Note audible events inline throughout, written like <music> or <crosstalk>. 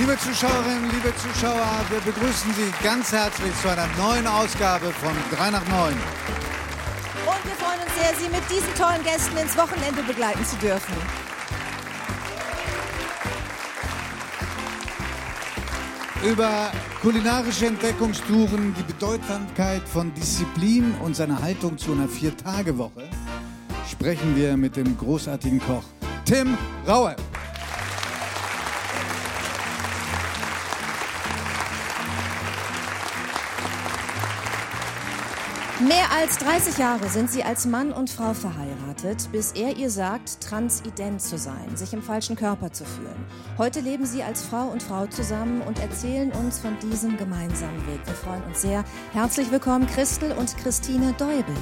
Liebe Zuschauerinnen, liebe Zuschauer, wir begrüßen Sie ganz herzlich zu einer neuen Ausgabe von 3 nach 9. Und wir freuen uns sehr, Sie mit diesen tollen Gästen ins Wochenende begleiten zu dürfen. Über kulinarische Entdeckungstouren, die Bedeutsamkeit von Disziplin und seine Haltung zu einer Vier-Tage-Woche sprechen wir mit dem großartigen Koch Tim Raue. Mehr als 30 Jahre sind sie als Mann und Frau verheiratet, bis er ihr sagt, transident zu sein, sich im falschen Körper zu fühlen. Heute leben sie als Frau und Frau zusammen und erzählen uns von diesem gemeinsamen Weg. Wir freuen uns sehr. Herzlich willkommen Christel und Christine Deubel.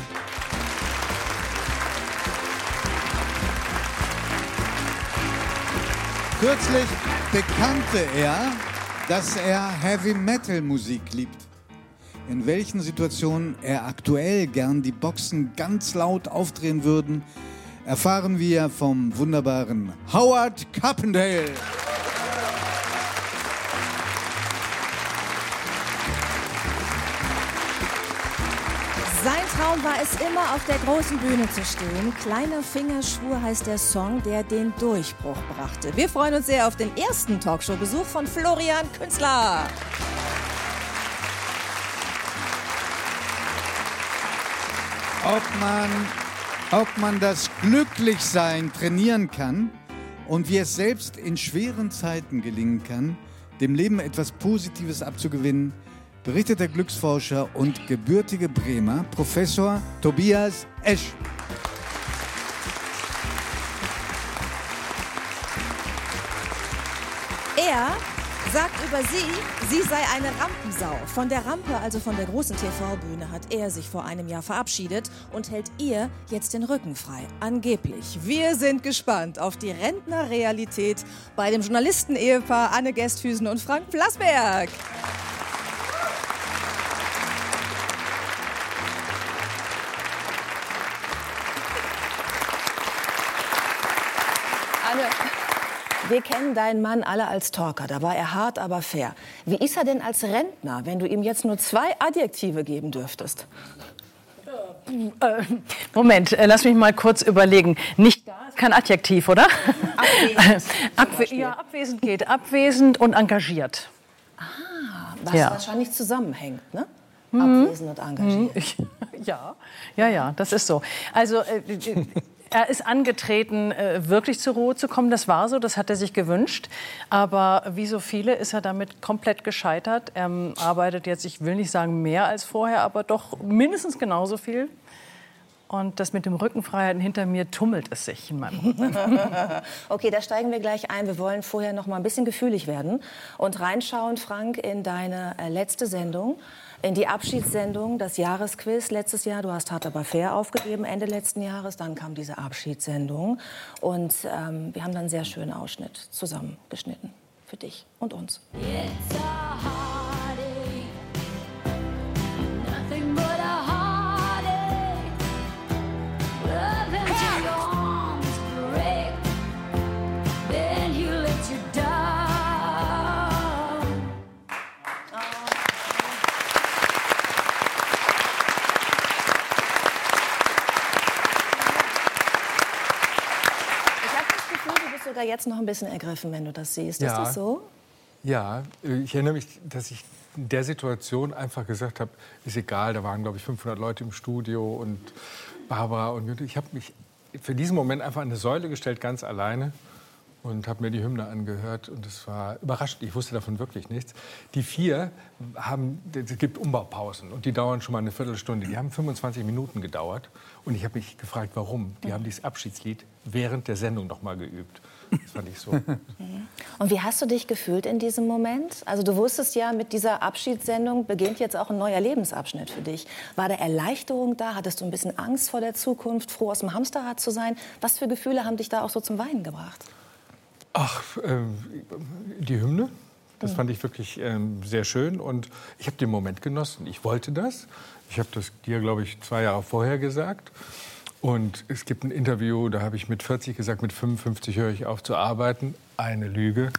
Kürzlich bekannte er, dass er Heavy Metal Musik liebt. In welchen Situationen er aktuell gern die Boxen ganz laut aufdrehen würden, erfahren wir vom wunderbaren Howard Carpendale. Sein Traum war es immer, auf der großen Bühne zu stehen. Kleiner Fingerschwur heißt der Song, der den Durchbruch brachte. Wir freuen uns sehr auf den ersten Talkshow-Besuch von Florian Künstler. Ob man, ob man das Glücklichsein trainieren kann und wie es selbst in schweren Zeiten gelingen kann, dem Leben etwas Positives abzugewinnen, berichtet der Glücksforscher und gebürtige Bremer Professor Tobias Esch. Er sagt über sie, sie sei eine Rampensau. Von der Rampe, also von der großen TV-Bühne, hat er sich vor einem Jahr verabschiedet und hält ihr jetzt den Rücken frei. Angeblich. Wir sind gespannt auf die Rentnerrealität bei dem Journalisten-Ehepaar Anne Gestfüsen und Frank Plasberg. Wir kennen deinen Mann alle als Talker. Da war er hart, aber fair. Wie ist er denn als Rentner, wenn du ihm jetzt nur zwei Adjektive geben dürftest? Äh, Moment, äh, lass mich mal kurz überlegen. Nicht kein Adjektiv, oder? Abwesend. <laughs> Abwe ja, abwesend geht. Abwesend und engagiert. Was Ja. wahrscheinlich zusammenhängt, ne? Abwesend und engagiert. Ich, <laughs> ja, ja, ja, das ist so. Also äh, äh, <laughs> er ist angetreten, äh, wirklich zur Ruhe zu kommen. Das war so, das hat er sich gewünscht. Aber wie so viele ist er damit komplett gescheitert. Er ähm, arbeitet jetzt, ich will nicht sagen mehr als vorher, aber doch mindestens genauso viel. Und das mit dem Rückenfreiheiten hinter mir tummelt es sich in meinem Rücken. <laughs> Okay, da steigen wir gleich ein. Wir wollen vorher noch mal ein bisschen gefühlig werden und reinschauen, Frank, in deine äh, letzte Sendung, in die Abschiedssendung, das Jahresquiz letztes Jahr. Du hast Hart aber fair aufgegeben Ende letzten Jahres. Dann kam diese Abschiedssendung und ähm, wir haben dann einen sehr schönen Ausschnitt zusammengeschnitten für dich und uns. It's jetzt noch ein bisschen ergriffen, wenn du das siehst. Ist Ja. das so? Ja, ich erinnere mich, dass ich in der Situation einfach gesagt habe, ist egal, da waren, glaube ich, 500 Leute im Studio und Barbara und Judith. ich habe mich für diesen Moment einfach an eine Säule gestellt, ganz alleine und habe mir die Hymne angehört und es war überraschend. Ich wusste davon wirklich nichts. Die vier haben, es gibt Umbaupausen und die dauern schon mal eine Viertelstunde. Die haben 25 Minuten gedauert und ich habe mich gefragt, warum. Die haben dieses Abschiedslied während der Sendung noch mal geübt. Das fand ich so. <laughs> Und wie hast du dich gefühlt in diesem Moment? Also du wusstest ja, mit dieser Abschiedssendung beginnt jetzt auch ein neuer Lebensabschnitt für dich. War da Erleichterung da? Hattest du ein bisschen Angst vor der Zukunft, froh aus dem Hamsterrad zu sein? Was für Gefühle haben dich da auch so zum Weinen gebracht? Ach, ähm, die Hymne. Das fand ich wirklich ähm, sehr schön und ich habe den Moment genossen. Ich wollte das. Ich habe das dir, glaube ich, zwei Jahre vorher gesagt. Und es gibt ein Interview, da habe ich mit 40 gesagt, mit 55 höre ich auf zu arbeiten. Eine Lüge.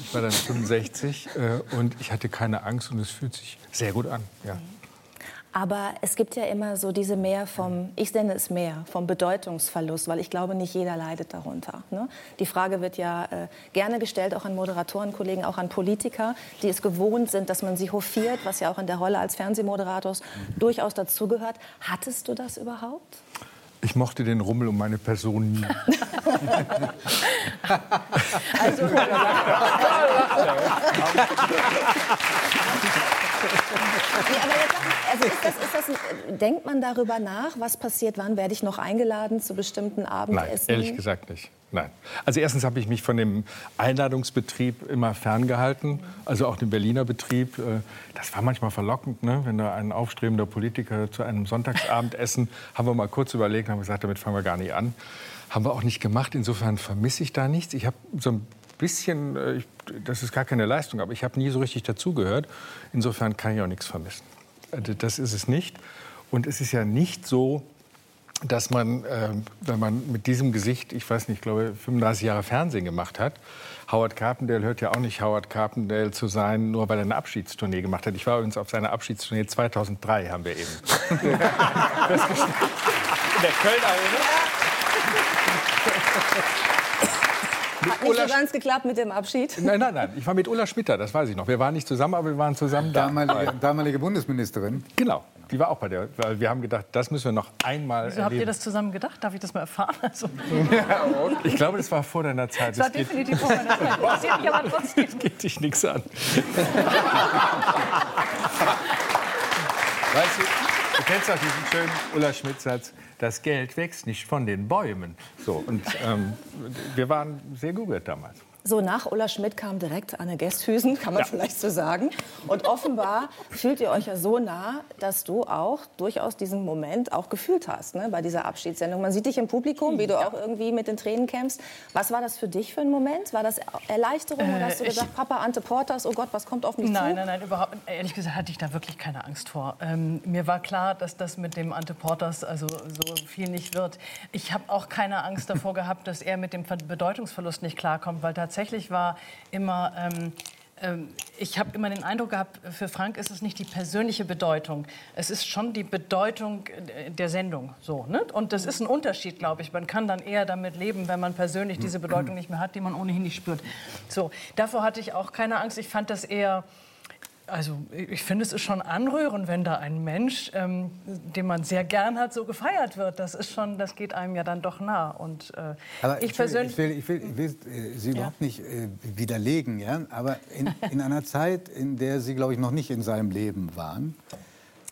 Ich war dann 65 <laughs> äh, und ich hatte keine Angst und es fühlt sich sehr gut an. Ja. Aber es gibt ja immer so diese mehr vom, ich nenne es mehr, vom Bedeutungsverlust, weil ich glaube, nicht jeder leidet darunter. Ne? Die Frage wird ja äh, gerne gestellt, auch an Moderatorenkollegen, auch an Politiker, die es gewohnt sind, dass man sie hofiert, was ja auch in der Rolle als Fernsehmoderators durchaus dazugehört. Hattest du das überhaupt? Ich mochte den Rummel um meine Person nie. <laughs> <laughs> Also, <laughs> Also ist das, ist das ein, denkt man darüber nach, was passiert, wann werde ich noch eingeladen zu bestimmten Nein, Abendessen? ehrlich gesagt nicht. Nein. Also erstens habe ich mich von dem Einladungsbetrieb immer ferngehalten, also auch den Berliner Betrieb. Äh, Das war manchmal verlockend, ne? wenn da ein aufstrebender Politiker zu einem Sonntagsabendessen, <laughs> haben wir mal kurz überlegt, haben gesagt, damit fangen wir gar nicht an. Haben wir auch nicht gemacht. Insofern vermisse ich da nichts. Ich habe so ein bisschen, äh, ich, das ist gar keine Leistung, aber ich habe nie so richtig dazugehört. Insofern kann ich auch nichts vermissen. Also Das ist es nicht. Und es ist ja nicht so, dass man, äh, wenn man mit diesem Gesicht, ich weiß nicht, ich glaube 35 Jahre Fernsehen gemacht hat, Howard Carpendale hört ja auch nicht Howard Carpendale zu sein, nur weil er eine Abschiedstournee gemacht hat. Ich war übrigens auf seiner Abschiedstournee 2003, haben wir eben. <laughs> In der Köln <laughs> Hat nicht so ganz geklappt mit dem Abschied. Nein, nein, nein. Ich war mit Ulla Schmitter, das weiß ich noch. Wir waren nicht zusammen, aber wir waren zusammen da. Damalige, damalige Bundesministerin. Genau. Die war auch bei der, weil wir haben gedacht, das müssen wir noch einmal Wieso habt ihr erleben. das zusammen gedacht? Darf ich das mal erfahren? Also, <laughs> Ich glaube, das war vor deiner Zeit. das war Das geht, definitiv vor meiner Zeit. Interessiert mich aber trotzdem. <laughs> geht dich nichts an. <laughs> Weißt du, du kennst doch diesen schönen Ulla Schmidt-Satz, das Geld wächst nicht von den Bäumen. So, und ähm, wir waren sehr gerührt damals. So, nach Ulla Schmidt kam direkt Anne Gesthüsen, kann man vielleicht so sagen. Und offenbar fühlt ihr euch ja so nah, dass du auch durchaus diesen Moment auch gefühlt hast, ne, bei dieser Abschiedssendung. Man sieht dich im Publikum, wie du auch irgendwie mit den Tränen kämpfst. Was war das für dich für ein Moment? War das Erleichterung oder hast du Äh, gesagt, Papa Ante Portas, oh Gott, was kommt auf mich Nein, zu? nein, nein, überhaupt. Ehrlich gesagt hatte ich da wirklich keine Angst vor. Ähm, mir war klar, dass das mit dem Ante Portas also so viel nicht wird. Ich habe auch keine Angst davor gehabt, dass er mit dem Ver- Bedeutungsverlust nicht klarkommt, weil tatsächlich war immer. Ähm, ähm, ich habe immer den Eindruck gehabt, für Frank ist es nicht die persönliche Bedeutung. Es ist schon die Bedeutung äh, der Sendung. So, ne? Und das ist ein Unterschied, glaube ich. Man kann dann eher damit leben, wenn man persönlich diese Bedeutung nicht mehr hat, die man ohnehin nicht spürt. So, davor hatte ich auch keine Angst. Ich fand das eher. Also ich finde, es ist schon anrührend, wenn da ein Mensch, ähm, den man sehr gern hat, so gefeiert wird. Das ist schon, das geht einem ja dann doch nah. Und äh, Aber ich persönlich, Ich will, ich will, ich will äh, Sie überhaupt nicht äh, widerlegen, ja? aber in, <laughs> in einer Zeit, in der Sie, glaube ich, noch nicht in seinem Leben waren,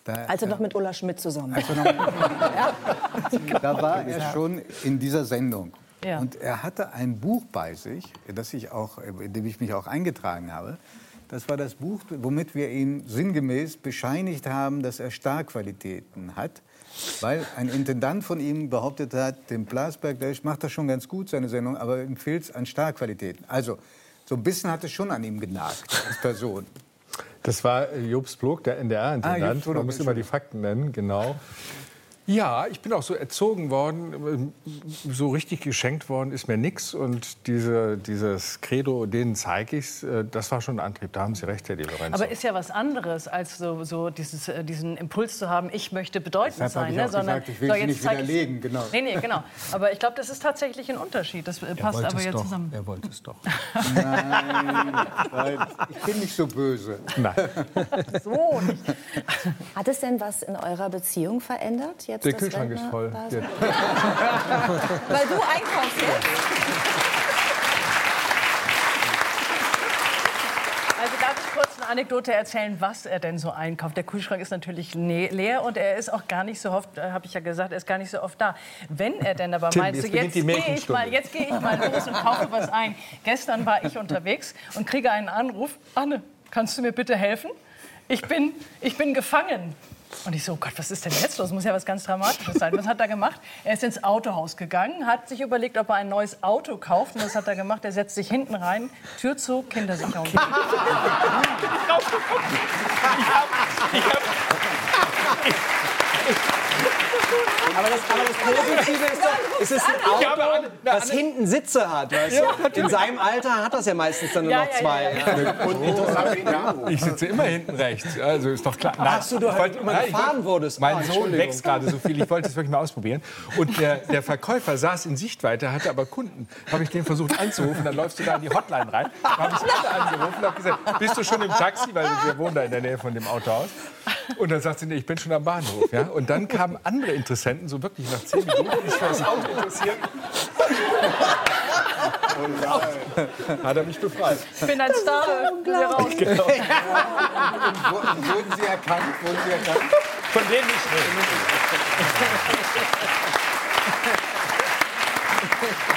da, Also noch mit Ulla Schmidt zusammen. Also noch, <laughs> <laughs> da war er schon in dieser Sendung. Ja. Und er hatte ein Buch bei sich, das ich auch, in dem ich mich auch eingetragen habe. Das war das Buch, womit wir ihm sinngemäß bescheinigt haben, dass er Starqualitäten hat. Weil ein Intendant von ihm behauptet hat, dem Blasberg, der macht das schon ganz gut, seine Sendung, aber ihm fehlt es an Starqualitäten. Also, so ein bisschen hat es schon an ihm genagt, als Person. Das war Jobst Blog, der Ah, NDR-Intendant. Blog, Man muss immer die Fakten nennen, genau. Ja, ich bin auch so erzogen worden. So richtig geschenkt worden ist mir nichts. Und diese, dieses Credo, denen zeige ich es, das war schon ein Antrieb. Da haben Sie recht, Herr Di Lorenzo. aber ist ja was anderes, als so, so dieses, äh, diesen Impuls zu haben, ich möchte bedeutend Deshalb sein. ich ne? auch gesagt, ich will so, jetzt nicht zeig ich's- widerlegen, genau. Nee, nee, genau. Aber ich glaube, das ist tatsächlich ein Unterschied. Das äh, passt aber jetzt zusammen. Er wollte es doch. Weil ich bin nicht so böse. Nein. <laughs> So nicht. Hat es denn was in eurer Beziehung verändert? Jetzt Der das Kühlschrank ist voll. Rentner- Jetzt. <laughs> Weil du einkaufst jetzt? Also darf ich kurz eine Anekdote erzählen, was er denn so einkauft. Der Kühlschrank ist natürlich ne- leer und er ist auch gar nicht so oft, äh, habe ich ja gesagt, er ist gar nicht so oft da. Wenn er denn aber Tim, meinst du, jetzt jetzt gehe ich mal, jetzt gehe ich mal los und kaufe was ein. Gestern war ich unterwegs und kriege einen Anruf, Anne, kannst du mir bitte helfen? Ich bin, ich bin gefangen. Und ich so, oh Gott, was ist denn jetzt los? Muss ja was ganz Dramatisches sein. Was hat er gemacht? Er ist ins Autohaus gegangen, hat sich überlegt, ob er ein neues Auto kauft. Und was hat er gemacht? Er setzt sich hinten rein, Tür zu, Kindersicherung. Aber das, aber das Positive ist doch, es ist ein Auto, das Anne- hinten Sitze hat. Weißt du? In seinem Alter hat das ja meistens dann nur noch zwei. ja, Ich sitze immer hinten rechts. Also ist doch klar. Nein, Ach so, du halt wollte- immer gefahren wurdest. Mein Ah, Sohn wächst gerade so viel. Ich wollte es wirklich mal ausprobieren. Und der, der Verkäufer saß in Sichtweite, hatte aber Kunden. Habe ich den versucht anzurufen. Dann läufst du da in die Hotline rein. Dann habe ich Anne angerufen und habe gesagt, bist du schon im Taxi? Weil wir wohnen da in der Nähe von dem Autohaus. Und dann sagt sie, nee, ich bin schon am Bahnhof. Ja? Und dann kamen andere Interessenten, so wirklich nach zehn Minuten, für das Auto interessieren. Hat er mich befreit. Ich bin ein Star. Wir raus. Wurden Sie erkannt? Wurden Sie erkannt? Von denen nicht. <laughs>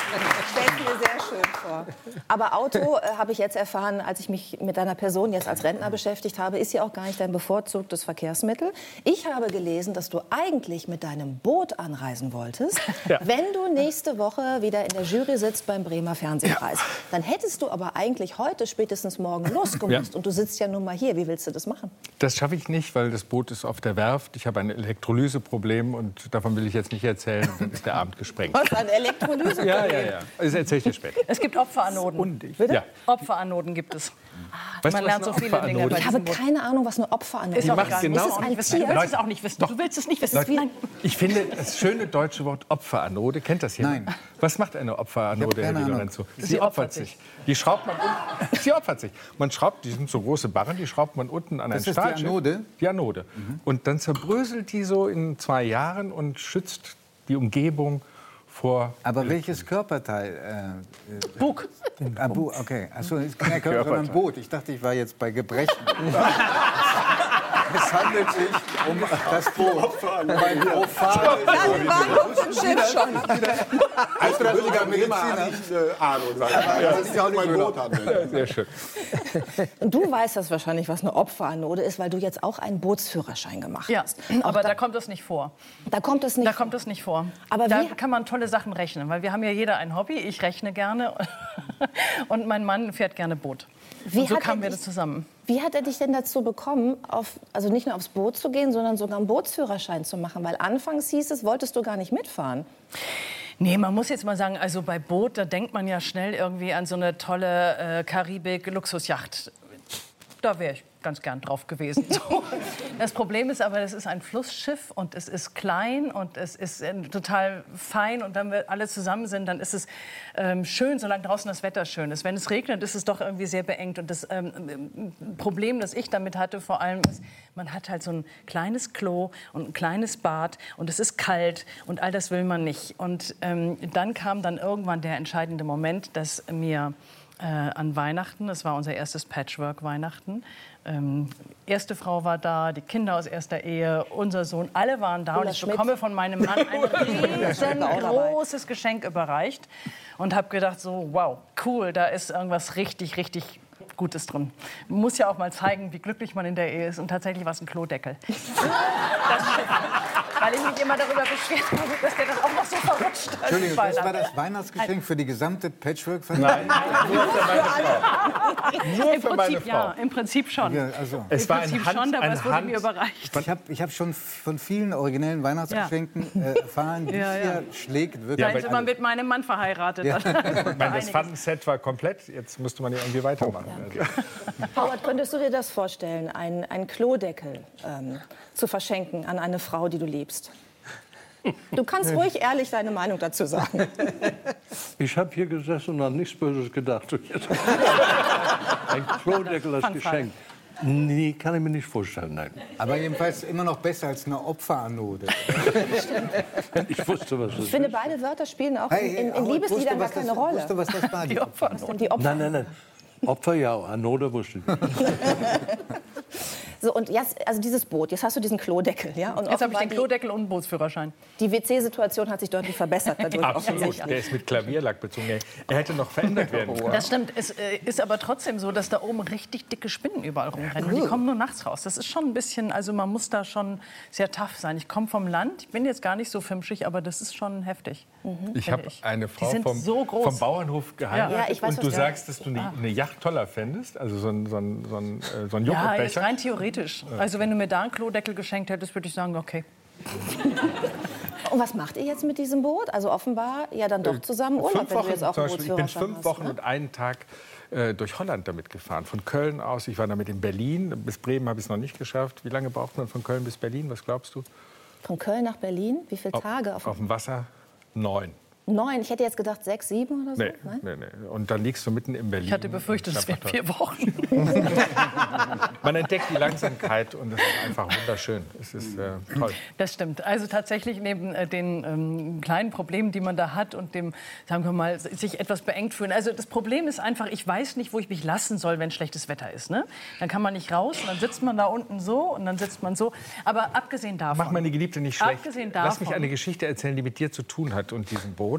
Stellt mir sehr schön vor. Aber Auto, äh, habe ich jetzt erfahren, als ich mich mit deiner Person jetzt als Rentner beschäftigt habe, ist ja auch gar nicht dein bevorzugtes Verkehrsmittel. Ich habe gelesen, dass du eigentlich mit deinem Boot anreisen wolltest, <laughs> wenn du nächste Woche wieder in der Jury sitzt beim Bremer Fernsehpreis. Dann hättest du aber eigentlich heute, spätestens morgen, losgemusst. Ja. Und du sitzt ja nun mal hier. Wie willst du das machen? Das schaffe ich nicht, weil das Boot ist auf der Werft. Ich habe ein Elektrolyseproblem und davon will ich jetzt nicht erzählen. Dann ist der Abend gesprengt. <laughs> Was, ein Elektrolyse? Ja, ja, ja. Das erzähle ich dir später. Es gibt Opferanoden. Ja. Opferanoden gibt es. Weißt Man lernt so viele Dinge Ich habe keine Ahnung, was eine Opferanode Ist macht egal. genau- Ist es ein Tier? Tier? Du willst es auch nicht wissen. Du willst es nicht wissen. Leute. Ich finde das schöne deutsche Wort Opferanode. Kennt das jemand? Nein. Was macht eine Opferanode, Ich Herr. Lorenzo? Sie, Sie opfert opfert sich. Die schraubt man unten. Sie opfert sich. Man schraubt, die sind so große Barren, die schraubt man unten an ein Das ist die. Anode? Die Anode. Und dann zerbröselt die so in zwei Jahren und schützt die Umgebung vor Aber welches Körperteil? Äh, Bug. Ah, Bu okay. Achso, es ist <laughs> kein Körper, sondern Boot. Ich dachte, ich war jetzt bei Gebrechen. <laughs> <laughs> es handelt sich um das Boot. Mein profanes Dann war auf dem Schiff schon. Hast du das sogar Mediziner? Ahnung, sag ich. Ja, das ist ja auch mein Boot. Sehr schön. Und du weißt das wahrscheinlich, was eine Opferanode ist, weil du jetzt auch einen Bootsführerschein gemacht Ja, hast. aber da, da kommt es nicht vor. da kommt es nicht. Da kommt es nicht vor. Aber da wie- kann man tolle Sachen rechnen, weil wir haben ja jeder ein Hobby. Ich rechne gerne <laughs> und mein Mann fährt gerne Boot. Wie und so kamen wir das zusammen. Wie hat er dich denn dazu bekommen, auf, also nicht nur aufs Boot zu gehen, sondern sogar einen Bootsführerschein zu machen? Weil anfangs hieß es, wolltest du gar nicht mitfahren. Nee, man muss jetzt mal sagen, also bei Boot, da denkt man ja schnell irgendwie an so eine tolle äh, Karibik-Luxusjacht. Da wäre ich ganz gern drauf gewesen. <laughs> So. Das Problem ist aber, es ist ein Flussschiff und es ist klein und es ist äh, total fein. Und wenn wir alle zusammen sind, dann ist es ähm, schön, solange draußen das Wetter schön ist. Wenn es regnet, ist es doch irgendwie sehr beengt. Und das ähm, Problem, das ich damit hatte, vor allem ist, man hat halt so ein kleines Klo und ein kleines Bad und es ist kalt und all das will man nicht. Und ähm, dann kam dann irgendwann der entscheidende Moment, dass mir äh, an Weihnachten, das war unser erstes Patchwork-Weihnachten, ähm, erste Frau war da, die Kinder aus erster Ehe, unser Sohn, alle waren da und Ulla ich Schmidt. bekomme von meinem Mann ein <laughs> riesengroßes Geschenk überreicht und habe gedacht so, wow, cool, da ist irgendwas richtig, richtig Gutes drin. Man muss ja auch mal zeigen, wie glücklich man in der Ehe ist und tatsächlich war es ein Klodeckel. <laughs> <laughs> Das. Weil ich mich immer darüber beschwert habe, dass der dann auch noch so verrutscht. als Entschuldigung, das war das Weihnachtsgeschenk für die gesamte Patchwork-Familie? Nur Im für meine Prinzip Frau. ja, im Prinzip schon. Ja, also. Es Im war ein Prinzip Hand, schon, aber ein es wurde Hand, mir überreicht. Ich habe ich hab schon von vielen originellen Weihnachtsgeschenken äh, erfahren, die <laughs> Ja, hier ja. schlägt wirklich. Aber- ist man mit meinem Mann verheiratet. Ja. <laughs> Ich meine, das. Pfannenset war komplett. Jetzt müsste man ja irgendwie weitermachen. Also. <laughs> Howard, könntest du dir das vorstellen, einen, einen Klodeckel ähm, zu verschenken an eine Frau, die du liebst? Du kannst ruhig ehrlich deine Meinung dazu sagen. <laughs> Ich habe hier gesessen und an nichts Böses gedacht. <laughs> Ein Klodeckel als. Geschenk. Nee, kann ich mir nicht vorstellen, nein. Aber jedenfalls immer noch besser als eine Opferanode. <laughs> Ich wusste, was das Ich finde, beide Wörter spielen auch Hey, in, hey, in, in Liebesliedern gar keine das, Rolle. Wusste, was das war? Die die Opfer? Nein, nein, nein. Opfer ja, Anode wusste ich. <laughs> So, und jetzt, also dieses Boot, jetzt hast du diesen Klodeckel. Ja? Und Jetzt habe ich den Klodeckel und einen Bootsführerschein. Die, WC-Situation hat sich deutlich verbessert dadurch. <laughs> Absolut. Der ist mit Klavierlack bezogen. Er- hätte noch verändert werden können. Das stimmt. Es äh, ist aber trotzdem so, dass da oben richtig dicke Spinnen überall rumrennen. Und die kommen nur nachts raus. Das ist schon ein bisschen, also man muss da schon sehr tough sein. Ich komme vom Land, ich bin jetzt gar nicht so fimschig, aber das ist schon heftig. Ich finde habe ich. eine Frau vom, so vom Bauernhof geheiratet. Ja, ich weiß, und du sagst, dass du eine, eine Yacht toller fändest. Also so ein, so ein, so ein, äh, so ein Ja, jetzt Joghurtbecher. rein theoretisch. Also wenn du mir da einen Klodeckel geschenkt hättest, würde ich sagen, okay. <laughs> und was macht ihr jetzt mit diesem Boot? Also offenbar ja dann doch zusammen Urlaub, fünf wenn Wochen du jetzt auch einen Beispiel, ich bin fünf hast, Wochen ne? und einen Tag äh, durch Holland damit gefahren. Von Köln aus. Ich war damit in Berlin. Bis Bremen habe ich es noch nicht geschafft. Wie lange braucht man von Köln bis Berlin? Was glaubst du? Von Köln nach Berlin? Wie viele Tage? Auf, Auf dem Wasser? Neun. Neun. Ich hätte jetzt gedacht sechs, sieben oder so. Nee, Nein? nee, nee. Und dann liegst du mitten in Berlin. Ich hatte befürchtet, es wären vier Wochen. <laughs> Man entdeckt die Langsamkeit und es ist einfach wunderschön. Es ist äh, toll. Das stimmt. Also tatsächlich neben äh, den ähm, kleinen Problemen, die man da hat und dem, sagen wir mal, sich etwas beengt fühlen. Also das Problem ist einfach, ich weiß nicht, wo ich mich lassen soll, wenn schlechtes Wetter ist. Ne? Dann kann man nicht raus und dann sitzt man da unten so und dann sitzt man so. Aber abgesehen davon. Mach meine Geliebte nicht schlecht. Abgesehen Lass mich davon- eine Geschichte erzählen, die mit dir zu tun hat und diesem Boot.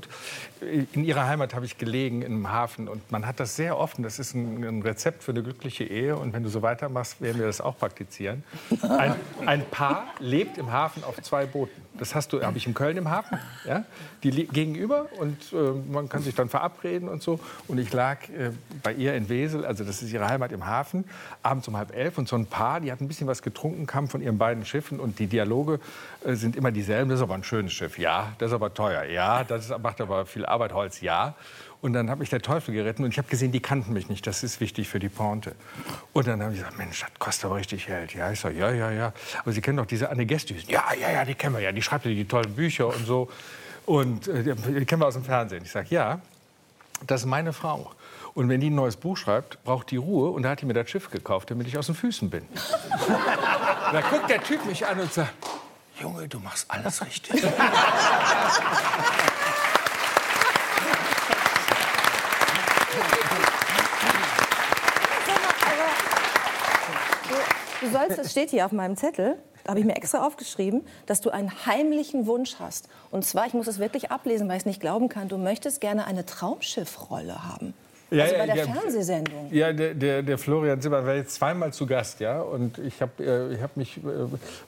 In ihrer Heimat habe ich gelegen, im Hafen. Und man hat das sehr offen. Das ist ein, ein Rezept für eine glückliche Ehe. Und wenn du so weitermachst, werden wir das auch praktizieren. Ein, ein Paar lebt im Hafen auf zwei Booten. Das hast du, habe ich in Köln im Hafen. Ja? Die gegenüber und äh, man kann sich dann verabreden und so. Und ich lag äh, bei ihr in Wesel, also das ist ihre Heimat im Hafen, abends um halb elf. Und so ein Paar, die hat ein bisschen was getrunken, kam von ihren beiden Schiffen. Und die Dialoge äh, sind immer dieselben. Das ist aber ein schönes Schiff. Ja, das ist aber teuer. Ja, das ist, macht aber viel Arbeit, Holz. Ja. Und dann hat mich der Teufel geritten und ich habe gesehen, die kannten mich nicht. Das ist wichtig für die Pointe. Und dann habe ich gesagt, Mensch, das kostet aber richtig Geld. Ja, ich sage, ja, ja, ja. Aber Sie kennen doch diese Anne Gestüsen. Ja, ja, ja, die kennen wir ja. Die schreibt ja die tollen Bücher und so. Und äh, die kennen wir aus dem Fernsehen. Ich sage, ja, das ist meine Frau. Und wenn die ein neues Buch schreibt, braucht die Ruhe. Und da hat die mir das Schiff gekauft, damit ich aus den Füßen bin. <laughs> da guckt der Typ mich an und sagt, Junge, du machst alles richtig. <laughs> Du sollst, es steht hier auf meinem Zettel, da habe ich mir extra aufgeschrieben, dass du einen heimlichen Wunsch hast. Und zwar, ich muss es wirklich ablesen, weil ich es nicht glauben kann, du möchtest gerne eine Traumschiffrolle haben. Ja, also bei der ja. Fernsehsendung. Ja, der, der, der Florian Zimmer war jetzt zweimal zu Gast, ja. Und ich habe äh, ich hab mich äh,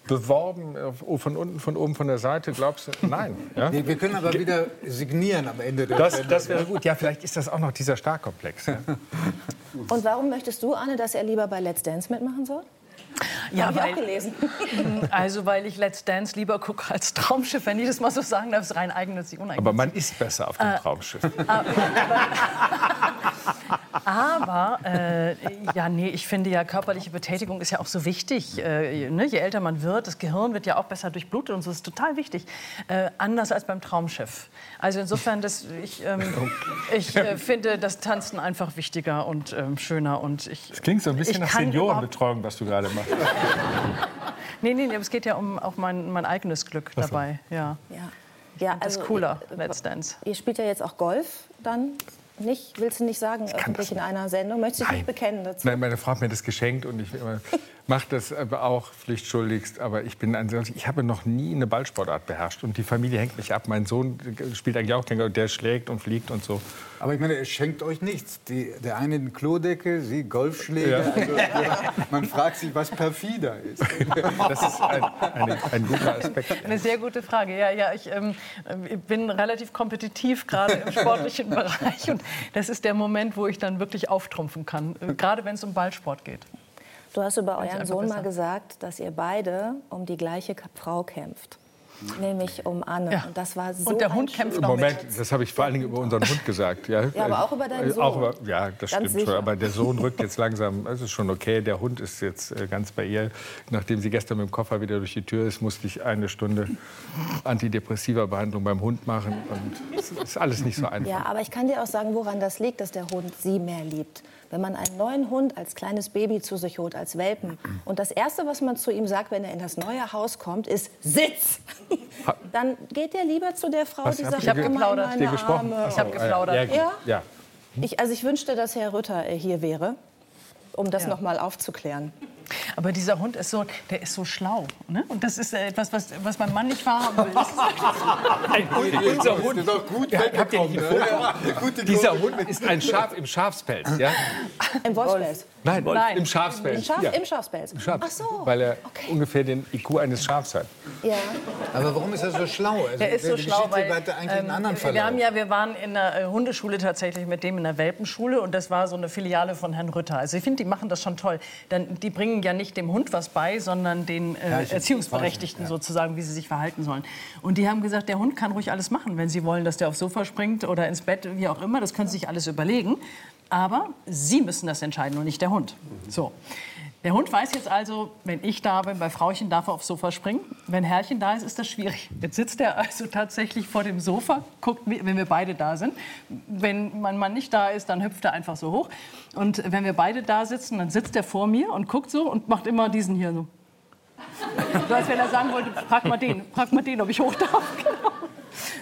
beworben, äh, von unten, von oben, von der Seite. Glaubst du? Nein. Ja? Nee, wir können aber wieder signieren am Ende der Das, das wäre gut. Ja, vielleicht ist das auch noch dieser Starkomplex. Ja? Und warum möchtest du, Anne, dass er lieber bei Let's Dance mitmachen soll? Ja, Hab ich auch weil, gelesen. <laughs> also weil ich Let's Dance lieber gucke als Traumschiff, wenn ich das mal so sagen darf, ist rein eigennützig, uneigennützig. Aber man ist besser auf dem Traumschiff. <laughs> Aber äh, ja, nee, ich finde ja, körperliche Betätigung ist ja auch so wichtig. Äh, ne? Je älter man wird, das Gehirn wird ja auch besser durchblutet und so ist total wichtig. Äh, anders als beim Traumschiff. Also insofern, das, ich, ähm, <laughs> ich äh, finde das Tanzen einfach wichtiger und ähm, schöner. Und ich, Das klingt so ein bisschen nach Seniorenbetreuung, was du gerade machst. <laughs> Nee, nee, nee, aber es geht ja um auch mein, mein eigenes Glück dabei. Ja. Ja. Ja, Das ist cooler, Let's Dance. Ihr spielt ja jetzt auch Golf dann nicht? Willst du nicht sagen, öffentlich in einer Sendung? Möchtest du dich nicht bekennen dazu? Nein, meine Frau hat mir das geschenkt und ich <laughs> mache das aber auch pflichtschuldigst. Aber ich bin ansonsten, ich habe noch nie eine Ballsportart beherrscht und die Familie hängt mich ab. Mein Sohn spielt eigentlich auch Tennis, der schlägt und fliegt und so. Aber ich meine, es schenkt euch nichts. Die, der eine den Klodeckel, sie Golfschläge. Ja. Also, man fragt sich, was perfider ist. <laughs> Das ist ein, eine, ein guter Aspekt. Eine sehr gute Frage. Ja, ja, ich ähm, äh, bin relativ kompetitiv gerade im sportlichen <laughs> Bereich und das ist der Moment, wo ich dann wirklich auftrumpfen kann, äh, gerade wenn es um Ballsport geht. Du hast über euren Sohn mal besser. gesagt, dass ihr beide um die gleiche Frau kämpft. Nämlich um Anne. Ja. Und das war so Und der ein Hund kämpft noch Moment, mit. das habe ich vor allen Dingen über unseren Hund gesagt. Ja, Ja, aber auch über deinen Äh, Sohn. Auch über, ja, das Ganz stimmt sicher. schon. Aber der Sohn rückt jetzt langsam. Es ist schon okay. Der Hund ist jetzt äh, ganz bei ihr. Nachdem sie gestern mit dem Koffer wieder durch die Tür ist, musste ich eine Stunde Antidepressiva-Behandlung beim Hund machen. Und es ist alles nicht so einfach. Ja, aber ich kann dir auch sagen, woran das liegt, dass der Hund sie mehr liebt. Wenn man einen neuen Hund als kleines Baby zu sich holt, als Welpen, und das Erste, was man zu ihm sagt, wenn er in das neue Haus kommt, ist Sitz, <laughs> dann geht er lieber zu der Frau, Was die sagt, mal in geplaudert? Ich habe geplaudert. Ja? ja. Ich, also ich wünschte, dass Herr Rütter äh, hier wäre, um das Ja. noch mal aufzuklären. Aber dieser Hund ist so, der ist so schlau. Ne? Und das ist äh, etwas, was, was mein Mann nicht wahrhaben will. Das ist- <laughs> Unser Hund, ist doch gut Ja, habt ihr nicht ein Foto? Gute Dieser Hund ist ein Schaf im Schafspelz. Ja? Im Wolfsfeld. Nein, Nein. im Schafspelz. Im, Schaf, Ja. Im Schafspelz. Schaf, Ach so. Weil er okay. ungefähr den IQ eines Schafs hat. Ja. Aber warum ist er so schlau? Also, Der ist so schlau, weil ähm, wir haben ja, wir waren in der äh, Hundeschule tatsächlich mit dem in der Welpenschule und das war so eine Filiale von Herrn Rütter. Also ich finde, die machen das schon toll. Dann, die bringen ja nicht dem Hund was bei, sondern den äh, Erziehungsberechtigten sozusagen, wie sie sich verhalten sollen. Und die haben gesagt, der Hund kann ruhig alles machen, wenn sie wollen, dass der aufs Sofa springt oder ins Bett, wie auch immer. Das können sie sich alles überlegen. Aber sie müssen das entscheiden und nicht der Hund. So. Der Hund weiß jetzt also, wenn ich da bin, bei Frauchen darf er aufs Sofa springen. Wenn Herrchen da ist, ist das schwierig. Jetzt sitzt er also tatsächlich vor dem Sofa, guckt, wenn wir beide da sind. Wenn mein Mann nicht da ist, dann hüpft er einfach so hoch. Und wenn wir beide da sitzen, dann sitzt er vor mir und guckt so und macht immer diesen hier so. So als wenn er sagen wollte, frag mal den, frag mal den, ob ich hoch darf. Genau.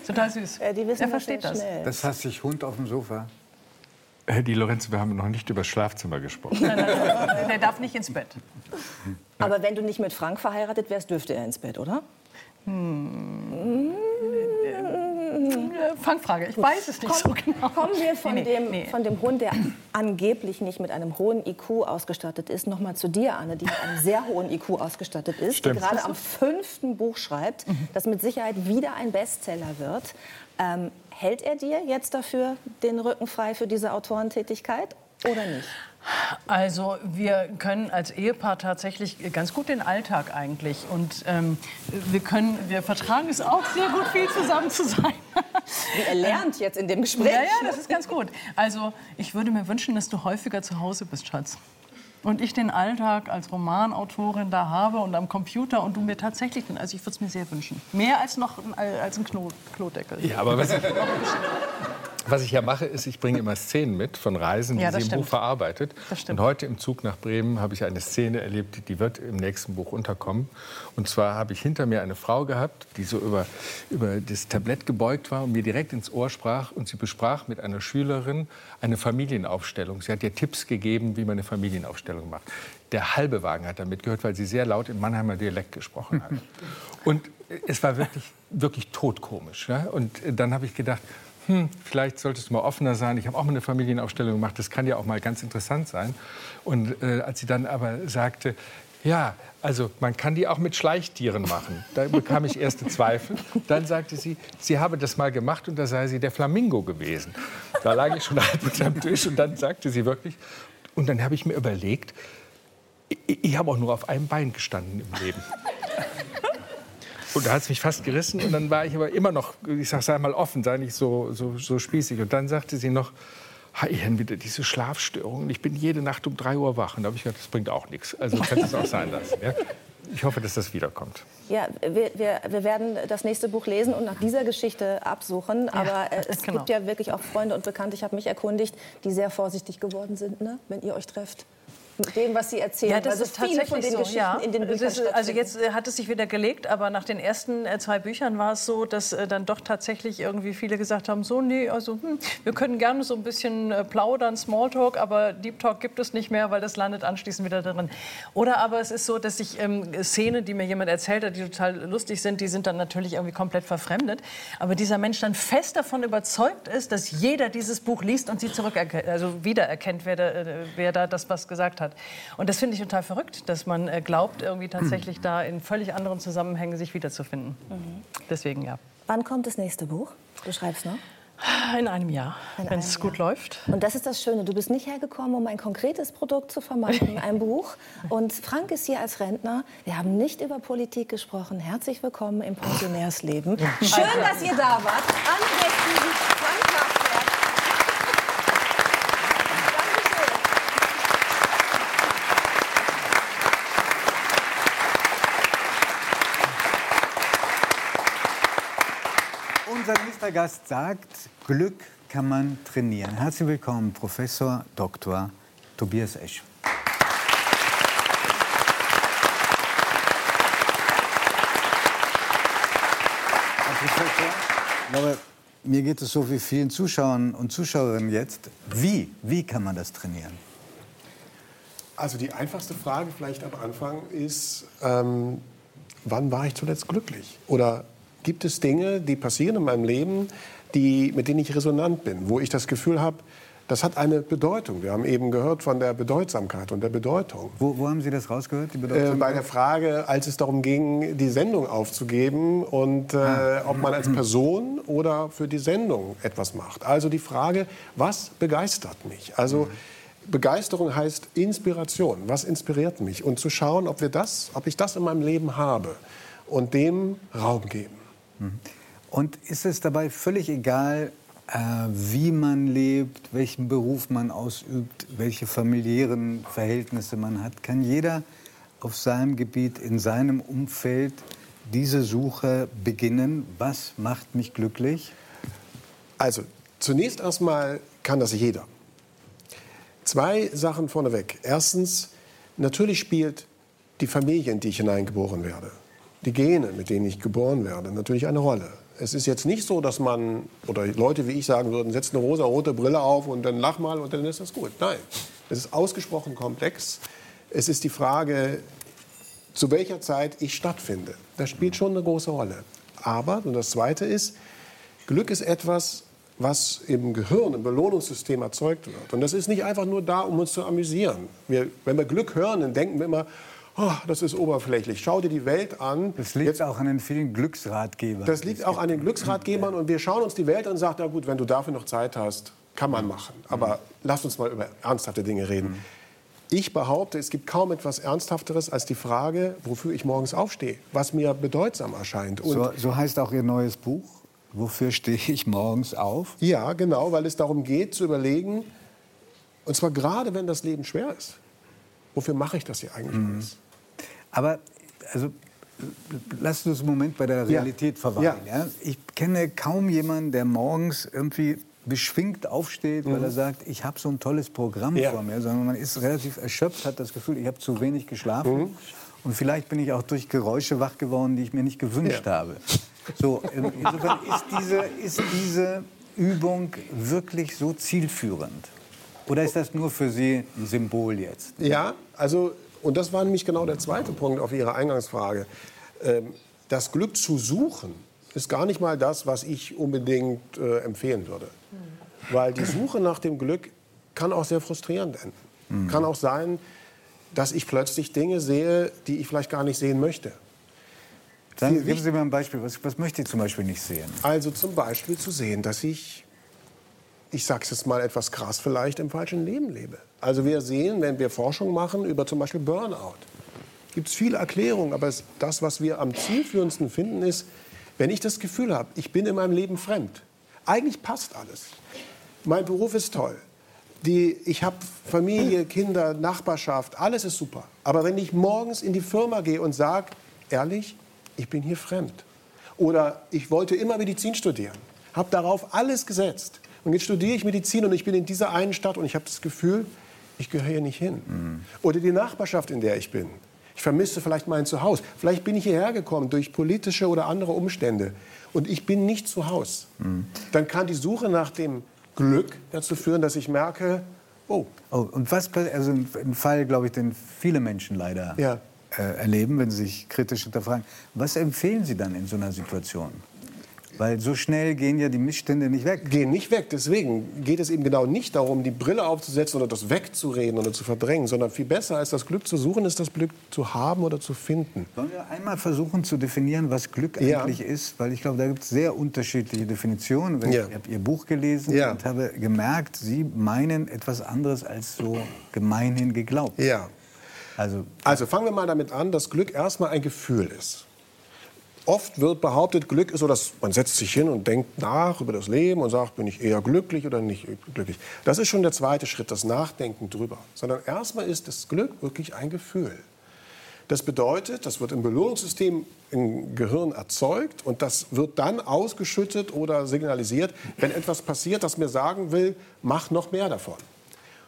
Total süß. Ja, die wissen er versteht das. schnell. Das heißt sich Hund auf dem Sofa. Herr Di Lorenzo, wir haben noch nicht über das Schlafzimmer gesprochen. Nein, nein, der darf nicht ins Bett. <laughs> Aber wenn du nicht mit Frank verheiratet wärst, dürfte er ins Bett, oder? Äh, Fangfrage, ich weiß es nicht so genau. Kommen wir von, Nee, nee, dem, nee. von dem Hund, der angeblich nicht mit einem hohen IQ ausgestattet ist, noch mal zu dir, Anne, die mit einem sehr hohen IQ ausgestattet ist, Stimmt. die gerade am fünften Buch schreibt, Mhm. das mit Sicherheit wieder ein Bestseller wird. Ähm, hält er dir jetzt dafür den Rücken frei für diese Autorentätigkeit oder nicht? Also wir können als Ehepaar tatsächlich ganz gut den Alltag eigentlich und ähm, wir können, wir vertragen es auch sehr gut, viel zusammen zu sein. Er lernt jetzt in dem Gespräch. Ja, ja, das ist ganz gut. Also ich würde mir wünschen, dass du häufiger zu Hause bist, Schatz. Und ich den Alltag als Romanautorin da habe und am Computer und du mir tatsächlich, also ich würde es mir sehr wünschen. Mehr als noch ein, als ein Klo, Klodeckel. Ja, aber was ich, was ich ja mache, ist, ich bringe immer Szenen mit von Reisen, die Ja, sie im stimmt. Buch verarbeitet. Und heute im Zug nach Bremen habe ich eine Szene erlebt, die wird im nächsten Buch unterkommen. Und zwar habe ich hinter mir eine Frau gehabt, die so über, über das Tablett gebeugt war und mir direkt ins Ohr sprach. Und sie besprach mit einer Schülerin eine Familienaufstellung. Sie hat ihr Tipps gegeben, wie man eine Familienaufstellung macht. Der halbe Wagen hat damit gehört, weil sie sehr laut im Mannheimer Dialekt gesprochen hat. <laughs> Und es war wirklich, wirklich totkomisch. Ja? Und dann habe ich gedacht, hm, vielleicht solltest du mal offener sein. Ich habe auch mal eine Familienaufstellung gemacht, das kann ja auch mal ganz interessant sein. Und äh, als sie dann aber sagte, ja, also man kann die auch mit Schleichtieren machen. Da bekam ich erste Zweifel. Dann sagte sie, sie habe das mal gemacht und da sei sie der Flamingo gewesen. Da lag ich schon <laughs> halb unterm Tisch und dann sagte sie wirklich, und dann habe ich mir überlegt, ich, ich habe auch nur auf einem Bein gestanden im Leben. Und da hat es mich fast gerissen. Und dann war ich aber immer noch, ich sag, sei mal offen, sei nicht so, so, so spießig. Und dann sagte sie noch, Ian, wieder diese Schlafstörungen. Ich bin jede Nacht um drei Uhr wach. Und da habe ich gedacht, das bringt auch nichts. Also kannst du es auch sein lassen. Ja? Ich hoffe, dass das wiederkommt. Ja, wir, wir, wir werden das nächste Buch lesen und nach dieser Geschichte absuchen. Aber äh, es genau. gibt ja wirklich auch Freunde und Bekannte, ich habe mich erkundigt, die sehr vorsichtig geworden sind, ne, wenn ihr euch trefft. Mit dem, was sie erzählen. Ja, das Weil so ist viele tatsächlich von den so. Geschichten Ja. in den Büchern ist, also jetzt äh, hat es sich wieder gelegt, aber nach den ersten äh, zwei Büchern war es so, dass äh, dann doch tatsächlich irgendwie viele gesagt haben, so nee, also hm, wir können gerne so ein bisschen plaudern, Smalltalk, aber Deep Talk gibt es nicht mehr, weil das landet anschließend wieder drin. Oder aber es ist so, dass ich ähm, Szenen, die mir jemand erzählt hat, die total lustig sind, die sind dann natürlich irgendwie komplett verfremdet. Aber dieser Mensch dann fest davon überzeugt ist, dass jeder dieses Buch liest und sie zurückerkennt, also wiedererkennt, wer da, wer da das was gesagt hat. Und das finde ich total verrückt, dass man äh, glaubt, irgendwie tatsächlich <clears throat> da in völlig anderen Zusammenhängen sich wiederzufinden. Deswegen ja. Wann kommt das nächste Buch? Du schreibst noch. In einem Jahr, wenn es gut läuft. Und das ist das Schöne. Du bist nicht hergekommen, um ein konkretes Produkt zu vermarkten, ein Buch. Und Frank ist hier als Rentner. Wir haben nicht über Politik gesprochen. Herzlich willkommen im Pensionärsleben. Schön, dass ihr da wart. Anne Besten, Frank Unser nächster Gast sagt, Glück kann man trainieren. Herzlich willkommen, Professor Dr. Tobias Esch. Herr Professor, ich glaube, mir geht es so wie vielen Zuschauern und Zuschauerinnen jetzt. Wie, wie kann man das trainieren? Also die einfachste Frage vielleicht am Anfang ist, ähm, wann war ich zuletzt glücklich? Oder gibt es Dinge, die passieren in meinem Leben, die, mit denen ich resonant bin, wo ich das Gefühl habe, Das hat eine Bedeutung. Wir haben eben gehört von der Bedeutsamkeit und der Bedeutung. Wo, wo haben Sie das rausgehört, die Äh, Bedeutung? bei der Frage, als es darum ging, die Sendung aufzugeben und äh, ob man als Person oder für die Sendung etwas macht. Also die Frage, was begeistert mich? Also Begeisterung heißt Inspiration. Was inspiriert mich? Und zu schauen, ob wir das, ob ich das in meinem Leben habe und dem Raum geben. Und ist es dabei völlig egal, äh, wie man lebt, welchen Beruf man ausübt, welche familiären Verhältnisse man hat? Kann jeder auf seinem Gebiet, in seinem Umfeld diese Suche beginnen? Was macht mich glücklich? Also zunächst erstmal kann das jeder. Zwei Sachen vorneweg. Erstens, natürlich spielt die Familie, in die ich hineingeboren werde, die Gene, mit denen ich geboren werde, natürlich eine Rolle. Es ist jetzt nicht so, dass man, oder Leute wie ich sagen würden, setz eine rosa-rote Brille auf und dann lach mal und dann ist das gut. Nein, es ist ausgesprochen komplex. Es ist die Frage, zu welcher Zeit ich stattfinde. Das spielt schon eine große Rolle. Aber, und das Zweite ist, Glück ist etwas, was im Gehirn, im Belohnungssystem erzeugt wird. Und das ist nicht einfach nur da, um uns zu amüsieren. Wir, wenn wir Glück hören, dann denken wir immer, oh, das ist oberflächlich. Schau dir die Welt an. Das liegt auch an den vielen Glücksratgebern. Das liegt auch an den Glücksratgebern und wir schauen uns die Welt an und sagen, na gut, wenn du dafür noch Zeit hast, kann man machen. Aber lass uns mal über ernsthafte Dinge reden. Ich behaupte, es gibt kaum etwas Ernsthafteres als die Frage, wofür ich morgens aufstehe, was mir bedeutsam erscheint. So, so heißt auch Ihr neues Buch. Wofür stehe ich morgens auf? ja, genau, weil es darum geht zu überlegen, und zwar gerade wenn das Leben schwer ist, wofür mache ich das hier eigentlich alles? Aber also, lass uns einen Moment bei der Realität verweilen. Ja. Ich kenne kaum jemanden, der morgens irgendwie beschwingt aufsteht, weil er sagt, ich habe so ein tolles Programm Mhm. Ja. vor mir, sondern man ist relativ erschöpft, hat das Gefühl, ich habe zu wenig geschlafen. Mhm. Und vielleicht bin ich auch durch Geräusche wach geworden, die ich mir nicht gewünscht Ja. habe. So, in- insofern ist diese, ist diese Übung wirklich so zielführend? Oder ist das nur für Sie ein Symbol jetzt? Ja, also, und das war nämlich genau der zweite Punkt auf Ihre Eingangsfrage. Ähm, das Glück zu suchen ist gar nicht mal das, was ich unbedingt äh, empfehlen würde. Weil die Suche nach dem Glück kann auch sehr frustrierend enden. Kann auch sein, dass ich plötzlich Dinge sehe, die ich vielleicht gar nicht sehen möchte. Viel geben Sie mir ein Beispiel. Was, was möchte ich zum Beispiel nicht sehen? Also zum Beispiel zu sehen, dass ich, ich sage es jetzt mal etwas krass, vielleicht im falschen Leben lebe. Also wir sehen, wenn wir Forschung machen über zum Beispiel Burnout, gibt es viele Erklärungen, aber das, was wir am zielführendsten finden, ist, wenn ich das Gefühl habe, ich bin in meinem Leben fremd. Eigentlich passt alles. Mein Beruf ist toll. Die, ich habe Familie, Kinder, Nachbarschaft, alles ist super. Aber wenn ich morgens in die Firma gehe und sage, ehrlich, ich bin hier fremd. Oder ich wollte immer Medizin studieren, habe darauf alles gesetzt. Und jetzt studiere ich Medizin und ich bin in dieser einen Stadt und ich habe das Gefühl, ich gehöre hier nicht hin. Oder die Nachbarschaft, in der ich bin. Ich vermisse vielleicht mein Zuhause. Vielleicht bin ich hierher gekommen durch politische oder andere Umstände und ich bin nicht zu Hause. Dann kann die Suche nach dem Glück dazu führen, dass ich merke, oh, Oh, und was, also ein ein Fall, glaube ich, den viele Menschen leider Ja. äh, erleben, wenn sie sich kritisch hinterfragen. Was empfehlen Sie dann in so einer Situation? Weil so schnell gehen ja die Missstände nicht weg. gehen nicht weg. Deswegen geht es eben genau nicht darum, die Brille aufzusetzen oder das wegzureden oder zu verdrängen, sondern viel besser als das Glück zu suchen, ist das Glück zu haben oder zu finden. Wollen wir einmal versuchen zu definieren, was Glück Ja. eigentlich ist? Weil ich glaube, da gibt es sehr unterschiedliche Definitionen. Wenn Ja. Ich habe Ihr Buch gelesen Ja. und habe gemerkt, Sie meinen etwas anderes als so gemeinhin geglaubt. Ja. Also Also fangen wir mal damit an, dass Glück erstmal ein Gefühl ist. Oft wird behauptet, Glück ist so, dass man setzt sich hin und denkt nach über das Leben und sagt, bin ich eher glücklich oder nicht glücklich. Das ist schon der zweite Schritt, das Nachdenken drüber. Sondern erstmal ist das Glück wirklich ein Gefühl. Das bedeutet, das wird im Belohnungssystem im Gehirn erzeugt und das wird dann ausgeschüttet oder signalisiert, wenn etwas passiert, das mir sagen will, mach noch mehr davon.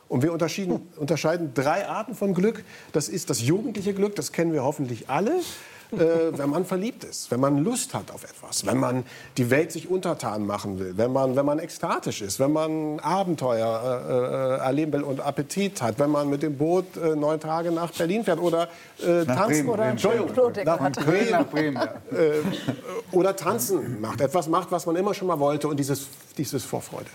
Und wir unterschieden, unterscheiden drei Arten von Glück. Das ist das jugendliche Glück, das kennen wir hoffentlich alle. Äh, wenn man verliebt ist, wenn man Lust hat auf etwas, wenn man die Welt sich untertan machen will, wenn man, wenn man ekstatisch ist, wenn man Abenteuer äh, äh, erleben will und Appetit hat, wenn man mit dem Boot äh, neun Tage nach Berlin fährt oder Nach tanzen Bremen, oder Bremen. Entschuldigung, Blutdeckel von Köln nach Bremen. Ja. oder tanzen macht, etwas macht, was man immer schon mal wollte und dieses, dieses Vorfreude.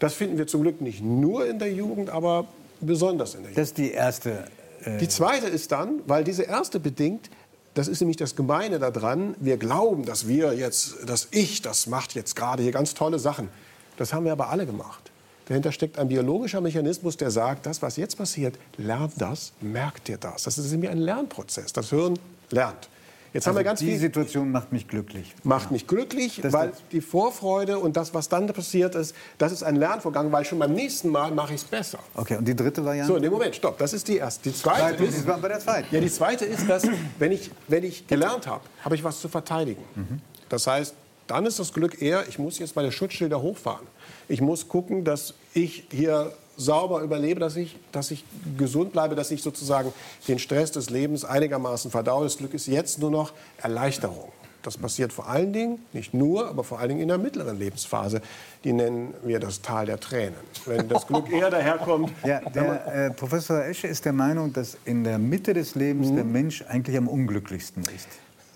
Das finden wir zum Glück nicht nur in der Jugend, aber besonders in der Jugend. Das ist die erste. Äh, Die zweite ist dann, weil diese erste bedingt, das ist nämlich das Gemeine daran, wir glauben, dass wir jetzt, das Ich, das macht jetzt gerade hier ganz tolle Sachen. Das haben wir aber alle gemacht. Dahinter steckt ein biologischer Mechanismus, der sagt, das, was jetzt passiert, lernt das, merkt dir das. Das ist nämlich ein Lernprozess. Das Hirn lernt. Jetzt haben wir ganz Also die Situation macht mich glücklich. macht mich glücklich, Das- weil die Vorfreude und das, was dann passiert ist, das ist ein Lernvorgang, weil schon beim nächsten Mal mache ich es besser. Okay, und die dritte Variante? So, in dem Moment, stopp, das ist die erste. Die zweite Zweite, ist, bei der zweiten. ja, die zweite ist, dass wenn ich, wenn ich gelernt habe, habe ich was zu verteidigen. Das heißt, dann ist das Glück eher, ich muss jetzt meine Schutzschilder hochfahren. Ich muss gucken, dass ich hier sauber überlebe, dass ich, dass ich gesund bleibe, dass ich sozusagen den Stress des Lebens einigermaßen verdaue. Das Glück ist jetzt nur noch Erleichterung. Das passiert vor allen Dingen, nicht nur, aber vor allen Dingen in der mittleren Lebensphase. Die nennen wir das Tal der Tränen. Wenn das Glück <laughs> eher daherkommt, Ja, der äh, Professor Esche ist der Meinung, dass in der Mitte des Lebens der Mensch eigentlich am unglücklichsten ist.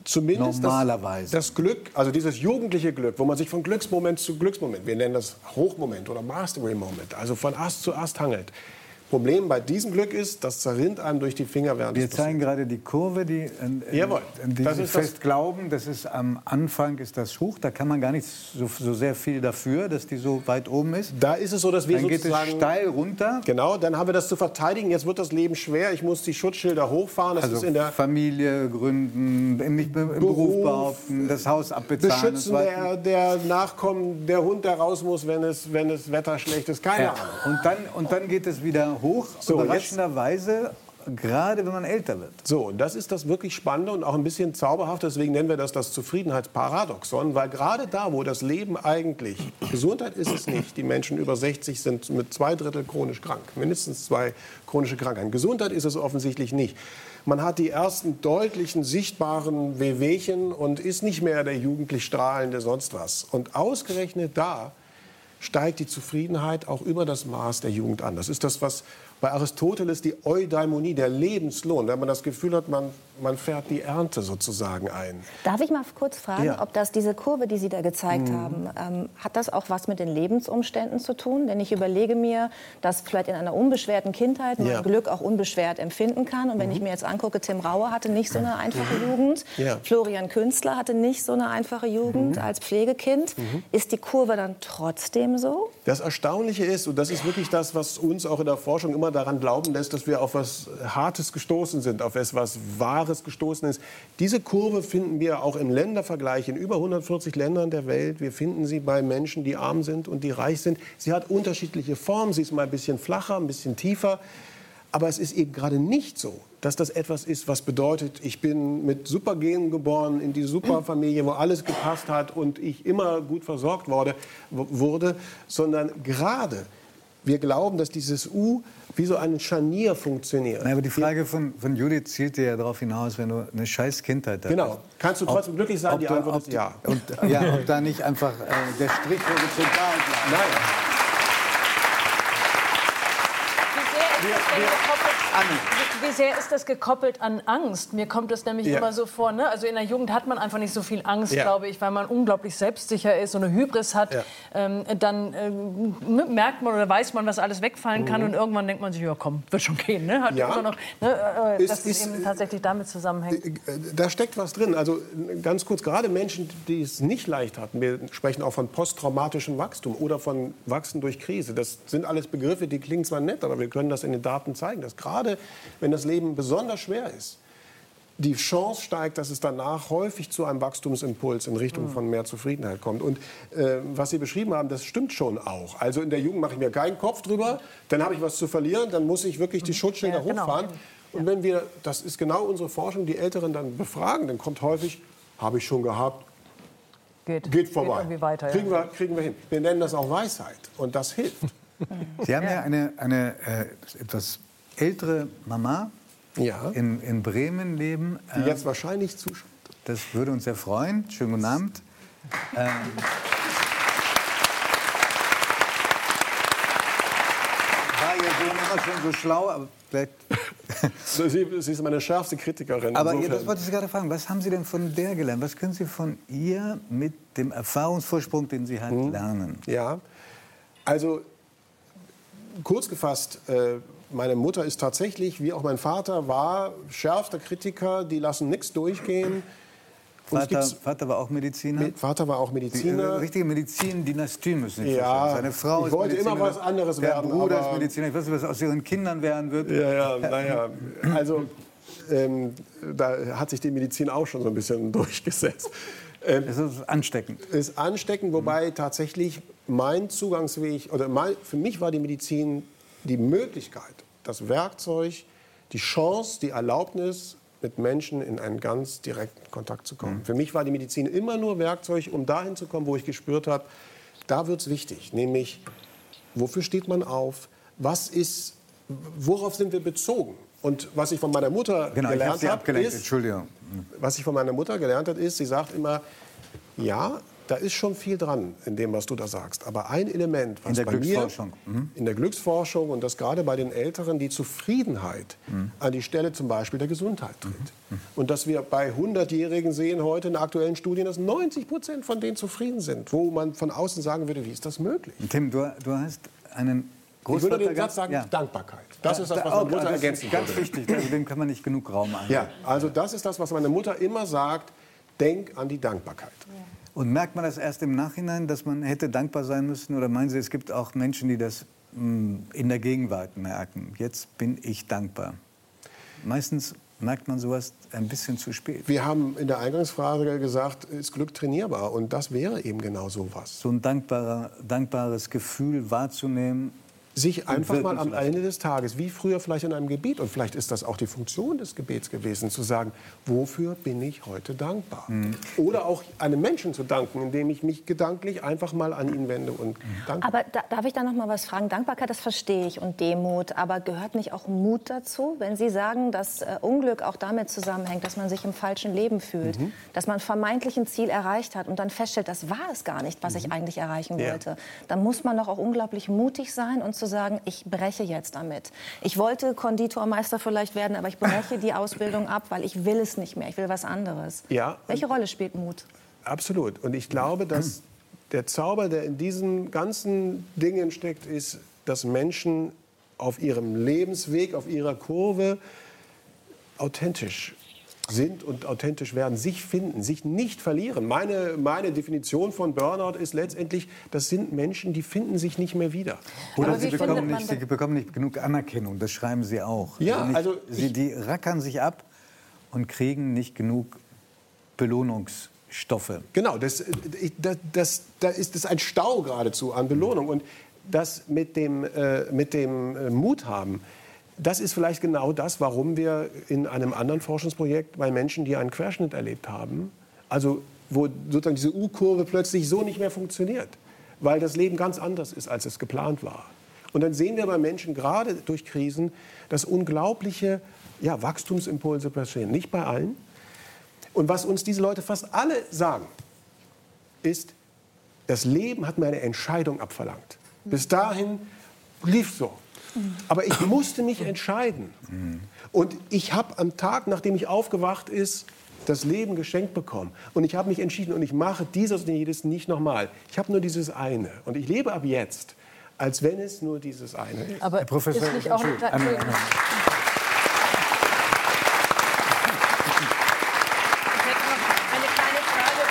Zumindest Normalerweise. Das, das Glück, also dieses jugendliche Glück, wo man sich von Glücksmoment zu Glücksmoment, wir nennen das Hochmoment oder Mastery Moment, also von Ast zu Ast hangelt. Problem bei diesem Glück ist, das zerrinnt einem durch die Finger während Wir zeigen gerade die Kurve, die, äh, Jawohl. die Das Sie ist das- fest glauben, das ist am Anfang ist das hoch, da kann man gar nicht so, so sehr viel dafür, dass die so weit oben ist. Da ist es so, dass wir Dann geht es sozusagen steil runter. Genau, dann haben wir das zu verteidigen. Jetzt wird das Leben schwer. Ich muss die Schutzschilder hochfahren. Das Also Familie gründen, im, im Beruf, Beruf, behaupten, das Haus abbezahlen. Beschützen der, der Nachkommen, der Hund, der raus muss, wenn es, wenn es Wetter schlecht ist. Keine Ja. Ahnung. Und, dann, und dann geht es wieder hoch, So, überraschenderweise, gerade wenn man älter wird. So, und das ist das wirklich Spannende und auch ein bisschen zauberhaft. Deswegen nennen wir das das Zufriedenheitsparadoxon, weil gerade da, wo das Leben eigentlich, Gesundheit ist es nicht, die Menschen über 60 sind mit zwei Drittel chronisch krank, mindestens zwei chronische Krankheiten. Gesundheit ist es offensichtlich nicht. Man hat die ersten deutlichen, sichtbaren Wehwehchen und ist nicht mehr der jugendlich strahlende sonst was. Und ausgerechnet da steigt die Zufriedenheit auch über das Maß der Jugend an. Das ist das, was bei Aristoteles die Eudaimonie, der Lebenslohn, wenn man das Gefühl hat, man, man fährt die Ernte sozusagen ein. Darf ich mal kurz fragen, Ja. ob das diese Kurve, die Sie da gezeigt Mhm. haben, ähm, hat das auch was mit den Lebensumständen zu tun? Denn ich überlege mir, dass vielleicht in einer unbeschwerten Kindheit man Ja. Mhm. Glück auch unbeschwert empfinden kann. Und wenn ich mir jetzt angucke, Tim Rauer hatte nicht so eine einfache Jugend, Ja. Florian Künstler hatte nicht so eine einfache Jugend Mhm. als Pflegekind. Ist die Kurve dann trotzdem so? Das Erstaunliche ist, und das ist wirklich das, was uns auch in der Forschung immer daran glauben lässt, dass wir auf was Hartes gestoßen sind, auf etwas Wahres gestoßen ist. Diese Kurve finden wir auch im Ländervergleich in über 140 Ländern der Welt. Wir finden sie bei Menschen, die arm sind und die reich sind. Sie hat unterschiedliche Formen. Sie ist mal ein bisschen flacher, ein bisschen tiefer. Aber es ist eben gerade nicht so, dass das etwas ist, was bedeutet, ich bin mit Supergenen geboren, in die Superfamilie, wo alles gepasst hat und ich immer gut versorgt wurde, wurde, sondern gerade wir glauben, dass dieses U wie so ein Scharnier funktioniert. Na, aber die Frage von, von Judith zielte ja darauf hinaus, wenn du eine scheiß Kindheit hast. Genau. Kannst du trotzdem glücklich sein? Die du- Antwort ob ist ja. Und, ja, ob da nicht einfach äh, der Strich horizontal bleibt. Nein. Wie sehr ist das gekoppelt an Angst? Mir kommt das nämlich Ja. immer so vor. Ne? Also in der Jugend hat man einfach nicht so viel Angst, Ja. glaube ich, weil man unglaublich selbstsicher ist, so eine Hybris hat. Ja. Ähm, dann ähm, merkt man oder weiß man, was alles wegfallen kann und irgendwann denkt man sich, ja komm, wird schon gehen. Ne? Hat Mhm. Ja. noch, ne? äh, Ist- dass es ist- eben tatsächlich damit zusammenhängt. Äh, Da steckt was drin. Also ganz kurz, gerade Menschen, die es nicht leicht hatten, wir sprechen auch von posttraumatischem Wachstum oder von Wachsen durch Krise. Das sind alles Begriffe, die klingen zwar nett, aber wir können das in den Daten zeigen, dass gerade wenn das Leben besonders schwer ist, die Chance steigt, dass es danach häufig zu einem Wachstumsimpuls in Richtung von mehr Zufriedenheit kommt. Und äh, was Sie beschrieben haben, das stimmt schon auch. Also in der Jugend mache ich mir keinen Kopf drüber, dann habe ich was zu verlieren, dann muss ich wirklich die Schutzschilder Ja, genau. hochfahren. Und wenn wir, das ist genau unsere Forschung, die Älteren dann befragen, dann kommt häufig, habe ich schon gehabt, Geht, geht vorbei. irgendwie weiter. kriegen, ja. wir, kriegen wir hin. Wir nennen das auch Weisheit und das hilft. <laughs> Sie haben ja eine, eine äh, etwas ältere Mama Ja. in, in Bremen leben. Die Äh, jetzt wahrscheinlich zuschaut. das würde uns sehr freuen. Schönen guten Abend. Ähm, war ihr Sohn immer schon so schlau, aber vielleicht <laughs> Sie, sie ist meine schärfste Kritikerin. Aber ihr, das wollte ich Sie gerade fragen. Was haben Sie denn von der gelernt? Was können Sie von ihr mit dem Erfahrungsvorsprung, den sie hat, lernen? Ja, also kurz gefasst, äh, meine Mutter ist tatsächlich, wie auch mein Vater, war schärfster Kritiker. Die lassen nichts durchgehen. Vater, Vater war auch Mediziner. Vater war auch Die, äh, Mediziner. richtige Medizin-Dynastie müssen Sie Ja, verstehen. Seine Frau ich wollte immer was anderes der werden, Bruder aber- ist Mediziner. Ich weiß nicht, was aus ihren Kindern werden wird. Ja, ja, naja. Also, ähm, da hat sich die Medizin auch schon so ein bisschen durchgesetzt. Ähm, Es ist ansteckend. ist ansteckend, wobei tatsächlich mein Zugangsweg, oder mein, für mich war die Medizin die Möglichkeit, das Werkzeug, die Chance, die Erlaubnis, mit Menschen in einen ganz direkten Kontakt zu kommen. Für mich war die Medizin immer nur Werkzeug, um dahin zu kommen, wo ich gespürt habe, da wird es wichtig, nämlich wofür steht man auf, was ist, worauf sind wir bezogen? Und was ich von meiner Mutter Genau, gelernt habe, ist, Entschuldigung. was ich von meiner Mutter gelernt habe, ist, sie sagt immer, ja, da ist schon viel dran in dem, was du da sagst. Aber ein Element, was In der bei Glücksforschung. mir in der Glücksforschung und das gerade bei den Älteren die Zufriedenheit an die Stelle zum Beispiel der Gesundheit tritt. Und dass wir bei 100-Jährigen sehen heute in aktuellen Studien, dass 90 Prozent von denen zufrieden sind, wo man von außen sagen würde, wie ist das möglich? Tim, du, du hast einen Ich würde Großvater den Satz sagen, Ja. Dankbarkeit. Das ist das, Da- was auch, meine Mutter das ist ergänzen Ganz würde. wichtig, also dem kann man nicht genug Raum ein. Ja, also das ist das, was meine Mutter immer sagt, denk an die Dankbarkeit. Und merkt man das erst im Nachhinein, dass man hätte dankbar sein müssen? Oder meinen Sie, es gibt auch Menschen, die das mh, in der Gegenwart merken? Jetzt bin ich dankbar. Meistens merkt man sowas ein bisschen zu spät. Wir haben in der Eingangsfrage gesagt, ist Glück trainierbar? Und das wäre eben genau sowas. So ein dankbarer, dankbares Gefühl wahrzunehmen. Sich einfach mal am. Ende des Tages, wie früher vielleicht in einem Gebet, und vielleicht ist das auch die Funktion des Gebets gewesen, zu sagen, wofür bin ich heute dankbar? Mhm. Oder auch einem Menschen zu danken, indem ich mich gedanklich einfach mal an ihn wende und danke. Aber da, darf ich da noch mal was fragen? Dankbarkeit, das verstehe ich und Demut, aber gehört nicht auch Mut dazu, wenn Sie sagen, dass äh, Unglück auch damit zusammenhängt, dass man sich im falschen Leben fühlt, Mhm. dass man vermeintlich ein Ziel erreicht hat und dann feststellt, das war es gar nicht, was ich eigentlich erreichen Mhm. Ja. wollte. Dann muss man doch auch unglaublich mutig sein und zu sagen, ich breche jetzt damit. Ich wollte Konditormeister vielleicht werden, aber ich breche die Ausbildung ab, weil ich will es nicht mehr. Ich will was anderes. Ja. Welche Rolle spielt Mut? Absolut. Und ich glaube, dass der Zauber, der in diesen ganzen Dingen steckt, ist, dass Menschen auf ihrem Lebensweg, auf ihrer Kurve authentisch sind und authentisch werden, sich finden, sich nicht verlieren. Meine, meine Definition von Burnout ist letztendlich, das sind Menschen, die finden sich nicht mehr wieder. Oder sie bekommen, nicht, sie bekommen nicht genug Anerkennung. Das schreiben sie auch. Ja, nicht, also sie, die rackern sich ab und kriegen nicht genug Belohnungsstoffe. Genau, das, äh, das, das, da ist das ein Stau geradezu an Belohnung. Und das mit dem, äh, mit dem äh, Mut haben, das ist vielleicht genau das, warum wir in einem anderen Forschungsprojekt bei Menschen, die einen Querschnitt erlebt haben, also wo sozusagen diese U-Kurve plötzlich so nicht mehr funktioniert, weil das Leben ganz anders ist, als es geplant war. Und dann sehen wir bei Menschen gerade durch Krisen, dass unglaubliche ja, Wachstumsimpulse passieren. Nicht bei allen. Und was uns diese Leute fast alle sagen, ist, das Leben hat mir eine Entscheidung abverlangt. Bis dahin lief so. Aber ich musste mich entscheiden. Und ich habe am Tag, nachdem ich aufgewacht ist, das Leben geschenkt bekommen. Und ich habe mich entschieden und ich mache dieses und jedes nicht nochmal. Ich habe nur dieses eine. Und ich lebe ab jetzt, als wenn es nur dieses eine ist. Aber Herr Professor, ist nicht auch eine, Entschuldigung, einmal- Entschuldigung. Ich hätte noch eine kleine Frage,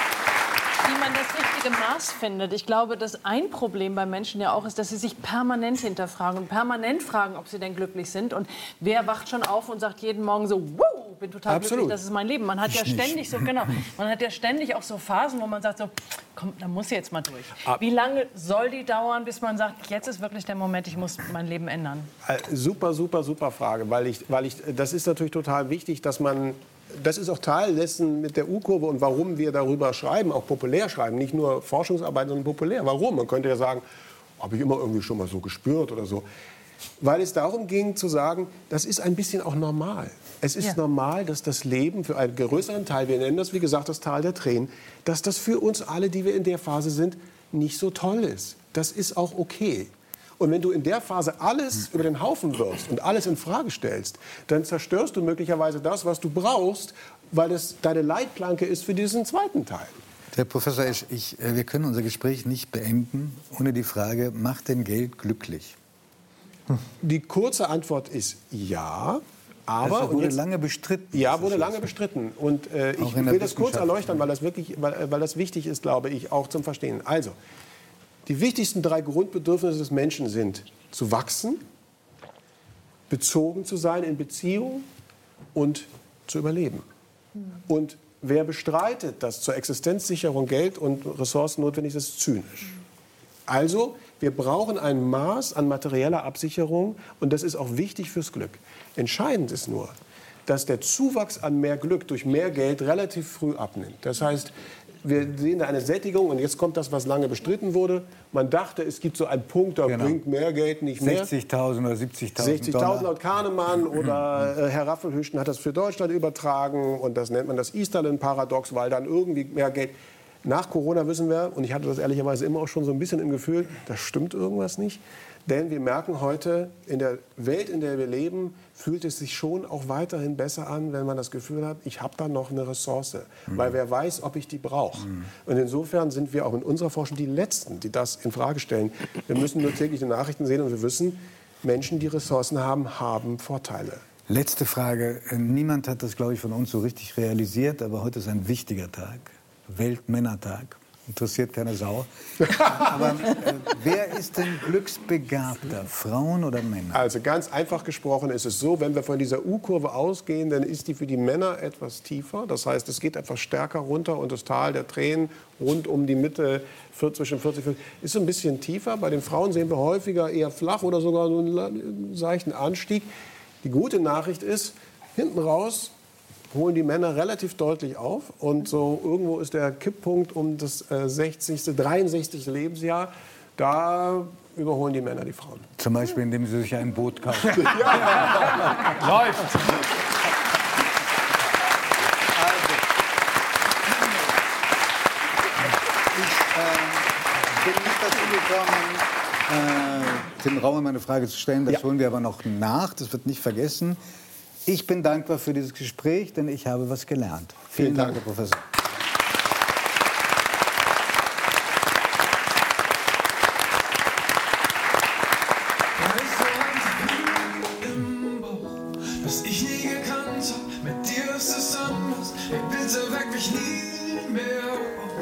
wie man das richtige Maß findet. Ich glaube, dass ein Problem bei Menschen ja auch ist, dass sie sich permanent hinterfragen und permanent fragen, ob sie denn glücklich sind. Und wer wacht schon auf und sagt jeden Morgen so, wow, bin total Absolut. glücklich, das ist mein Leben. Man hat ja ständig so, genau, man hat ja ständig auch so Phasen, wo man sagt so, komm, da muss ich jetzt mal durch. Wie lange soll die dauern, bis man sagt, jetzt ist wirklich der Moment, ich muss mein Leben ändern? Äh, Super, super, super Frage, weil ich, weil ich, das ist natürlich total wichtig, dass man, das ist auch Teil dessen mit der U-Kurve und warum wir darüber schreiben, auch populär schreiben, nicht nur Forschungsarbeit, sondern populär. Warum? Man könnte ja sagen, habe ich immer irgendwie schon mal so gespürt oder so. Weil es darum ging zu sagen, das ist ein bisschen auch normal. Es ist Ja. normal, dass das Leben für einen größeren Teil, wir nennen das wie gesagt das Tal der Tränen, dass das für uns alle, die wir in der Phase sind, nicht so toll ist. Das ist auch okay. Und wenn du in der Phase alles über den Haufen wirfst und alles in Frage stellst, dann zerstörst du möglicherweise das, was du brauchst, weil es deine Leitplanke ist für diesen zweiten Teil. Herr Professor Esch, ich, äh, wir können unser Gespräch nicht beenden ohne die Frage, macht denn Geld glücklich? Die kurze Antwort ist ja. Aber Das wurde jetzt- lange bestritten. Ja, wurde lange bestritten. Und äh, ich will das kurz erläutern, weil das, wirklich, weil, weil das wichtig ist, glaube ich, auch zum Verstehen. Also, die wichtigsten drei Grundbedürfnisse des Menschen sind zu wachsen, bezogen zu sein in Beziehung und zu überleben. Und wer bestreitet, dass zur Existenzsicherung Geld und Ressourcen notwendig ist, ist zynisch. Also, wir brauchen ein Maß an materieller Absicherung und das ist auch wichtig fürs Glück. Entscheidend ist nur, dass der Zuwachs an mehr Glück durch mehr Geld relativ früh abnimmt. Das heißt, wir sehen da eine Sättigung und jetzt kommt das, was lange bestritten wurde. Man dachte, es gibt so einen Punkt, da Genau. bringt mehr Geld nicht mehr. 60.000 oder 70.000 60.000 Dollar. laut Kahnemann oder äh, Herr Raffelhüschen hat das für Deutschland übertragen und das nennt man das Easterlin-Paradox, weil dann irgendwie mehr Geld. Nach Corona wissen wir, und ich hatte das ehrlicherweise immer auch schon so ein bisschen im Gefühl, da stimmt irgendwas nicht. Denn wir merken heute, in der Welt, in der wir leben, fühlt es sich schon auch weiterhin besser an, wenn man das Gefühl hat, ich habe da noch eine Ressource. Weil wer weiß, ob ich die brauche. Und insofern sind wir auch in unserer Forschung die Letzten, die das in Frage stellen. Wir müssen nur täglich die Nachrichten sehen und wir wissen, Menschen, die Ressourcen haben, haben Vorteile. Letzte Frage. Niemand hat das, glaube ich, von uns so richtig realisiert, aber heute ist ein wichtiger Tag. Weltmännertag. Interessiert keine Sau. aber äh, wer ist denn glücksbegabter? Frauen oder Männer? Also ganz einfach gesprochen ist es so, wenn wir von dieser U-Kurve ausgehen, dann ist die für die Männer etwas tiefer. Das heißt, es geht etwas stärker runter und das Tal der Tränen rund um die Mitte zwischen 40 und 50 ist ein bisschen tiefer. Bei den Frauen sehen wir häufiger eher flach oder sogar so einen seichten Anstieg. Die gute Nachricht ist, hinten raus holen die Männer relativ deutlich auf. Und so irgendwo ist der Kipppunkt um das äh, 60., 63. Lebensjahr. Da überholen die Männer die Frauen. Zum Beispiel, indem sie sich ein Boot kaufen. <laughs> Läuft. bin nicht dazu gekommen, äh, Tim Rauer meine Frage zu stellen. Das Ja. holen wir aber noch nach. Das wird nicht vergessen. Ich bin dankbar für dieses Gespräch, denn ich habe was gelernt. Vielen, Vielen Dank, Dank. Herr Professor.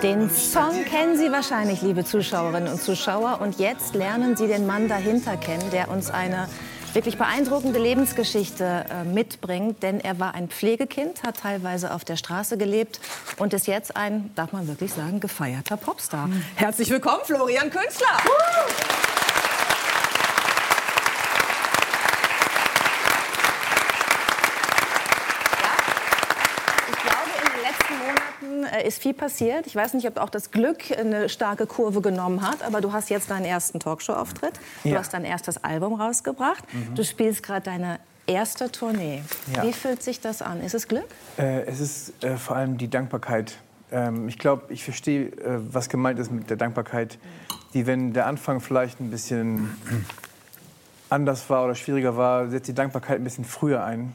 Den Song kennen Sie wahrscheinlich, liebe Zuschauerinnen und Zuschauer. Und jetzt lernen Sie den Mann dahinter kennen, der uns eine wirklich beeindruckende Lebensgeschichte äh, mitbringt. Denn er war ein Pflegekind, hat teilweise auf der Straße gelebt und ist jetzt ein, darf man wirklich sagen, gefeierter Popstar. Herzlich willkommen, Florian Künstler. Ich glaube, in den letzten Monaten äh, ist viel passiert. Ich weiß nicht, ob auch das Glück eine starke Kurve genommen hat, aber du hast jetzt deinen ersten Talkshow-Auftritt. Du Ja. hast dein erstes Album rausgebracht. Du spielst gerade deine erste Tournee. Ja. Wie fühlt sich das an? Ist es Glück? Äh, es ist äh, vor allem die Dankbarkeit. Ähm, ich glaube, ich verstehe, äh, was gemeint ist mit der Dankbarkeit, die, wenn der Anfang vielleicht ein bisschen <clears throat> anders war oder schwieriger war, setzt die Dankbarkeit ein bisschen früher ein.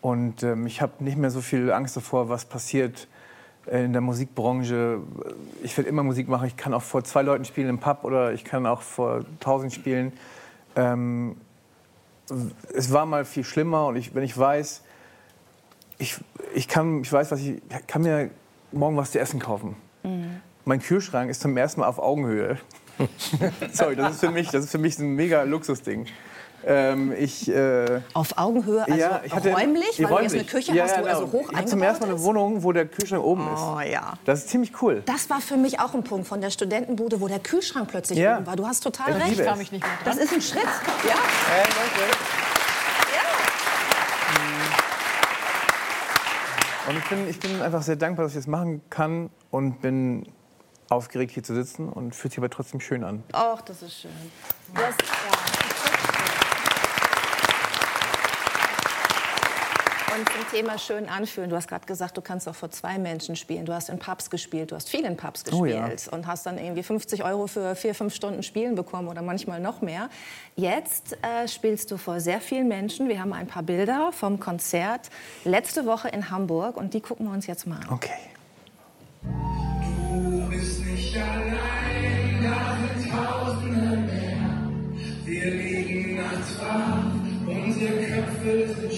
Und ähm, ich habe nicht mehr so viel Angst davor, was passiert äh, in der Musikbranche. Ich werde immer Musik machen. Ich kann auch vor zwei Leuten spielen im Pub oder ich kann auch vor tausend spielen. Ähm, es war mal viel schlimmer und ich, wenn ich weiß, ich, ich, kann, ich weiß, was ich kann mir morgen was zu essen kaufen. Mein Kühlschrank ist zum ersten Mal auf Augenhöhe. <laughs> Sorry, das ist für mich, das ist für mich ein mega Luxusding. Ähm, ich, äh, Auf Augenhöhe, also ja, ich hatte, räumlich, weil du jetzt eine Küche ja, hast, ja, wo er so genau. hoch Ich habe zum ersten Mal eine? Wohnung, wo der Kühlschrank oben ist. Oh ja. Das ist ziemlich cool. Das war für mich auch ein Punkt von der Studentenbude, wo der Kühlschrank plötzlich Ja. oben war. Du hast total Ich recht. ich nicht mehr Das ist ein Schritt. Ja. Äh, Leute. Und ich bin, ich bin einfach sehr dankbar, dass ich das machen kann und bin aufgeregt, hier zu sitzen und fühlt sich aber trotzdem schön an. Ach, das ist schön. Das, ja. Und zum Thema schön anfühlen. Du hast gerade gesagt, du kannst auch vor zwei Menschen spielen. Du hast in Pubs gespielt, du hast viel in Pubs Oh gespielt ja. und hast dann irgendwie 50 Euro für vier, fünf Stunden Spielen bekommen oder manchmal noch mehr. Jetzt äh, spielst du vor sehr vielen Menschen. Wir haben ein paar Bilder vom Konzert letzte Woche in Hamburg und die gucken wir uns jetzt mal an. Okay. Du bist nicht allein, da sind Tausende mehr. Wir liegen nachts Unsere Köpfe sind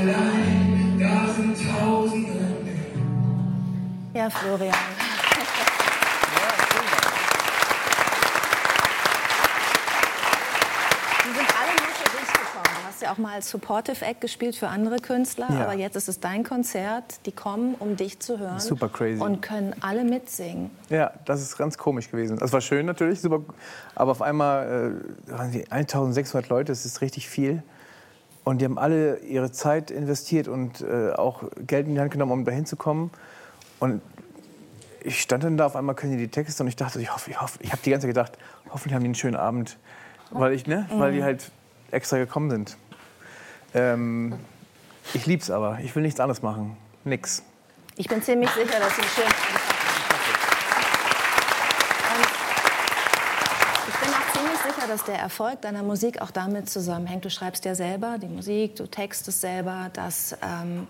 allein, da sind Tausende mehr. Ja, Florian. Die sind alle nur für dich gekommen. Du hast ja auch mal als Supportive Act gespielt für andere Künstler, Ja. aber jetzt ist es dein Konzert. Die kommen, um dich zu hören. Super crazy. Und können alle mitsingen. Ja, das ist ganz komisch gewesen. Das war schön natürlich, super, aber auf einmal äh, waren die 1600 Leute, das ist richtig viel. Und die haben alle ihre Zeit investiert und äh, auch Geld in die Hand genommen, um dahin zu kommen. Und ich stand dann da, auf einmal können die die Texte und ich dachte, ich hoffe, ich hoffe, ich habe die ganze Zeit gedacht, hoffentlich haben die einen schönen Abend, weil ich, ne, weil die halt extra gekommen sind. Ähm, ich lieb's aber, ich will nichts anderes machen, nix. Ich bin ziemlich sicher, dass sie einen schönen Abend haben. Und Ich bin auch ziemlich sicher, dass der Erfolg deiner Musik auch damit zusammenhängt. Du schreibst ja selber die Musik, du textest selber, dass ähm,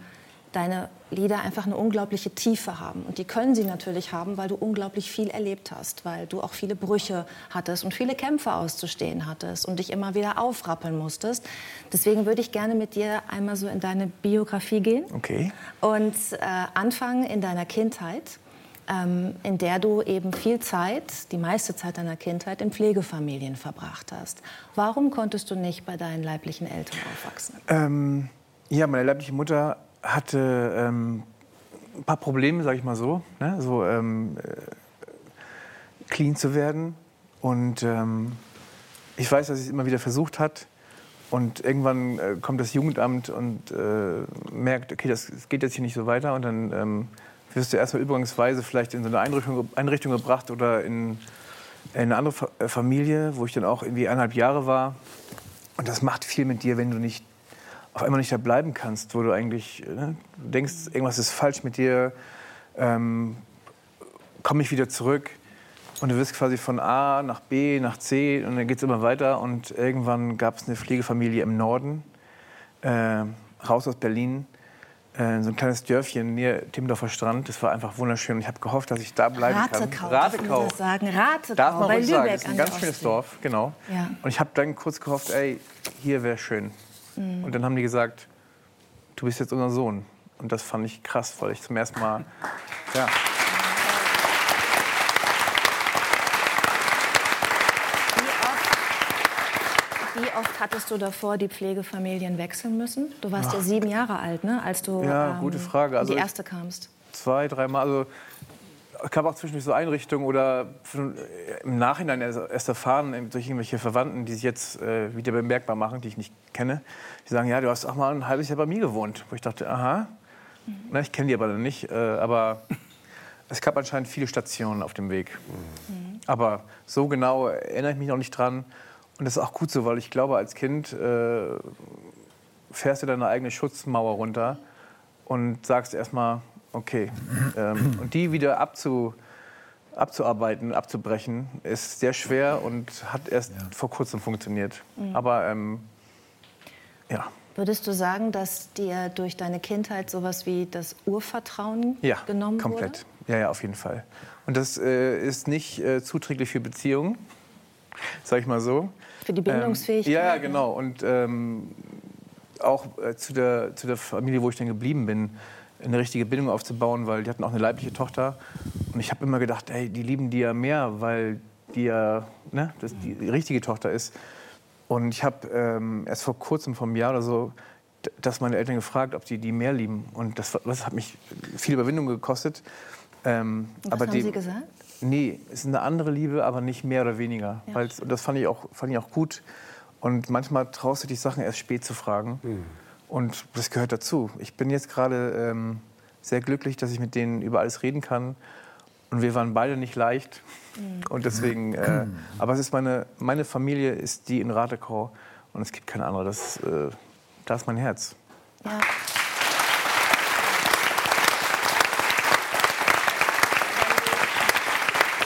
deine Lieder einfach eine unglaubliche Tiefe haben. Und die können sie natürlich haben, weil du unglaublich viel erlebt hast, weil du auch viele Brüche hattest und viele Kämpfe auszustehen hattest und dich immer wieder aufrappeln musstest. Deswegen würde ich gerne mit dir einmal so in deine Biografie gehen Okay. und äh, anfangen in deiner Kindheit, ähm, in der du eben viel Zeit, die meiste Zeit deiner Kindheit, in Pflegefamilien verbracht hast. Warum konntest du nicht bei deinen leiblichen Eltern aufwachsen? Ähm, ja, meine leibliche Mutter hatte ähm, ein paar Probleme, sage ich mal so, ne? so ähm, äh, clean zu werden. Und ähm, ich weiß, dass sie es immer wieder versucht hat. Und irgendwann äh, kommt das Jugendamt und äh, merkt, okay, das, das geht jetzt hier nicht so weiter. Und dann ähm, wirst du erstmal übergangsweise vielleicht in so eine Einrichtung, Einrichtung gebracht oder in, in eine andere äh, Familie, wo ich dann auch irgendwie eineinhalb Jahre war. Und das macht viel mit dir, wenn du nicht auf einmal nicht da bleiben kannst, wo du eigentlich ne, du denkst, irgendwas ist falsch mit dir, ähm, komme ich wieder zurück. Und du wirst quasi von A nach B nach C und dann geht es immer weiter. Und irgendwann gab es eine Pflegefamilie im Norden, äh, raus aus Berlin, äh, so ein kleines Dörfchen näher Timmendorfer Strand. Das war einfach wunderschön. Und ich habe gehofft, dass ich da bleiben Ratekau, kann. wir das sagen? Ratekau, Darf man bei ruhig Lübeck sagen. Das ist ein ganz schönes Ostsee. Dorf, genau. Ja. Und ich habe dann kurz gehofft, ey, hier wäre schön. Mhm. Und dann haben die gesagt, du bist jetzt unser Sohn. Und das fand ich krass, weil ich zum ersten Mal, ja. Wie oft hattest du davor die Pflegefamilien wechseln müssen? Du warst ja sieben Jahre alt, ne, als du Ja, gute Frage. Also die erste kamst. zwei, dreimal. Also es gab auch zwischendurch so Einrichtungen oder im Nachhinein erst erfahren durch irgendwelche Verwandten, die sich jetzt äh, wieder bemerkbar machen, die ich nicht kenne. Die sagen, ja, du hast auch mal ein halbes Jahr bei mir gewohnt. Wo ich dachte, aha, Na, ich kenne die aber noch nicht. Äh, aber es gab anscheinend viele Stationen auf dem Weg. Aber so genau erinnere ich mich noch nicht dran. Und das ist auch gut so, weil ich glaube, als Kind äh, fährst du deine eigene Schutzmauer runter und sagst erstmal, okay. Ähm, und die wieder abzu, abzuarbeiten, abzubrechen, ist sehr schwer und hat erst vor kurzem funktioniert. Mhm. Aber ähm, ja, Würdest du sagen, dass dir durch deine Kindheit sowas wie das Urvertrauen ja genommen komplett. Ja, ja, auf jeden Fall. Und das äh, ist nicht äh, zuträglich für Beziehungen, <laughs> sag ich mal so. Für die Bindungsfähigkeit, Ähm, ja, genau. Und ähm, auch äh, zu, der, zu der Familie, wo ich dann geblieben bin, eine richtige Bindung aufzubauen, weil die hatten auch eine leibliche Tochter. Und ich habe immer gedacht, ey, die lieben die ja mehr, weil die ja ne, das die, richtige Tochter ist. Und ich habe ähm, erst vor kurzem, vor einem Jahr oder so, d- das meine Eltern gefragt, ob die die mehr lieben. Und das, das hat mich viel Überwindung gekostet. Ähm, was aber haben die, sie gesagt? Nee, es ist eine andere Liebe, aber nicht mehr oder weniger. Ja. Weil's- Und das fand ich, auch, fand ich auch gut. Und manchmal traust du dich Sachen erst spät zu fragen. Und das gehört dazu. Ich bin jetzt gerade ähm, sehr glücklich, dass ich mit denen über alles reden kann. Und wir waren beide nicht leicht. Und deswegen, äh, aber es ist meine, meine Familie ist die in Ratekau. Und es gibt keine andere. Das, äh, da ist mein Herz. Ja.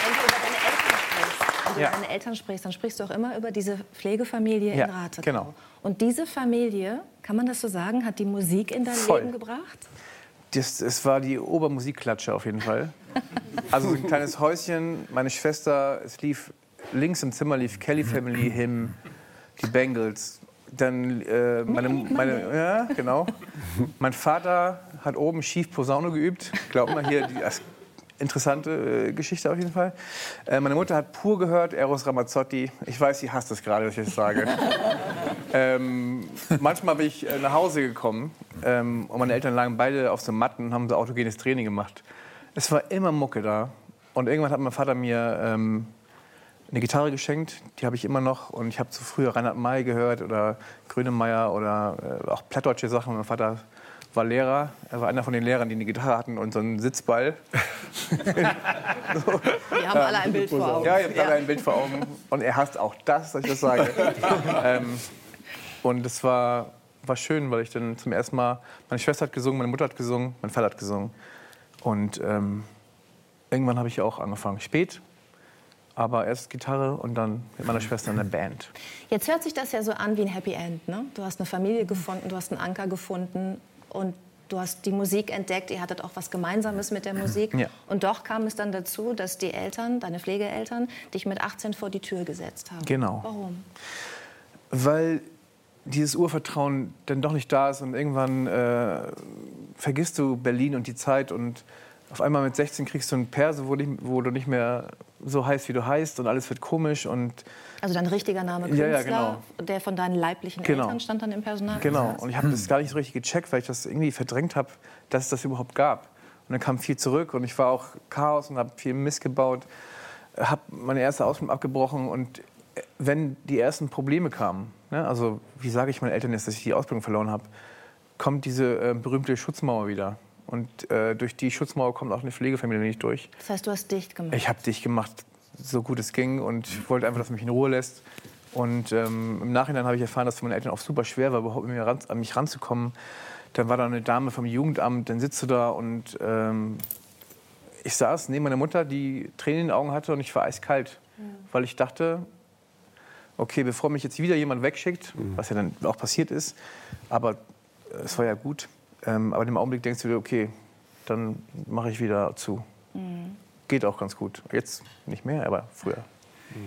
Wenn du über deine Eltern wenn du Ja. über deine Eltern sprichst, dann sprichst du auch immer über diese Pflegefamilie Ja, in Ratekau. genau. Und diese Familie, kann man das so sagen, hat die Musik in dein Voll. Leben gebracht? Das, es war die Obermusikklatsche auf jeden Fall. Also so ein kleines Häuschen, meine Schwester, es lief links im Zimmer lief Kelly Family Hymn, die Bengals. Dann äh, meine, meine, ja, genau. Mein Vater hat oben schief Posaune geübt. Glaub mal hier, die, das, interessante äh, Geschichte auf jeden Fall. Äh, meine Mutter hat pur gehört, Eros Ramazzotti. Ich weiß, sie hasst es gerade, dass ich das sage. <laughs> ähm, manchmal bin ich äh, nach Hause gekommen ähm, und meine Eltern lagen beide auf so Matten und haben so autogenes Training gemacht. Es war immer Mucke da. Und irgendwann hat mein Vater mir ähm, eine Gitarre geschenkt, die habe ich immer noch. Und ich habe zu früher Reinhard May gehört oder Grönemeyer oder auch plattdeutsche Sachen. Mein Vater war Lehrer. Er war einer von den Lehrern, die eine Gitarre hatten und so einen Sitzball. <laughs> Wir haben alle ein Bild vor Augen. Ja, ihr habt alle ein Bild vor Augen. Und er hasst auch das, dass ich das sage. <laughs> ähm, und es war, war schön, weil ich dann zum ersten Mal, meine Schwester hat gesungen, meine Mutter hat gesungen, mein Vater hat gesungen. Und ähm, irgendwann habe ich auch angefangen. Spät, aber erst Gitarre und dann mit meiner Schwester in der Band. Jetzt hört sich das ja so an wie ein Happy End. Ne? Du hast eine Familie gefunden, du hast einen Anker gefunden und du hast die Musik entdeckt. Ihr hattet auch was Gemeinsames mit der Musik. Ja. Und doch kam es dann dazu, dass die Eltern, deine Pflegeeltern, dich mit 18 vor die Tür gesetzt haben. Genau. Warum? Weil dieses Urvertrauen dann doch nicht da ist und irgendwann äh, vergisst du Berlin und die Zeit und auf einmal mit 16 kriegst du einen Perso, wo, nicht- wo du nicht mehr so heißt, wie du heißt und alles wird komisch und Also dein richtiger Name Ja, Künstler, ja, der von deinen leiblichen Genau. Eltern stand dann im Personal. Genau, und ich habe das gar nicht so richtig gecheckt, weil ich das irgendwie verdrängt habe, dass es das überhaupt gab. Und dann kam viel zurück und ich war auch Chaos und habe viel Mist gebaut, habe meine erste Ausbildung abgebrochen und äh, wenn die ersten Probleme kamen, ne, also wie sage ich meinen Eltern jetzt, dass ich die Ausbildung verloren habe, kommt diese äh, berühmte Schutzmauer wieder. Und äh, durch die Schutzmauer kommt auch eine Pflegefamilie nicht durch. Das heißt, du hast dicht gemacht. Ich habe dich gemacht, so gut es ging und ich wollte einfach, dass man mich in Ruhe lässt. Und ähm, im Nachhinein habe ich erfahren, dass es für meine Eltern auch super schwer war, überhaupt an, mir ran, an mich ranzukommen. Dann war da eine Dame vom Jugendamt, dann sitzt du da und ähm, ich saß neben meiner Mutter, die Tränen in den Augen hatte und ich war eiskalt, weil ich dachte, okay, bevor mich jetzt wieder jemand wegschickt, was ja dann auch passiert ist, aber äh, es war ja gut, ähm, aber im Augenblick denkst du dir, okay, dann mache ich wieder zu. Geht auch ganz gut. Jetzt nicht mehr, aber früher.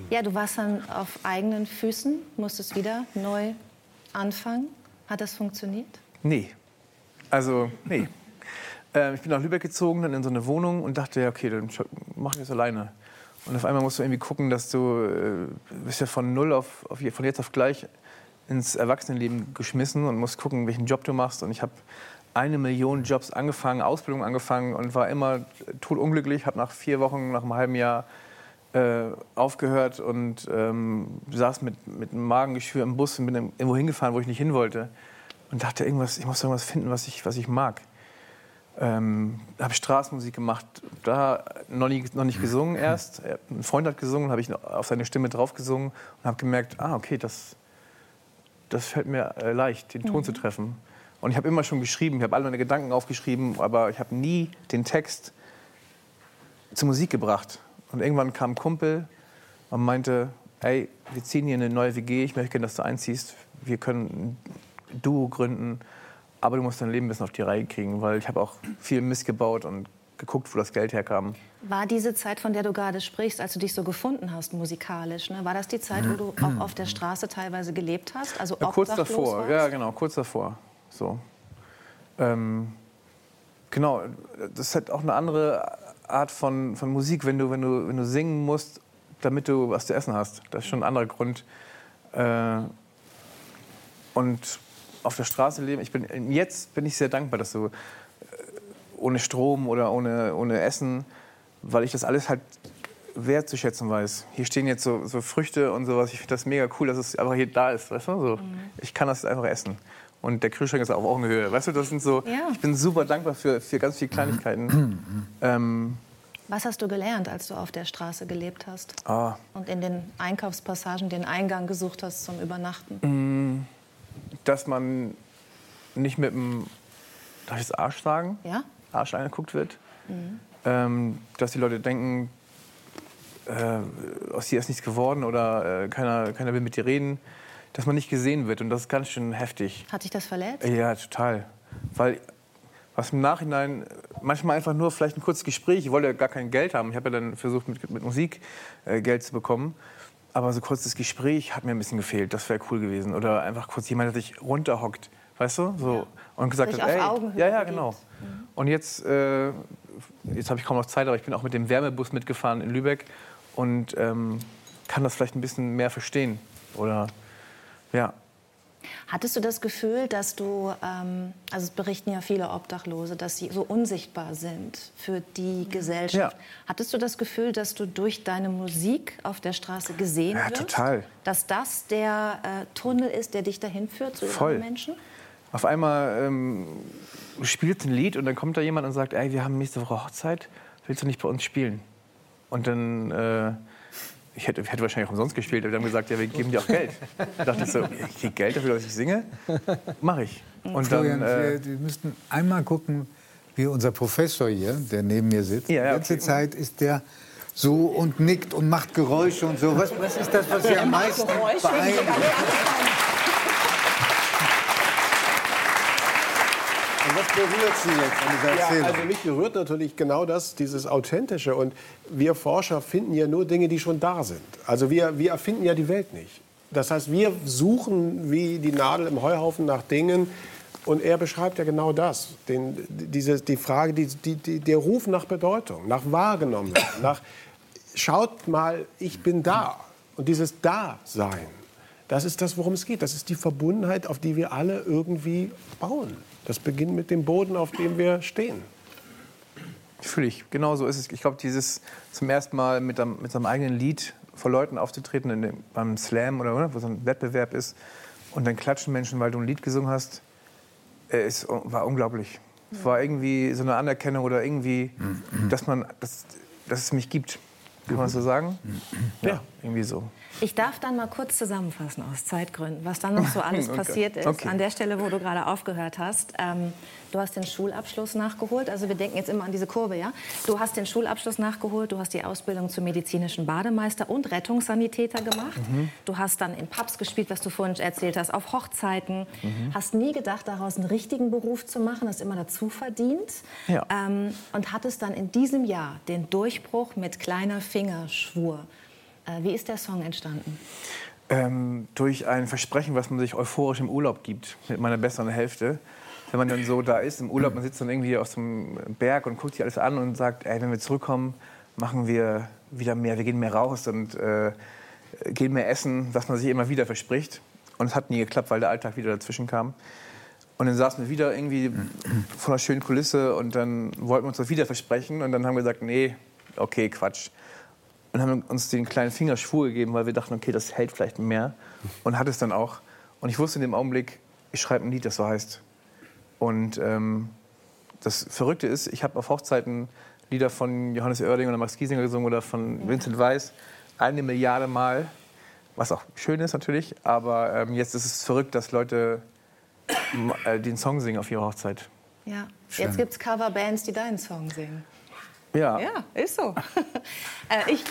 Ja, du warst dann auf eigenen Füßen, musstest wieder neu anfangen. Hat das funktioniert? Nee. Also, nee. <laughs> Ähm, ich bin nach Lübeck gezogen, dann in so eine Wohnung und dachte, ja, okay, dann mach ich das alleine. Und auf einmal musst du irgendwie gucken, dass du äh, bist ja von null auf, auf von jetzt auf gleich ins Erwachsenenleben geschmissen und musst gucken, welchen Job du machst. Und ich habe eine Million Jobs angefangen, Ausbildung angefangen und war immer totunglücklich. Habe nach vier Wochen, nach einem halben Jahr äh, aufgehört und ähm, saß mit, mit einem Magengeschwür im Bus und bin irgendwo hingefahren, wo ich nicht hin wollte. Und dachte, irgendwas, ich muss irgendwas finden, was ich, was ich mag. Ähm, habe Straßenmusik gemacht, da noch, nie, noch nicht gesungen <laughs> erst. Ein Freund hat gesungen, habe ich auf seine Stimme drauf gesungen und habe gemerkt, ah, okay, das, das fällt mir äh, leicht, den Ton zu treffen. Und ich habe immer schon geschrieben, ich habe alle meine Gedanken aufgeschrieben, aber ich habe nie den Text zur Musik gebracht. Und irgendwann kam ein Kumpel und meinte, ey, wir ziehen hier eine neue WG, ich möchte gerne, dass du einziehst. Wir können ein Duo gründen, aber du musst dein Leben ein bisschen auf die Reihe kriegen, weil ich habe auch viel Mist gebaut und geguckt, wo das Geld herkam. War diese Zeit, von der du gerade sprichst, als du dich so gefunden hast musikalisch, ne, war das die Zeit, wo du <clears throat> auch auf der Straße teilweise gelebt hast? Also Ja, kurz davor, warst? ja genau, kurz davor. So. Ähm, genau, das ist halt auch eine andere Art von, von Musik, wenn du, wenn, du, wenn du singen musst, damit du was zu essen hast. Das ist schon ein anderer Grund. Äh, und auf der Straße leben, ich bin, jetzt bin ich sehr dankbar, dass du äh, ohne Strom oder ohne, ohne Essen, weil ich das alles halt wertzuschätzen weiß. Hier stehen jetzt so, so Früchte und sowas. Ich finde das mega cool, dass es einfach hier da ist. Weißt du? so. Ich kann das einfach essen. Und der Kühlschrank ist auf Augenhöhe. Weißt du, das sind so. Ja. Ich bin super dankbar für, für ganz viele Kleinigkeiten. ähm, Was hast du gelernt, als du auf der Straße gelebt hast ah, und in den Einkaufspassagen den Eingang gesucht hast zum Übernachten? dass man nicht mit dem, darf ich das Arsch sagen? Ja? Arsch angeguckt wird. Ähm, dass die Leute denken, äh, aus dir ist nichts geworden oder äh, keiner, keiner will mit dir reden. Dass man nicht gesehen wird und das ist ganz schön heftig. Hat dich das verletzt? Ja, total. Weil, was im Nachhinein manchmal einfach nur vielleicht ein kurzes Gespräch, ich wollte ja gar kein Geld haben, ich habe ja dann versucht mit, mit Musik äh, Geld zu bekommen, aber so kurzes Gespräch hat mir ein bisschen gefehlt, das wäre cool gewesen. Oder einfach kurz jemand, der sich runterhockt, weißt du, so und gesagt Sich hat, ey, Augenhöhe ja, ja, genau. Und jetzt, äh, jetzt habe ich kaum noch Zeit, aber ich bin auch mit dem Wärmebus mitgefahren in Lübeck und ähm, kann das vielleicht ein bisschen mehr verstehen. Oder ja. Hattest du das Gefühl, dass du, ähm, also es berichten ja viele Obdachlose, dass sie so unsichtbar sind für die Gesellschaft. Ja. Hattest du das Gefühl, dass du durch deine Musik auf der Straße gesehen Ja, wirst? total. Dass das der äh, Tunnel ist, der dich dahin führt zu Voll. Menschen? Auf einmal ähm, du spielst ein Lied und dann kommt da jemand und sagt, ey, wir haben nächste Woche Hochzeit, willst du nicht bei uns spielen? Und dann, äh, ich hätte, hätte wahrscheinlich auch umsonst gespielt, aber die haben gesagt, ja, wir geben dir auch Geld. Da dachte ich so, <laughs> ich krieg Geld dafür, dass ich singe? Mach ich. Und Florian, dann, äh, wir, wir müssten einmal gucken, wie unser Professor hier, der neben mir sitzt, Ja, ja, die ganze okay. Zeit ist der so und nickt und macht Geräusche und so. Was, was ist das, was Sie am meisten beeindruckt? Und was berührt Sie jetzt an dieser Ja, Erzählung? also mich berührt natürlich genau das, dieses Authentische. Und wir Forscher finden ja nur Dinge, die schon da sind. Also wir, wir erfinden ja die Welt nicht. Das heißt, wir suchen wie die Nadel im Heuhaufen nach Dingen. Und er beschreibt ja genau das. Den, diese, die Frage, die, die, der Ruf nach Bedeutung, nach wahrgenommen, <laughs> nach schaut mal, ich bin da. Und dieses Dasein, das ist das, worum es geht. Das ist die Verbundenheit, auf die wir alle irgendwie bauen. Das beginnt mit dem Boden, auf dem wir stehen. Fühle ich, genau so ist es. Ich glaube, dieses zum ersten Mal mit, einem, mit seinem eigenen Lied vor Leuten aufzutreten, in dem, beim Slam oder, oder wo so ein Wettbewerb ist, und dann klatschen Menschen, weil du ein Lied gesungen hast, äh, ist, war unglaublich. Es war irgendwie so eine Anerkennung oder irgendwie, dass, man, dass, dass es mich gibt. Kann man das so sagen? Ja, irgendwie so. Ich darf dann mal kurz zusammenfassen aus Zeitgründen, was dann noch so alles <laughs> Okay. passiert ist. Okay. An der Stelle, wo du gerade aufgehört hast. Ähm, du hast den Schulabschluss nachgeholt. Also wir denken jetzt immer an diese Kurve, ja? Du hast den Schulabschluss nachgeholt. Du hast die Ausbildung zum medizinischen Bademeister und Rettungssanitäter gemacht. Mhm. Du hast dann in Pubs gespielt, was du vorhin erzählt hast, auf Hochzeiten. Mhm. Hast nie gedacht, daraus einen richtigen Beruf zu machen. Hast immer dazu verdient. Ja. Ähm, und hattest dann in diesem Jahr den Durchbruch mit kleiner Fingerschwur. Äh, wie ist der Song entstanden? Ähm, durch ein Versprechen, was man sich euphorisch im Urlaub gibt, mit meiner besseren Hälfte. Wenn man dann so da ist im Urlaub, man sitzt dann irgendwie auf einem Berg und guckt sich alles an und sagt, ey, wenn wir zurückkommen, machen wir wieder mehr, wir gehen mehr raus und äh, gehen mehr essen, was man sich immer wieder verspricht. Und es hat nie geklappt, weil der Alltag wieder dazwischen kam. Und dann saßen wir wieder irgendwie vor einer schönen Kulisse und dann wollten wir uns das wieder versprechen und dann haben wir gesagt, nee, okay, Quatsch. Und haben uns den kleinen Finger schwur gegeben, weil wir dachten, okay, das hält vielleicht mehr. Und hat es dann auch. Und ich wusste in dem Augenblick, ich schreibe ein Lied, das so heißt. Und ähm, das Verrückte ist, ich habe auf Hochzeiten Lieder von Johannes Oerding oder Max Giesinger gesungen oder von Vincent Weiss eine Milliarde Mal. Was auch schön ist natürlich. Aber ähm, jetzt ist es verrückt, dass Leute äh, den Song singen auf ihrer Hochzeit. Ja, Schön. jetzt gibt es Coverbands, die deinen Song singen. Ja. Ja, ist so. <laughs> äh, ich,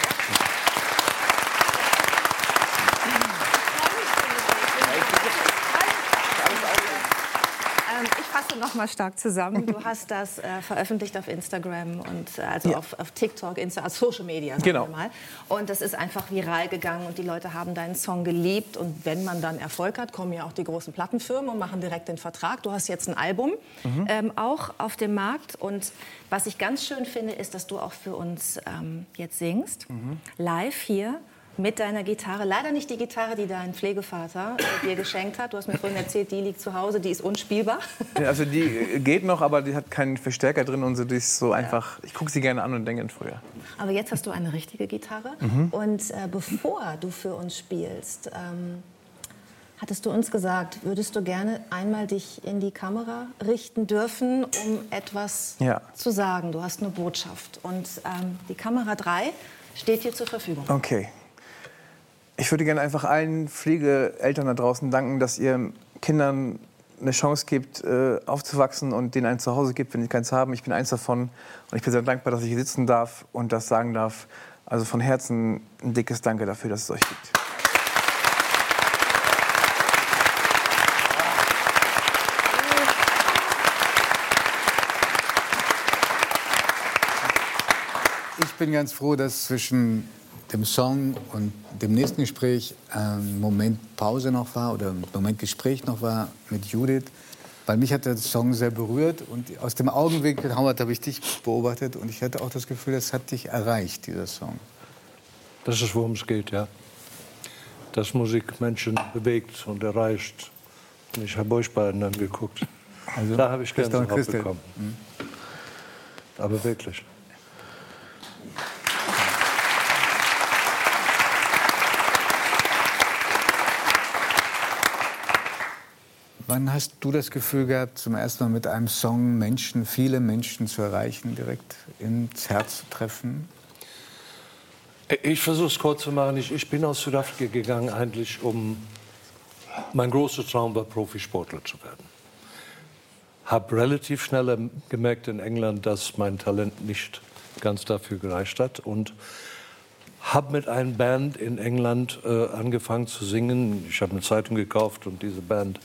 Ähm, ich fasse noch mal stark zusammen. Du hast das äh, veröffentlicht auf Instagram und äh, also Ja. auf, auf TikTok, Insta, also Social Media, sagen Genau. wir mal. Und das ist einfach viral gegangen und die Leute haben deinen Song geliebt. Und wenn man dann Erfolg hat, kommen ja auch die großen Plattenfirmen und machen direkt den Vertrag. Du hast jetzt ein Album Mhm. ähm, auch auf dem Markt. Und was ich ganz schön finde, ist, dass du auch für uns ähm, jetzt singst, Mhm. live hier. Mit deiner Gitarre. Leider nicht die Gitarre, die dein Pflegevater äh, dir geschenkt hat. Du hast mir vorhin erzählt, die liegt zu Hause, die ist unspielbar. Ja, Also die äh, geht noch, aber die hat keinen Verstärker drin und so. Die ist so einfach. Ich gucke sie gerne an und denke an früher. Aber jetzt hast du eine richtige Gitarre. Mhm. Und äh, bevor du für uns spielst, ähm, hattest du uns gesagt, würdest du gerne einmal dich in die Kamera richten dürfen, um etwas Ja. zu sagen. Du hast eine Botschaft. Und ähm, die Kamera 3 steht dir zur Verfügung. Okay. Ich würde gerne einfach allen Pflegeeltern da draußen danken, dass ihr Kindern eine Chance gibt, äh, aufzuwachsen und denen ein Zuhause gibt, wenn sie keins haben. Ich bin eins davon und ich bin sehr dankbar, dass ich hier sitzen darf und das sagen darf. Also von Herzen ein dickes Danke dafür, dass es euch gibt. Ich bin ganz froh, dass zwischen dem Song und dem nächsten Gespräch ein Moment Pause noch war oder Moment Gespräch noch war mit Judith. Weil mich hat der Song sehr berührt und aus dem Augenwinkel, Howard, habe ich dich beobachtet und ich hatte auch das Gefühl, es hat dich erreicht, dieser Song. Das ist, worum es geht, ja. Dass Musik Menschen bewegt und erreicht. Und ich habe euch beiden dann geguckt. Also, da habe ich Gänsehaut bekommen. Aber wirklich. Wann hast du das Gefühl gehabt, zum ersten Mal mit einem Song Menschen, viele Menschen zu erreichen, direkt ins Herz zu treffen? Ich versuche es kurz zu machen. Ich, ich bin aus Südafrika gegangen, eigentlich um. Mein großer Traum war, Profisportler zu werden. Habe relativ schnell gemerkt in England, dass mein Talent nicht ganz dafür gereicht hat. Und habe mit einer Band in England äh, angefangen zu singen. Ich habe eine Zeitung gekauft und diese Band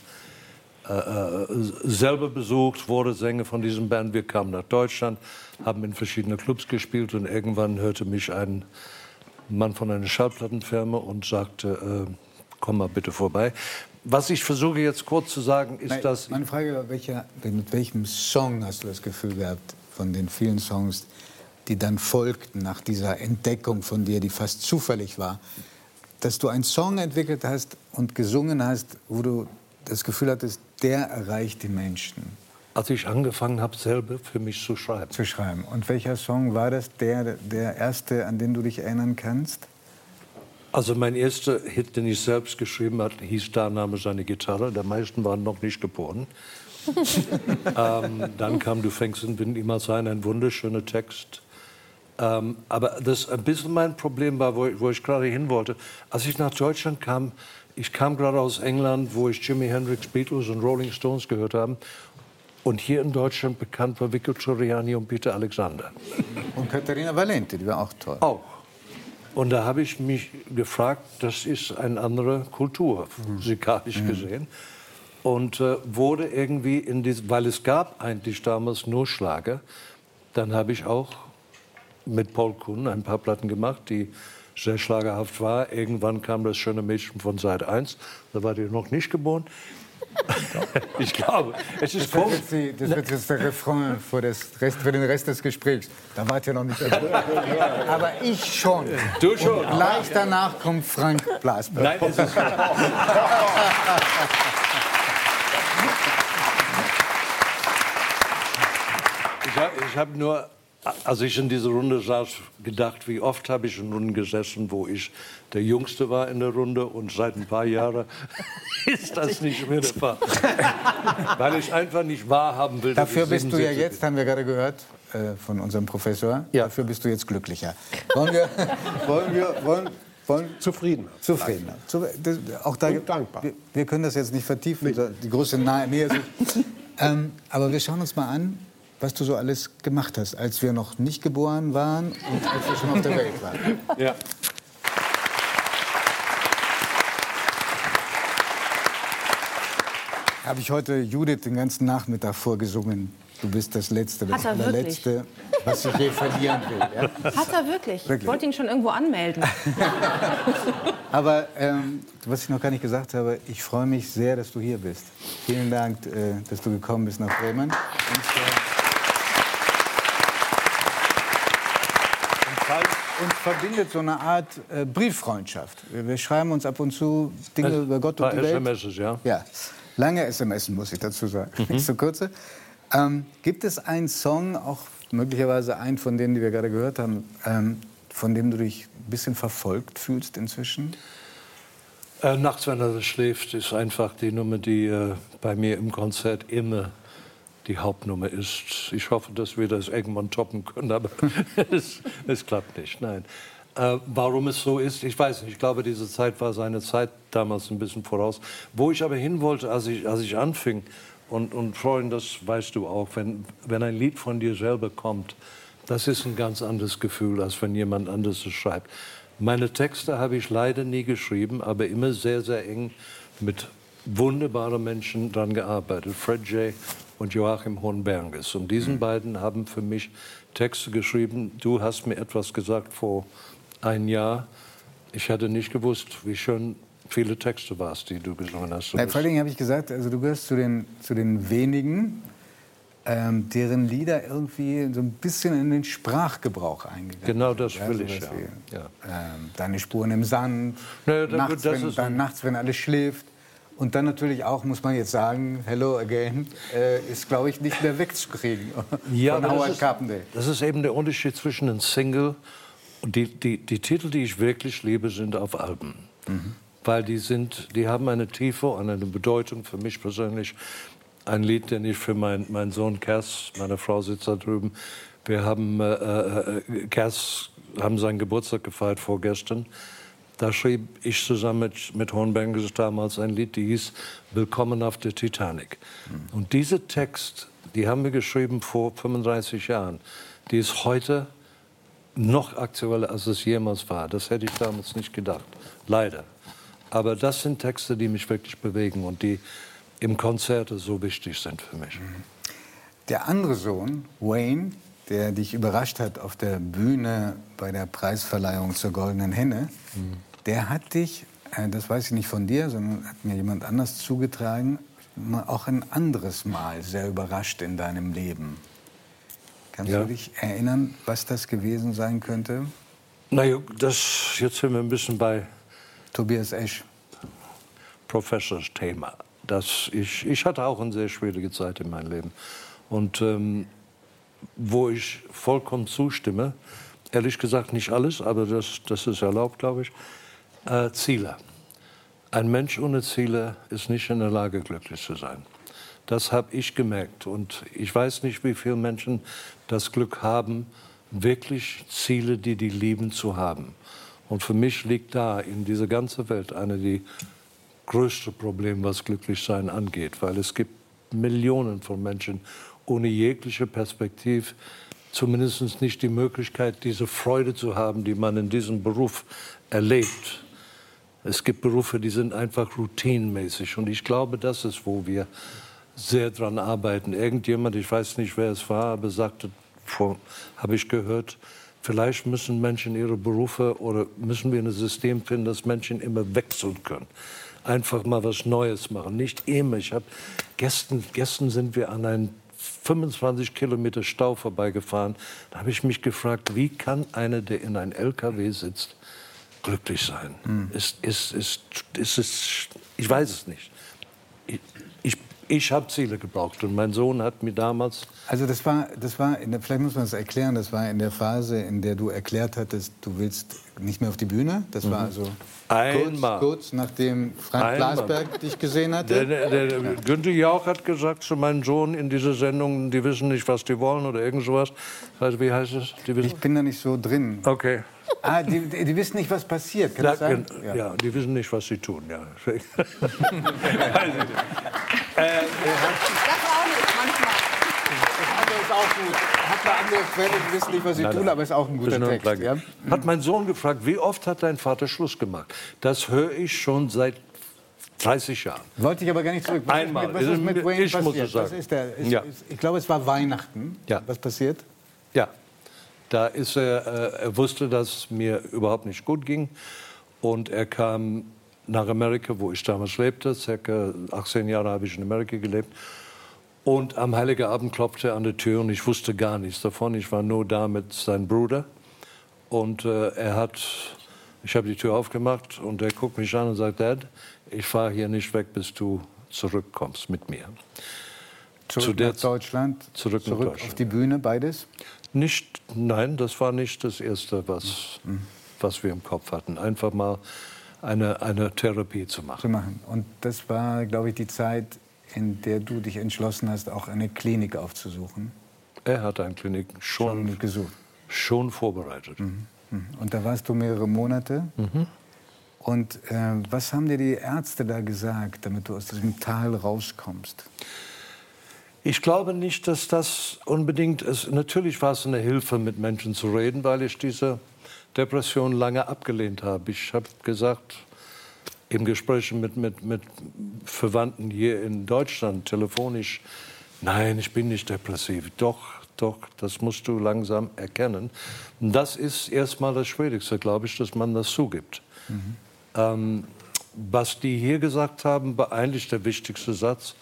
selber besucht, wurde Sänger von diesem Band. Wir kamen nach Deutschland, haben in verschiedenen Clubs gespielt und irgendwann hörte mich ein Mann von einer Schallplattenfirma und sagte, äh, komm mal bitte vorbei. Was ich versuche jetzt kurz zu sagen, ist, Nein, dass Meine Frage war, welcher, mit welchem Song hast du das Gefühl gehabt, von den vielen Songs, die dann folgten nach dieser Entdeckung von dir, die fast zufällig war, dass du einen Song entwickelt hast und gesungen hast, wo du das Gefühl hattest, der erreicht die Menschen als ich angefangen habe, selber für mich zu schreiben. zu schreiben. Und welcher Song war das, der, der erste, an den du dich erinnern kannst? Also mein erster Hit, den ich selbst geschrieben habe, hieß Da Name seine Gitarre. Der meisten waren noch nicht geboren. <laughs> ähm, dann kam Du fängst den Wind immer sein, ein wunderschöner Text. Ähm, aber das ein bisschen mein Problem war, wo ich, wo ich gerade hin wollte. Als ich nach Deutschland kam, ich kam gerade aus England, wo ich Jimi Hendrix, Beatles und Rolling Stones gehört habe. Und hier in Deutschland bekannt war Vico Triani und Peter Alexander. Und Katharina Valente, die war auch toll. Auch. Und da habe ich mich gefragt, das ist eine andere Kultur, musikalisch gesehen. Und äh, wurde irgendwie in diesem, weil es gab eigentlich damals nur Schlager, dann habe ich auch mit Paul Kuhn ein paar Platten gemacht, die sehr schlagerhaft war. Irgendwann kam das schöne Mädchen von Seite 1, da war die noch nicht geboren. <laughs> ich glaube, es ist Das wird, komisch. jetzt die, das wird jetzt der Refrain für, das Rest, für den Rest des Gesprächs. Da wart ihr noch nicht dabei. <laughs> Aber ich schon. Du schon. Und gleich danach kommt Frank Blasberg. Nein, es ist <laughs> Ich habe hab nur, als ich in dieser Runde saß, gedacht, wie oft habe ich in Runden gesessen, wo ich der Jüngste war in der Runde und seit ein paar Jahren <laughs> ist das nicht mehr der Fall. <laughs> Weil ich einfach nicht wahrhaben will. dass Dafür bist du ja 77 jetzt, haben wir gerade gehört äh, von unserem Professor, Ja. dafür bist du jetzt glücklicher. Wollen wir, <laughs> wollen wir, wollen, wollen Zufrieden. zufriedener. Zu, das, auch da, Und dankbar. Wir, wir können das jetzt nicht vertiefen, die große Nahe, Nähe. ähm, aber wir schauen uns mal an, was du so alles gemacht hast, als wir noch nicht geboren waren und als wir schon auf der Welt waren. Ja. Habe ich heute Judith den ganzen Nachmittag vorgesungen. Du bist das Letzte, das Hat er wirklich? Letzte, was ich je verlieren will. Ja? Hat er wirklich? Wirklich. Ich wollte ihn schon irgendwo anmelden. <laughs> Aber ähm, was ich noch gar nicht gesagt habe, ich freue mich sehr, dass du hier bist. Vielen Dank, äh, dass du gekommen bist nach Bremen. Und, äh, fall- uns verbindet so eine Art äh, Brieffreundschaft. Wir, wir schreiben uns ab und zu Dinge über Gott und die Welt. SMSs, ja. Ja, lange SMS muss ich dazu sagen, Mhm. nicht so kurze. Ähm, gibt es einen Song, auch möglicherweise einen von denen, die wir gerade gehört haben, ähm, von dem du dich ein bisschen verfolgt fühlst inzwischen? Äh, Nachts, wenn er schläft, ist einfach die Nummer, die äh, bei mir im Konzert immer die Hauptnummer ist. Ich hoffe, dass wir das irgendwann toppen können, aber <laughs> es, es klappt nicht. Nein. Äh, warum es so ist, ich weiß nicht. Ich glaube, diese Zeit war seine Zeit damals ein bisschen voraus. Wo ich aber hin wollte, als ich, als ich anfing, und, und Freund, das weißt du auch, wenn, wenn ein Lied von dir selber kommt, das ist ein ganz anderes Gefühl, als wenn jemand anderes es schreibt. Meine Texte habe ich leider nie geschrieben, aber immer sehr, sehr eng mit wunderbaren Menschen daran gearbeitet. Fred J. und Joachim Hohenberges. Und diesen beiden haben für mich Texte geschrieben. Du hast mir etwas gesagt vor ein Jahr. Ich hatte nicht gewusst, wie schön viele Texte warst, die du gesungen hast. Vor allen Dingen habe ich gesagt, also du gehörst zu den, zu den wenigen, ähm, deren Lieder irgendwie so ein bisschen in den Sprachgebrauch eingegangen Genau das sind. will ich, sowas ja. wie, ja. Ähm, deine Spuren im Sand, Naja, nachts, das wenn, nachts, wenn alles schläft. Und dann natürlich auch, muss man jetzt sagen, Hello Again äh, ist, glaube ich, nicht mehr wegzukriegen <laughs> Ja, von Howard Carpendale. das ist eben der Unterschied zwischen einem Single und die, die, die Titel, die ich wirklich liebe, sind auf Alben. Weil die, sind, die haben eine Tiefe und eine Bedeutung für mich persönlich. Ein Lied, den ich für mein, meinen Sohn Kers, meine Frau sitzt da drüben, wir haben, äh, äh, Kers haben seinen Geburtstag gefeiert vorgestern. Da schrieb ich zusammen mit, mit Hornberges damals ein Lied, die hieß Willkommen auf der Titanic. Und diese Text, die haben wir geschrieben vor 35 Jahren, die ist heute noch aktueller, als es jemals war. Das hätte ich damals nicht gedacht. Leider. Aber das sind Texte, die mich wirklich bewegen und die im Konzerte so wichtig sind für mich. Der andere Sohn, Wayne, der dich überrascht hat auf der Bühne bei der Preisverleihung zur Goldenen Henne, der hat dich, äh, das weiß ich nicht von dir, sondern hat mir jemand anders zugetragen, auch ein anderes Mal sehr überrascht in deinem Leben. Kannst Ja. du dich erinnern, was das gewesen sein könnte? Naja, das, jetzt sind wir ein bisschen bei Tobias Esch. Professors Thema. Das ich, ich hatte auch eine sehr schwierige Zeit in meinem Leben. Und ähm, wo ich vollkommen zustimme, ehrlich gesagt nicht alles, aber das, das ist erlaubt, glaube ich, äh, Ziele. Ein Mensch ohne Ziele ist nicht in der Lage, glücklich zu sein. Das habe ich gemerkt. Und ich weiß nicht, wie viele Menschen das Glück haben, wirklich Ziele, die die lieben, zu haben. Und für mich liegt da in dieser ganzen Welt eine die größte Problem, was Glücklichsein angeht, weil es gibt Millionen von Menschen ohne jegliche Perspektive, zumindest nicht die Möglichkeit, diese Freude zu haben, die man in diesem Beruf erlebt. Es gibt Berufe, die sind einfach routinenmäßig und ich glaube, das ist, wo wir sehr dran arbeiten. Irgendjemand, ich weiß nicht, wer es war, aber sagte, habe ich gehört, vielleicht müssen Menschen ihre Berufe oder müssen wir ein System finden, dass Menschen immer wechseln können. Einfach mal was Neues machen. Nicht immer. Ich habe gestern, gestern sind wir an einen 25 Kilometer Stau vorbeigefahren. Da habe ich mich gefragt, wie kann einer, der in einem LKW sitzt, glücklich sein? Ist, ist, ist, ist, es, ich weiß es nicht. Ich, habe Ziele gebraucht und mein Sohn hat mir damals Also das war, das war der, vielleicht muss man das erklären, das war in der Phase, in der du erklärt hattest, du willst nicht mehr auf die Bühne. Das war Mhm. also Einmal. kurz, kurz nachdem Frank Einmal. Blasberg dich gesehen hatte. Der, der, der, Günther Jauch hat gesagt zu meinem Sohn in dieser Sendung, die wissen nicht, was die wollen oder irgend sowas. Also, wie heißt es? Ich bin da nicht so drin. okay. Ah, die, die wissen nicht, was passiert. Kann Da, das sein? ja. ja, die wissen nicht, was sie tun. Ja. <laughs> Das auch nicht, manchmal. Das andere ist auch gut. Hat eine andere Quelle, die wissen nicht, was sie Nein, tun, nein. aber ist auch ein guter ein Text. Ja? Hat mein Sohn gefragt, wie oft hat dein Vater Schluss gemacht? Das höre ich schon seit 30 Jahren. Wollte ich aber gar nicht zurück. Was Einmal. Ist mit, was ist mit Wayne Ich muss passiert? es sagen. Ist der? Ist, Ja. ist, ich glaube, es war Weihnachten. Ja. Was passiert? Ja, da ist er, äh, er wusste, dass es mir überhaupt nicht gut ging. Und er kam nach Amerika, wo ich damals lebte. Circa 18 Jahre habe ich in Amerika gelebt. Und am Heiligen Abend klopfte er an die Tür und ich wusste gar nichts davon. Ich war nur da mit seinem Bruder. Und äh, er hat, ich habe die Tür aufgemacht und er guckt mich an und sagt, Dad, ich fahre hier nicht weg, bis du zurückkommst mit mir. Zurück Zu nach Deutschland, Zurück nach zurück Deutschland. auf die Bühne, beides? Nicht, nein, das war nicht das Erste, was, was wir im Kopf hatten. Einfach mal eine, eine Therapie zu zu machen. machen. Und das war, glaube ich, die Zeit, in der du dich entschlossen hast, auch eine Klinik aufzusuchen. Er hat eine Klinik schon, Schon gesucht. schon vorbereitet. Mhm. Und da warst du mehrere Monate. Und äh, was haben dir die Ärzte da gesagt, damit du aus diesem Tal rauskommst? Ich glaube nicht, dass das unbedingt ist. Natürlich war es eine Hilfe, mit Menschen zu reden, weil ich diese Depression lange abgelehnt habe. Ich habe gesagt, im Gespräch mit, mit, mit Verwandten hier in Deutschland, telefonisch, Nein, ich bin nicht depressiv. Doch, doch, das musst du langsam erkennen. Das ist erstmal das Schwierigste, glaube ich, dass man das zugibt. Ähm, was die hier gesagt haben, war eigentlich der wichtigste Satz,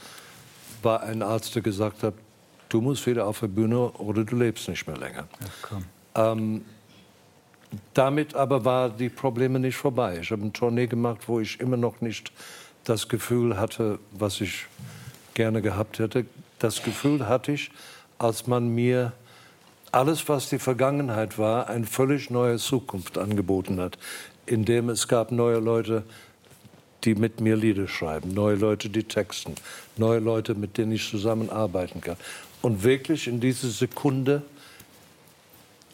war ein Arzt, der gesagt hat, du musst wieder auf der Bühne oder du lebst nicht mehr länger. Ähm, damit aber war die Probleme nicht vorbei. Ich habe eine Tournee gemacht, wo ich immer noch nicht das Gefühl hatte, was ich gerne gehabt hätte. Das Gefühl hatte ich, als man mir alles, was die Vergangenheit war, eine völlig neue Zukunft angeboten hat, indem es gab neue Leute, die mit mir Lieder schreiben, neue Leute, die texten, neue Leute, mit denen ich zusammenarbeiten kann. Und wirklich in diese Sekunde,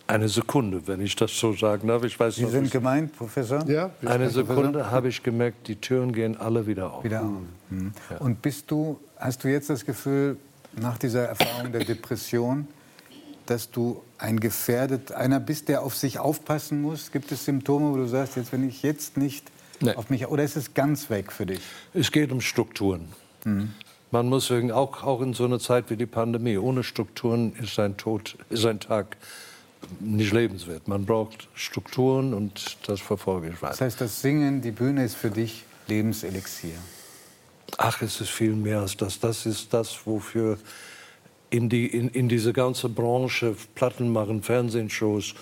eine Sekunde, wenn ich das so sagen darf, ich weiß Sie noch, sind nicht- gemeint, Professor? Ja, eine? Sekunde habe ich gemerkt, die Türen gehen alle wieder auf. Wieder auf. Mhm. Und bist du, hast du jetzt das Gefühl, nach dieser Erfahrung der Depression, dass du ein gefährdet, einer bist, der auf sich aufpassen muss? Gibt es Symptome, wo du sagst, jetzt, wenn ich jetzt nicht Nee. auf mich, oder ist es ganz weg für dich? Es geht um Strukturen. Man muss wegen, auch, auch in so einer Zeit wie die Pandemie, ohne Strukturen ist ein Tod, ist ein Tag nicht lebenswert. Man braucht Strukturen und das verfolge ich Das weiter. heißt, das Singen, die Bühne ist für dich Lebenselixier. Ach, es ist viel mehr als das. Das ist das, wofür in, die, in, in diese ganze Branche, Platten machen, Fernsehshows,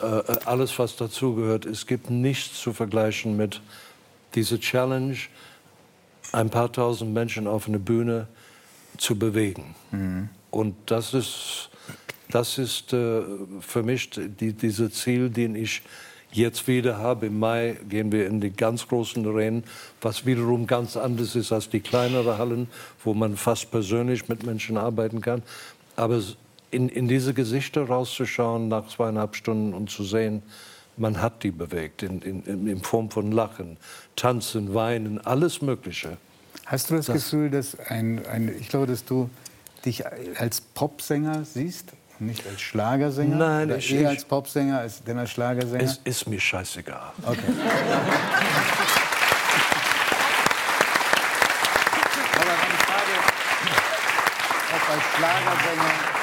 alles, was dazugehört, es gibt nichts zu vergleichen mit dieser Challenge, ein paar tausend Menschen auf eine Bühne zu bewegen. Und das ist, das ist äh, für mich die, diese Ziel, den ich jetzt wieder habe. Im Mai gehen wir in die ganz großen Arenen, was wiederum ganz anders ist als die kleineren Hallen, wo man fast persönlich mit Menschen arbeiten kann. Aber in, in diese Gesichter rauszuschauen nach zweieinhalb Stunden und zu sehen, man hat die bewegt in, in, in, in Form von Lachen, Tanzen, Weinen, alles Mögliche. Hast du das, Gefühl, dass ein, ein, ich glaube, dass du dich als Popsänger siehst und nicht als Schlagersänger? Nein, ich- eher ich- als Popsänger als denn als Schlagersänger? Es ist mir scheißegal. Okay. <laughs> Aber meine Frage, ob als Schlagersänger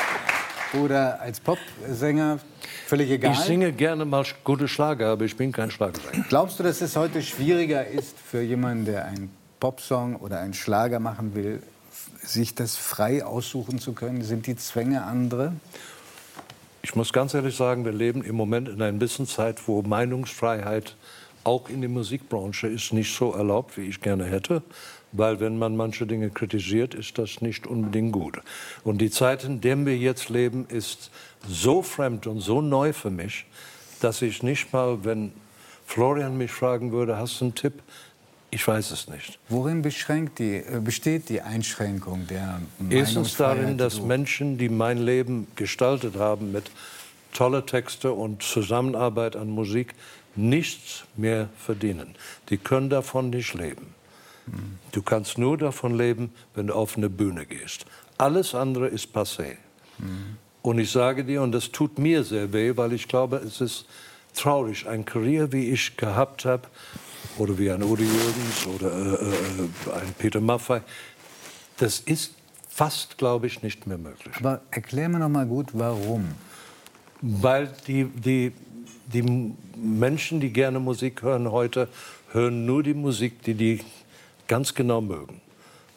oder als Popsänger, völlig egal. Ich singe gerne mal gute Schlager, aber ich bin kein Schlagersänger. Glaubst du, dass es heute schwieriger ist für jemanden, der einen Popsong oder einen Schlager machen will, sich das frei aussuchen zu können? Sind die Zwänge andere? Ich muss ganz ehrlich sagen, wir leben im Moment in einer bisschen Zeit, wo Meinungsfreiheit auch in der Musikbranche ist nicht so erlaubt, wie ich gerne hätte. Weil wenn man manche Dinge kritisiert, ist das nicht unbedingt gut. Und die Zeit, in der wir jetzt leben, ist so fremd und so neu für mich, dass ich nicht mal, wenn Florian mich fragen würde, hast du einen Tipp? Ich weiß es nicht. Worin beschränkt die, äh, besteht die Einschränkung der Erstens darin, dass Menschen, die mein Leben gestaltet haben mit tolle Texte und Zusammenarbeit an Musik, nichts mehr verdienen. Die können davon nicht leben. Du kannst nur davon leben, wenn du auf eine Bühne gehst. Alles andere ist passé. Und ich sage dir, und das tut mir sehr weh, weil ich glaube, es ist traurig, ein Karriere, wie ich gehabt habe, oder wie ein Udo Jürgens oder äh, äh, ein Peter Maffay, das ist fast, glaube ich, nicht mehr möglich. Aber erklär mir noch mal gut, warum. Weil die, die, die Menschen, die gerne Musik hören heute, hören nur die Musik, die die ganz genau mögen.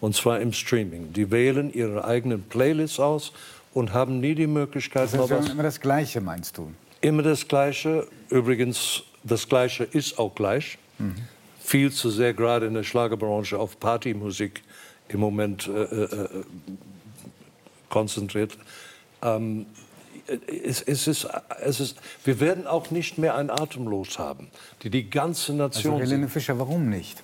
Und zwar im Streaming. Die wählen ihre eigenen Playlists aus und haben nie die Möglichkeit, Das mal was immer das Gleiche, meinst du? Immer das Gleiche. Übrigens, das Gleiche ist auch gleich. Viel zu sehr, gerade in der Schlagerbranche, auf Partymusik im Moment äh, äh, äh, konzentriert. Ähm, es, es ist, es ist, wir werden auch nicht mehr ein Atemlos haben, die die ganze Also Nation Helene Fischer, warum nicht?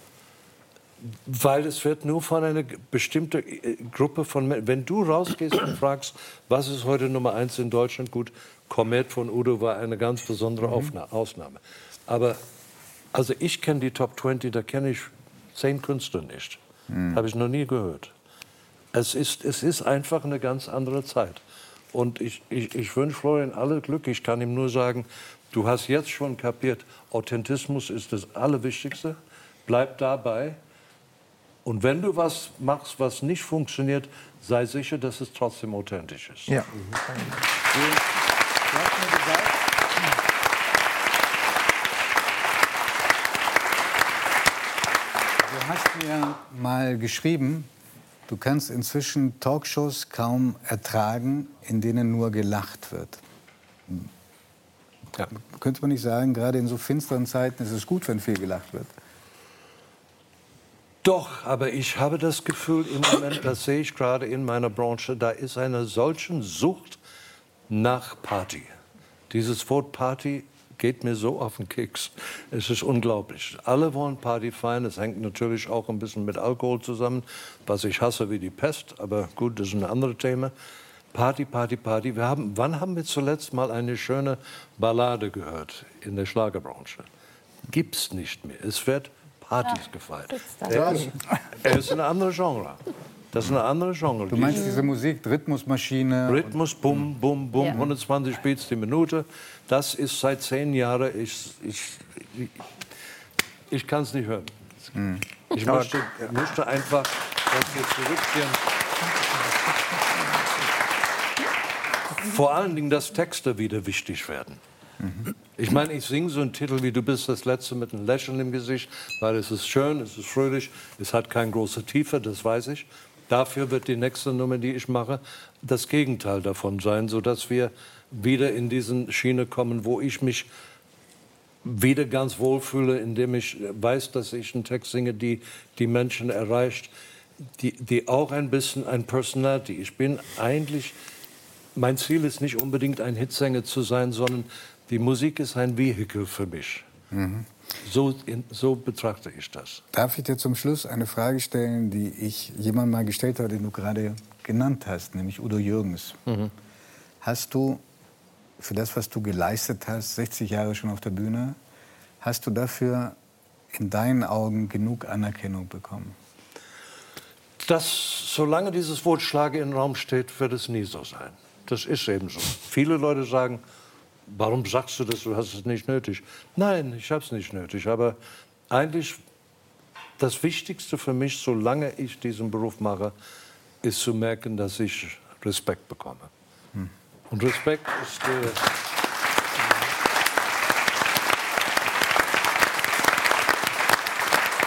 Weil es wird nur von einer bestimmten äh, Gruppe von Menschen. Wenn du rausgehst und fragst, was ist heute Nummer eins in Deutschland, gut, Komet von Udo war eine ganz besondere Aufna Ausnahme. Aber also ich kenne die Top 20, da kenne ich zehn Künstler nicht. Habe ich noch nie gehört. Es ist, es ist einfach eine ganz andere Zeit. Und ich, ich, ich wünsche Florian alle Glück. Ich kann ihm nur sagen, du hast jetzt schon kapiert, Authentismus ist das Allerwichtigste. Bleib dabei. Und wenn du was machst, was nicht funktioniert, sei sicher, dass es trotzdem authentisch ist. Ja. Du hast mir gesagt, du hast mir mal geschrieben, du kannst inzwischen Talkshows kaum ertragen, in denen nur gelacht wird. Ja. Könnte man nicht sagen, gerade in so finsteren Zeiten ist es gut, wenn viel gelacht wird? Doch, aber ich habe das Gefühl im Moment, das sehe ich gerade in meiner Branche, da ist eine solche Sucht nach Party. Dieses Wort Party geht mir so auf den Keks. Es ist unglaublich. Alle wollen Party feiern. Es hängt natürlich auch ein bisschen mit Alkohol zusammen, was ich hasse wie die Pest. Aber gut, das ist ein anderes Thema. Party, Party, Party. Wir haben, wann haben wir zuletzt mal eine schöne Ballade gehört in der Schlagerbranche? Gibt's nicht mehr. Es wird Partys gefeiert. Er ist, er ist eine andere Genre. Das ist eine andere Genre. Du meinst diese Musik, Rhythmusmaschine? Rhythmus, bum, bum, bum, Ja. 120 Beats die Minute. Das ist seit zehn Jahren. Ich, ich, ich, ich kann es nicht hören. Ich möchte, möchte einfach, dass wir zurückkehren. Vor allen Dingen, dass Texte wieder wichtig werden. Ich meine, ich singe so einen Titel wie Du bist das Letzte mit einem Lächeln im Gesicht, weil es ist schön, es ist fröhlich, es hat keine große Tiefe, das weiß ich. Dafür wird die nächste Nummer, die ich mache, das Gegenteil davon sein, sodass wir wieder in diesen Schiene kommen, wo ich mich wieder ganz wohlfühle, indem ich weiß, dass ich einen Text singe, die die Menschen erreicht, die, die auch ein bisschen ein Personality. Ich bin eigentlich, mein Ziel ist nicht unbedingt ein Hitsänger zu sein, sondern die Musik ist ein Vehikel für mich. So, in, so betrachte ich das. Darf ich dir zum Schluss eine Frage stellen, die ich jemand mal gestellt habe, den du gerade genannt hast, nämlich Udo Jürgens. Hast du für das, was du geleistet hast, 60 Jahre schon auf der Bühne, hast du dafür in deinen Augen genug Anerkennung bekommen? Das, solange dieses Wort Schlage im Raum steht, wird es nie so sein. Das ist eben so. Viele Leute sagen, warum sagst du das, du hast es nicht nötig. Nein, ich habe es nicht nötig. Aber eigentlich das Wichtigste für mich, solange ich diesen Beruf mache, ist zu merken, dass ich Respekt bekomme. Und Respekt ist äh,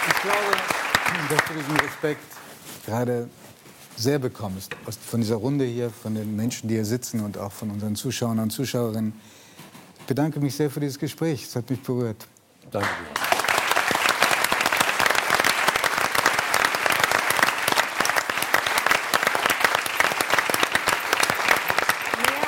Ich glaube, dass du diesen Respekt gerade sehr bekommst. Von dieser Runde hier, von den Menschen, die hier sitzen und auch von unseren Zuschauern und Zuschauerinnen. Ich bedanke mich sehr für dieses Gespräch. Es hat mich berührt. Danke dir. Mehr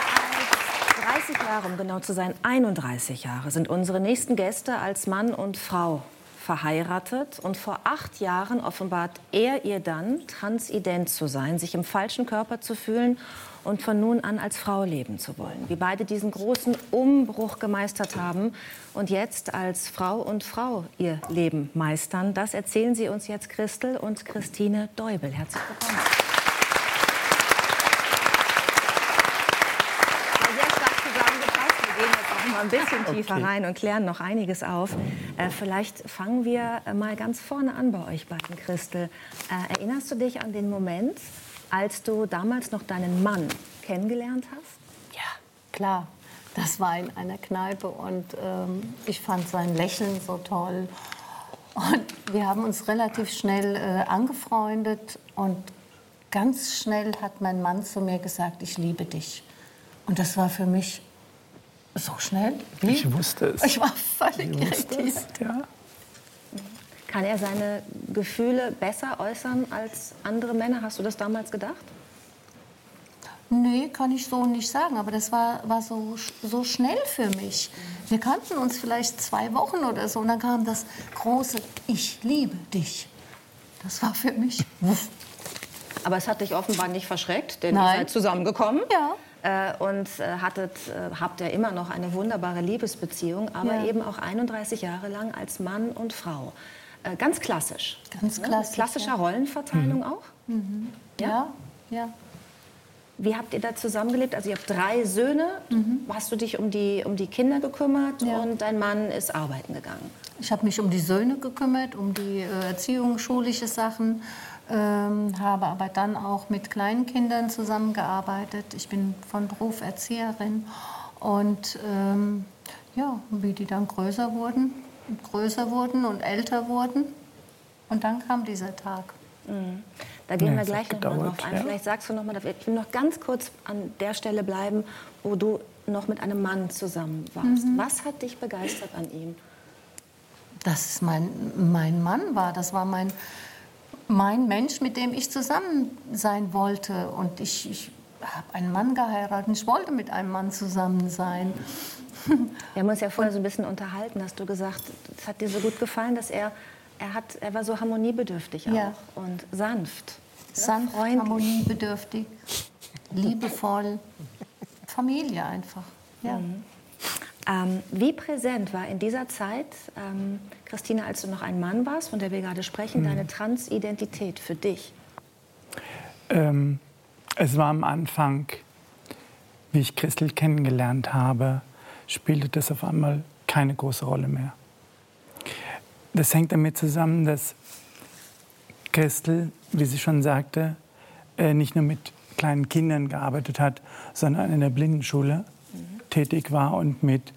als 30 Jahre, um genau zu sein, 31 Jahre, sind unsere nächsten Gäste als Mann und Frau verheiratet. Und vor acht Jahren offenbart er ihr dann, transident zu sein, sich im falschen Körper zu fühlen und von nun an als Frau leben zu wollen. Wie beide diesen großen Umbruch gemeistert haben und jetzt als Frau und Frau ihr Leben meistern, das erzählen sie uns jetzt Christel und Christine Deubel. Herzlich willkommen. sehr stark zusammengefasst. Wir gehen jetzt noch mal ein bisschen tiefer rein und klären noch einiges auf. Äh, vielleicht fangen wir äh, mal ganz vorne an bei euch beiden, Christel. Äh, erinnerst du dich an den Moment, als du damals noch deinen Mann kennengelernt hast? Ja, klar. Das war in einer Kneipe und ähm, ich fand sein Lächeln so toll. Und wir haben uns relativ schnell äh, angefreundet und ganz schnell hat mein Mann zu mir gesagt, ich liebe dich. Und das war für mich so schnell. Wie? Ich wusste es. Ich war völlig irritiert. es, ja. Kann er seine Gefühle besser äußern als andere Männer? Hast du das damals gedacht? Nee, kann ich so nicht sagen, aber das war, war so, so schnell für mich. Wir kannten uns vielleicht zwei Wochen oder so und dann kam das große Ich liebe dich. Das war für mich. Aber es hat dich offenbar nicht verschreckt, denn Nein. ihr seid zusammengekommen. Ja. Äh, und äh, hattet, äh, habt ihr immer noch eine wunderbare Liebesbeziehung, aber Ja. eben auch 31 Jahre lang als Mann und Frau. Äh, ganz klassisch. Ganz ne? klassisch, Klassischer ja. Rollenverteilung auch. Ja, ja. Wie habt ihr da zusammengelebt? Also ihr habt drei Söhne. Hast du dich um die, um die Kinder gekümmert Ja. und dein Mann ist arbeiten gegangen. Ich habe mich um die Söhne gekümmert, um die äh, Erziehung, schulische Sachen. Ähm, habe aber dann auch mit kleinen Kindern zusammengearbeitet. Ich bin von Beruf Erzieherin und ähm, ja, wie die dann größer wurden, und größer wurden und älter wurden und dann kam dieser Tag. Da gehen Ja, wir gleich hat noch mal gedauert, drauf ein. ja. Vielleicht sagst du noch mal, ich will noch ganz kurz an der Stelle bleiben, wo du noch mit einem Mann zusammen warst. Mhm. Was hat dich begeistert an ihm? dass es mein, mein Mann war. Das war mein, mein Mensch, mit dem ich zusammen sein wollte. Und ich, ich habe einen Mann geheiratet. Ich wollte mit einem Mann zusammen sein. <laughs> Wir haben uns ja vorher so ein bisschen unterhalten, hast du gesagt, es hat dir so gut gefallen, dass er, er, hat, er war so harmoniebedürftig Ja. auch und sanft. Sanft, harmoniebedürftig, liebevoll. Familie einfach. Ja. Mhm. Ähm, wie präsent war in dieser Zeit, ähm, Christine, als du noch ein Mann warst, von der wir gerade sprechen, Mhm. deine Transidentität für dich? Ähm, es war am Anfang, wie ich Christel kennengelernt habe, spielte das auf einmal keine große Rolle mehr. Das hängt damit zusammen, dass Christel, wie sie schon sagte, äh, nicht nur mit kleinen Kindern gearbeitet hat, sondern in der Blindenschule tätig war und mit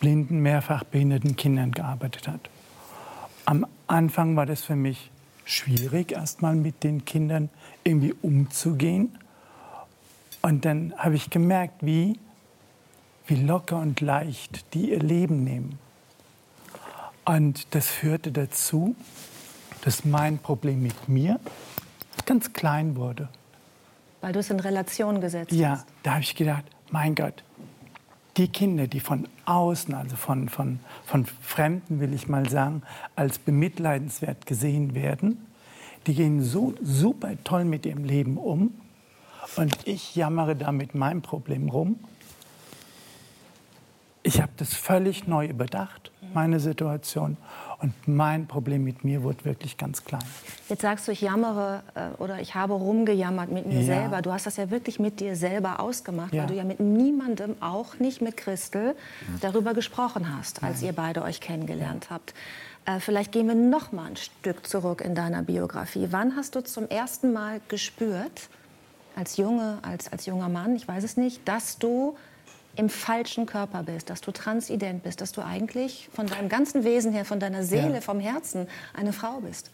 blinden, mehrfach behinderten Kindern gearbeitet hat. Am Anfang war das für mich schwierig, erstmal mit den Kindern irgendwie umzugehen. Und dann habe ich gemerkt, wie, wie locker und leicht die ihr Leben nehmen. Und das führte dazu, dass mein Problem mit mir ganz klein wurde. Weil du es in Relation gesetzt Ja, hast. da habe ich gedacht, mein Gott, die Kinder, die von außen, also von, von, von Fremden, will ich mal sagen, als bemitleidenswert gesehen werden, die gehen so super toll mit ihrem Leben um und ich jammere da mit meinem Problem rum. Ich habe das völlig neu überdacht, meine Situation. Und mein Problem mit mir wurde wirklich ganz klein. Jetzt sagst du, ich jammere äh, oder ich habe rumgejammert mit mir Ja. selber. Du hast das ja wirklich mit dir selber ausgemacht, Ja. weil du ja mit niemandem, auch nicht mit Christel, darüber gesprochen hast, als ihr beide euch kennengelernt habt. Äh, vielleicht gehen wir noch mal ein Stück zurück in deiner Biografie. Wann hast du zum ersten Mal gespürt, als Junge, als, als junger Mann, ich weiß es nicht, dass du im falschen Körper bist, dass du transident bist, dass du eigentlich von deinem ganzen Wesen her, von deiner Seele, Ja. vom Herzen eine Frau bist?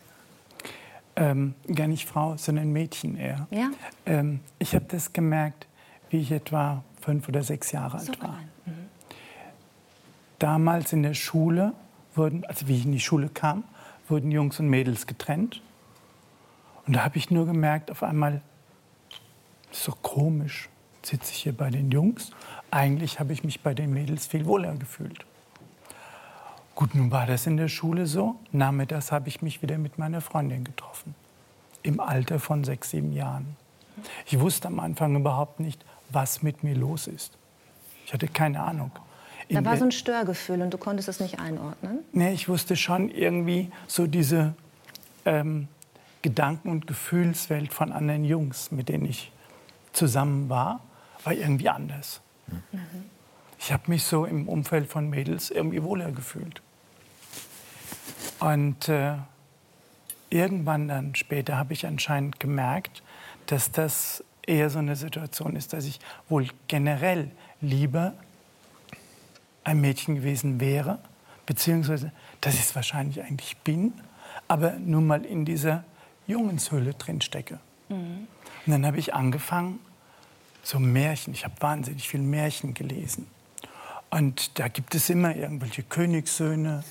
Ähm, gar nicht Frau, sondern Mädchen eher. Ja? Ähm, ich habe das gemerkt, wie ich etwa fünf oder sechs Jahre alt war. Damals in der Schule wurden, also wie ich in die Schule kam, wurden Jungs und Mädels getrennt. Und da habe ich nur gemerkt, auf einmal, das ist so komisch, sitze ich hier bei den Jungs. Eigentlich habe ich mich bei den Mädels viel wohler gefühlt. Gut, nun war das in der Schule so. Nachmittags habe ich mich wieder mit meiner Freundin getroffen. Im Alter von sechs, sieben Jahren. Ich wusste am Anfang überhaupt nicht, was mit mir los ist. Ich hatte keine Ahnung. Da In war der- so ein Störgefühl und du konntest es nicht einordnen. Nee, ich wusste schon irgendwie so diese ähm, Gedanken- und Gefühlswelt von anderen Jungs, mit denen ich zusammen war, war irgendwie anders. Ich habe mich so im Umfeld von Mädels irgendwie wohler gefühlt. Und äh, irgendwann dann später habe ich anscheinend gemerkt, dass das eher so eine Situation ist, dass ich wohl generell lieber ein Mädchen gewesen wäre, beziehungsweise dass ich es wahrscheinlich eigentlich bin, aber nur mal in dieser Jungenshöhle drin stecke. Und dann habe ich angefangen, so Märchen, ich habe wahnsinnig viel Märchen gelesen. Und da gibt es immer irgendwelche Königssöhne,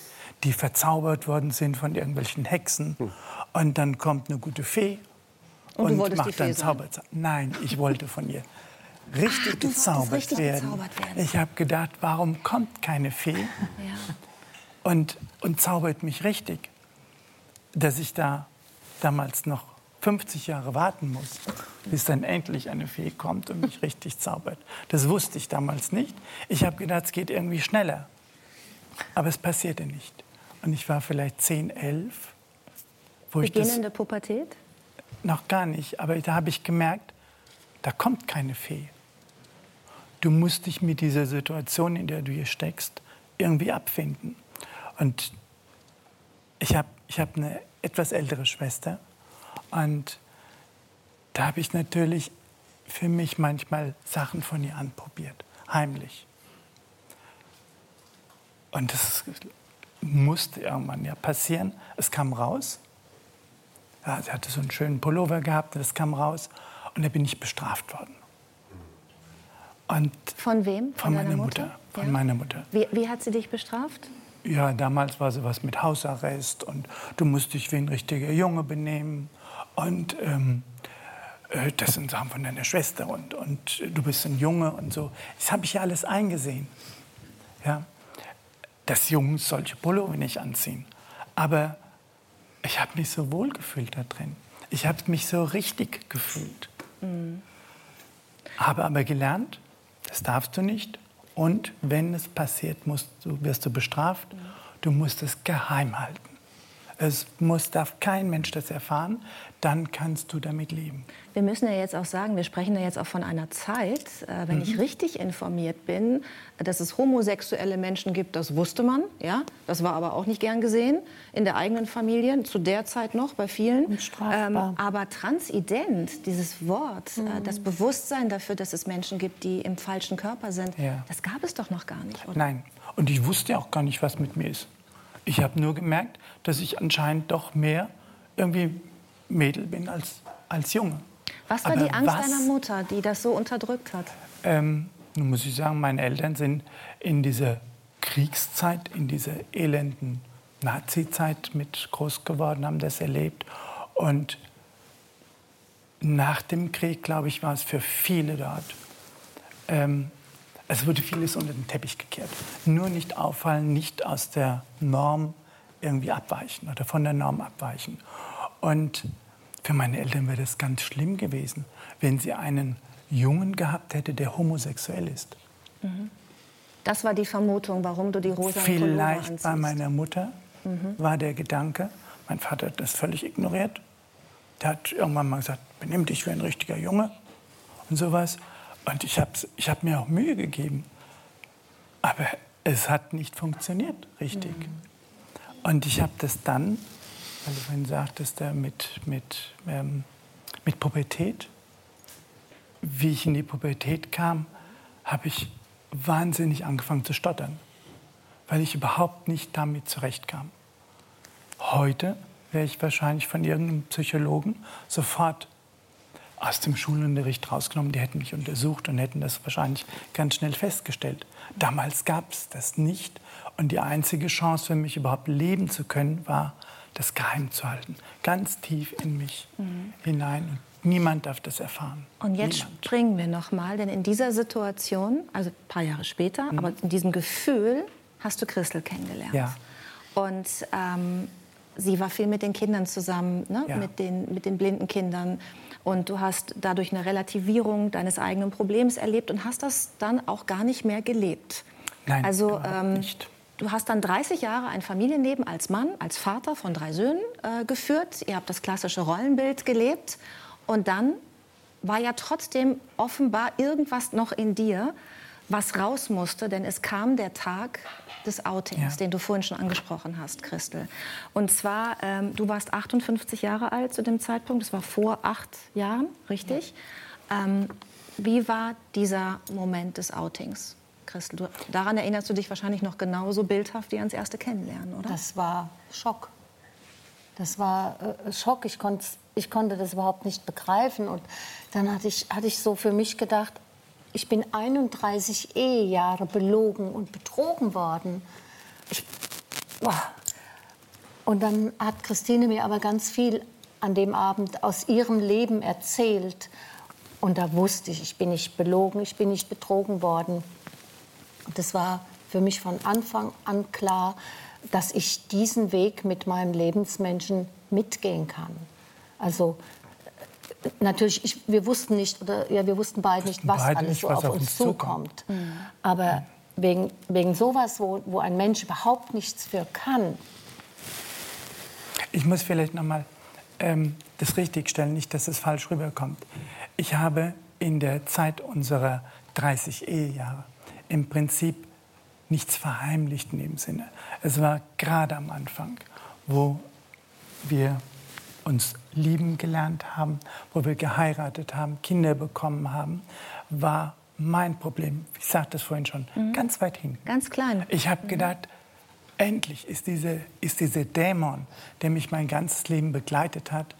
die verzaubert worden sind von irgendwelchen Hexen. Und dann kommt eine gute Fee Und die macht dann Fee sein? Zauberzau- Nein, ich wollte von ihr richtig Ach, gezaubert, richtig werden. gezaubert werden. Ich habe gedacht, warum kommt keine Fee und, und zaubert mich richtig? Dass ich da damals noch 50 Jahre warten muss, bis dann endlich eine Fee kommt und mich richtig zaubert. Das wusste ich damals nicht. Ich habe gedacht, es geht irgendwie schneller. Aber es passierte nicht. Und ich war vielleicht 10, 11, wo ich das Beginnende Pubertät? noch gar nicht, aber da habe ich gemerkt, da kommt keine Fee. Du musst dich mit dieser Situation, in der du hier steckst, irgendwie abfinden. Und ich habe ich hab eine etwas ältere Schwester Und da habe ich natürlich für mich manchmal Sachen von ihr anprobiert, heimlich. Und das musste irgendwann ja passieren. Es kam raus. Ja, sie hatte so einen schönen Pullover gehabt, das kam raus. Und da bin ich bestraft worden. Und Von wem? von deiner meiner Mutter. Von Ja. meiner Mutter. Wie, wie hat sie dich bestraft? Ja, damals war sowas mit Hausarrest und du musst dich wie ein richtiger Junge benehmen. Und ähm, äh, das sind Sachen von deiner Schwester und, und du bist ein Junge und so. Das habe ich ja alles eingesehen. Ja? Dass Jungs solche Pullover nicht anziehen. Aber ich habe mich so wohl gefühlt da drin. Ich habe mich so richtig gefühlt. Habe aber gelernt, das darfst du nicht. Und wenn es passiert, musst du, wirst du bestraft. Du musst es geheim halten. Es muss, darf kein Mensch das erfahren. Dann kannst du damit leben. Wir müssen ja jetzt auch sagen, wir sprechen ja jetzt auch von einer Zeit, äh, wenn ich richtig informiert bin, dass es homosexuelle Menschen gibt, das wusste man, ja, das war aber auch nicht gern gesehen in der eigenen Familie, zu der Zeit noch bei vielen. Ähm, aber transident, dieses Wort, äh, das Bewusstsein dafür, dass es Menschen gibt, die im falschen Körper sind, Ja. das gab es doch noch gar nicht. Oder? Nein. Und ich wusste auch gar nicht, was mit mir ist. Ich habe nur gemerkt, dass ich anscheinend doch mehr irgendwie Mädel bin als, als Junge. Was war Aber die Angst was- deiner Mutter, die das so unterdrückt hat? Ähm, nun muss ich sagen, meine Eltern sind in dieser Kriegszeit, in dieser elenden Nazi-Zeit mit groß geworden, haben das erlebt. Und nach dem Krieg, glaube ich, war es für viele dort. Ähm, es wurde vieles unter den Teppich gekehrt. Nur nicht auffallen, nicht aus der Norm irgendwie abweichen oder von der Norm abweichen. Und für meine Eltern wäre das ganz schlimm gewesen, wenn sie einen Jungen gehabt hätte, der homosexuell ist. Das war die Vermutung, warum du die rosa Vielleicht bei meiner Mutter Mhm. war der Gedanke, mein Vater hat das völlig ignoriert. Der hat irgendwann mal gesagt, benimm dich wie ein richtiger Junge und sowas. Und ich habe ich hab mir auch Mühe gegeben. Aber es hat nicht funktioniert richtig. Und ich habe das dann, weil du vorhin sagtest, da mit, mit, ähm, mit Pubertät, wie ich in die Pubertät kam, habe ich wahnsinnig angefangen zu stottern, weil ich überhaupt nicht damit zurechtkam. Heute wäre ich wahrscheinlich von irgendeinem Psychologen sofort aus dem Schulunterricht rausgenommen. Die hätten mich untersucht und hätten das wahrscheinlich ganz schnell festgestellt. Damals gab es das nicht. Und die einzige Chance für mich überhaupt leben zu können, war, das geheim zu halten. Ganz tief in mich hinein. Und niemand darf das erfahren. Und jetzt Niemand. springen wir noch mal, denn in dieser Situation, also ein paar Jahre später, aber in diesem Gefühl hast du Christel kennengelernt. Ja. Und ähm, sie war viel mit den Kindern zusammen, ne? Ja. mit, den, mit den blinden Kindern. Und du hast dadurch eine Relativierung deines eigenen Problems erlebt und hast das dann auch gar nicht mehr gelebt. Nein, also ähm, nicht. du hast dann 30 Jahre ein Familienleben als Mann, als Vater von drei Söhnen äh, geführt. Ihr habt das klassische Rollenbild gelebt. Und dann war ja trotzdem offenbar irgendwas noch in dir, was raus musste, denn es kam der Tag des Outings, Ja. den du vorhin schon angesprochen hast, Christel. Und zwar, ähm, du warst 58 Jahre alt zu dem Zeitpunkt, das war vor acht Jahren, richtig? Ähm, wie war dieser Moment des Outings, Christel? Du, daran erinnerst du dich wahrscheinlich noch genauso bildhaft wie ans erste Kennenlernen, oder? Das war Schock. Das war äh, Schock. Ich, konnt, ich konnte das überhaupt nicht begreifen. Und dann hatte ich, hatte ich so für mich gedacht, ich bin 31 Ehejahre belogen und betrogen worden. Ich. Und dann hat Christine mir aber ganz viel an dem Abend aus ihrem Leben erzählt. Und da wusste ich, ich bin nicht belogen, ich bin nicht betrogen worden. Und es war für mich von Anfang an klar, dass ich diesen Weg mit meinem Lebensmenschen mitgehen kann. Also natürlich, ich, wir wussten nicht, oder ja, wir wussten beide nicht, was beide alles nicht, so was auf auf uns zukommt. zukommt. Aber wegen, wegen sowas, wo, wo ein Mensch überhaupt nichts für kann, Ich muss vielleicht noch mal ähm, das richtigstellen, nicht, dass es falsch rüberkommt. Ich habe in der Zeit unserer 30 Ehejahre im Prinzip nichts verheimlicht in dem Sinne. Es war gerade am Anfang, wo wir uns lieben gelernt haben, wo wir geheiratet haben, Kinder bekommen haben, war mein Problem. Ich sagte das vorhin schon, ganz weit hin. Ganz klein. Ich habe gedacht, endlich ist, diese, ist dieser Dämon, der mich mein ganzes Leben begleitet hat,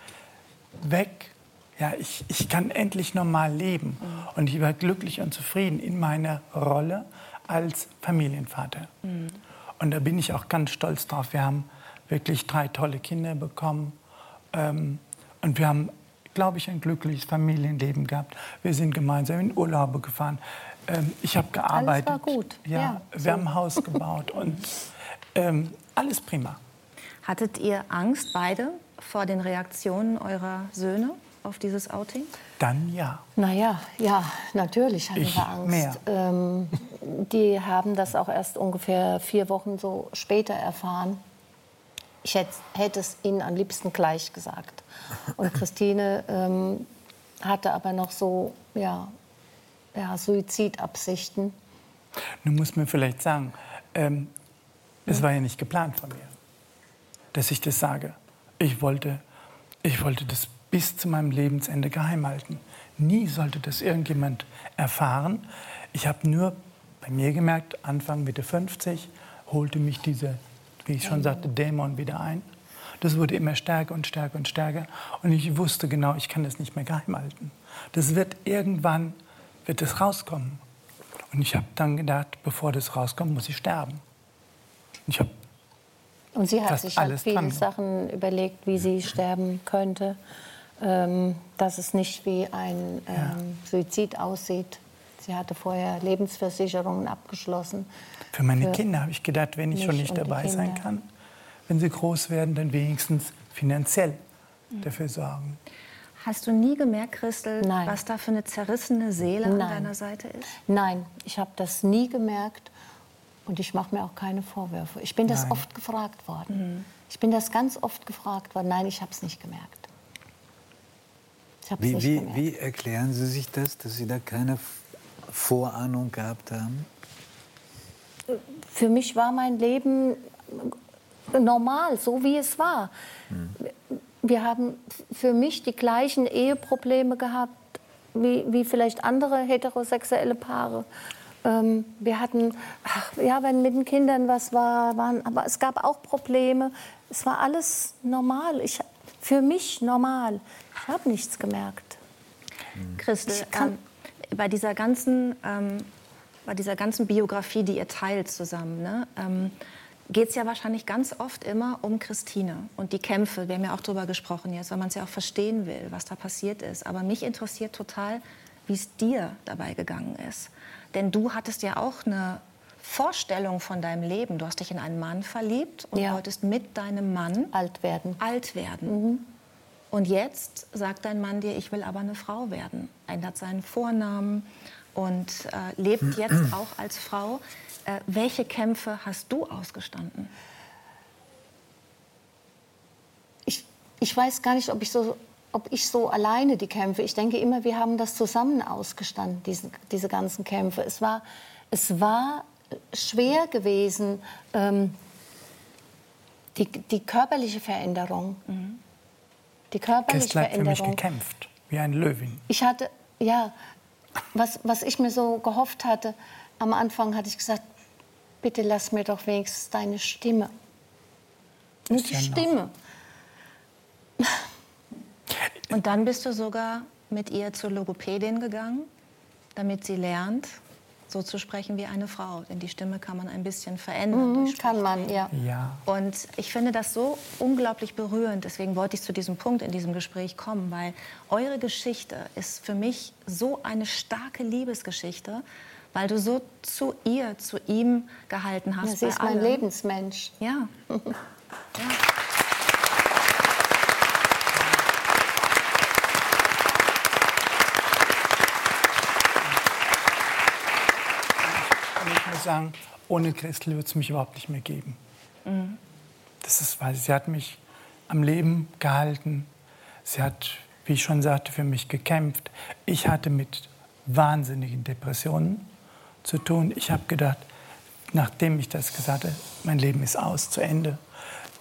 weg. Ja, ich, ich kann endlich normal leben. Und ich war glücklich und zufrieden in meiner Rolle als Familienvater. Und da bin ich auch ganz stolz drauf. Wir haben wirklich drei tolle Kinder bekommen. Ähm, und wir haben, glaube ich, ein glückliches Familienleben gehabt. Wir sind gemeinsam in Urlaube gefahren. Ähm, ich habe gearbeitet. war gut. Ja, Ja, wir so. haben ein Haus <laughs> gebaut und ähm, alles prima. Hattet ihr Angst, beide, vor den Reaktionen eurer Söhne auf dieses Outing? Dann ja. Naja, ja, natürlich hatten Ich wir Angst. mehr. Ähm, die haben das auch erst ungefähr vier Wochen so später erfahren. Ich hätte, es ihnen am liebsten gleich gesagt. Und Christine ähm, hatte aber noch so ja, ja, Suizidabsichten. Nun muss man vielleicht sagen, ähm, es war ja nicht geplant von mir, dass ich das sage. Ich wollte, ich wollte das bis zu meinem Lebensende geheim halten. Nie sollte das irgendjemand erfahren. Ich habe nur bei mir gemerkt, Anfang Mitte 50 holte mich dieser, wie ich schon sagte, Dämon wieder ein. Das wurde immer stärker und stärker und stärker. Und ich wusste genau, ich kann das nicht mehr geheim halten. Das wird irgendwann, wird es rauskommen. Und ich habe dann gedacht, bevor das rauskommt, muss ich sterben. Ich habe Und sie hat sich halt alles viele dran. Sachen überlegt, wie sie sterben könnte. Ähm, dass es nicht wie ein ähm, Suizid aussieht. Sie hatte vorher Lebensversicherungen abgeschlossen. Für meine Für Kinder habe ich gedacht, wenn ich schon nicht dabei sein kann, wenn sie groß werden, dann wenigstens finanziell Mhm. dafür sorgen. Hast du nie gemerkt, Christel, Nein. was da für eine zerrissene Seele an Nein. deiner Seite ist? Nein, ich habe das nie gemerkt und ich mache mir auch keine Vorwürfe. Ich bin das Nein. oft gefragt worden. Ich bin das ganz oft gefragt worden. Nein, ich habe es nicht gemerkt. Ich habe es Wie, nicht wie, wie erklären Sie sich das, dass Sie da keine Vorahnung gehabt haben? Für mich war mein Leben normal, so wie es war. Wir haben für mich die gleichen Eheprobleme gehabt wie, wie vielleicht andere heterosexuelle Paare. Ähm, wir hatten, ach, ja, wenn mit den Kindern was war, waren, aber es gab auch Probleme. Es war alles normal. Ich, für mich normal. Ich habe nichts gemerkt. Christel, Ich kann- ähm, bei, dieser ganzen, ähm, bei dieser ganzen Biografie, die ihr teilt zusammen, ne, ähm, geht es ja wahrscheinlich ganz oft immer um Christine und die Kämpfe. Wir haben ja auch darüber gesprochen jetzt, weil man es ja auch verstehen will, was da passiert ist. Aber mich interessiert total, wie es dir dabei gegangen ist. Denn du hattest ja auch eine Vorstellung von deinem Leben. Du hast dich in einen Mann verliebt und Ja. wolltest mit deinem Mann Alt werden. alt werden. Und jetzt sagt dein Mann dir, ich will aber eine Frau werden. Ändert seinen Vornamen und äh, lebt jetzt auch als Frau. Äh, welche Kämpfe hast du ausgestanden? ich, ich weiß gar nicht, ob ich, so, ob ich so alleine die Kämpfe. Ich denke immer, wir haben das zusammen ausgestanden, diese, diese ganzen Kämpfe. Es war, es war schwer gewesen, ähm, die, die körperliche Veränderung. Die körperliche Christel hat für mich Veränderung. gekämpft, wie ein Löwin. Ich hatte, ja, was, was ich mir so gehofft hatte, am Anfang hatte ich gesagt, bitte lass mir doch wenigstens deine Stimme. Nur die ja. Stimme. Und dann bist du sogar mit ihr zur Logopädin gegangen, damit sie lernt, so zu sprechen wie eine Frau. Denn die Stimme kann man ein bisschen verändern. durch Mhm, kann man, ja. Ja. Und ich finde das so unglaublich berührend. Deswegen wollte ich zu diesem Punkt in diesem Gespräch kommen, weil eure Geschichte ist für mich so eine starke Liebesgeschichte, weil du so zu ihr, zu ihm gehalten hast. Ja, sie ist mein. Lebensmensch. Ja. <laughs> Und sagen, ohne Christel würde es mich überhaupt nicht mehr geben. Das ist, weil sie hat mich am Leben gehalten. Sie hat, wie ich schon sagte, für mich gekämpft. Ich hatte mit wahnsinnigen Depressionen zu tun. Ich habe gedacht, nachdem ich das gesagt habe, mein Leben ist aus, zu Ende.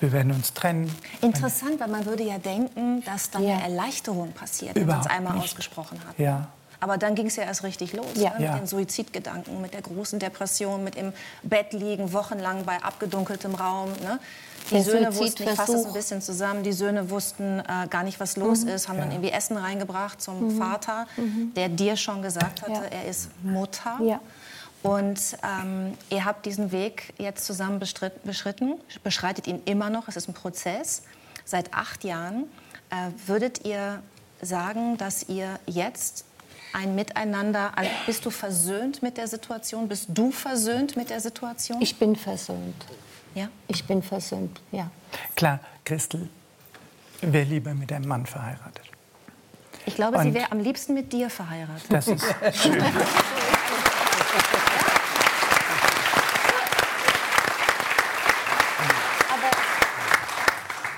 wir werden uns trennen. Interessant, weil man würde ja denken, dass dann Ja. eine Erleichterung passiert, wenn man es einmal nicht. ausgesprochen hat. Ja. Aber dann ging es ja erst richtig los, Ja. ne? mit Ja. den Suizidgedanken, mit der großen Depression, mit im Bett liegen, wochenlang bei abgedunkeltem Raum. Ne? Die Der Söhne wussten, ich fasse das ein bisschen zusammen, die Söhne wussten äh, gar nicht, was los Mhm. ist, haben dann irgendwie Essen reingebracht zum Mhm. Vater, der dir schon gesagt hatte, Ja. er ist Mutter. Ja. Und ähm, ihr habt diesen Weg jetzt zusammen beschritten, beschreitet ihn immer noch, es ist ein Prozess. Seit acht Jahren äh, würdet ihr sagen, dass ihr jetzt ein Miteinander, also bist du versöhnt mit der Situation? Bist du versöhnt mit der Situation? Ich bin versöhnt. Ja? Ich bin versöhnt, ja. Klar, Christel wäre lieber mit einem Mann verheiratet. Ich glaube, sie Und- wäre am liebsten mit dir verheiratet. Das ist schön.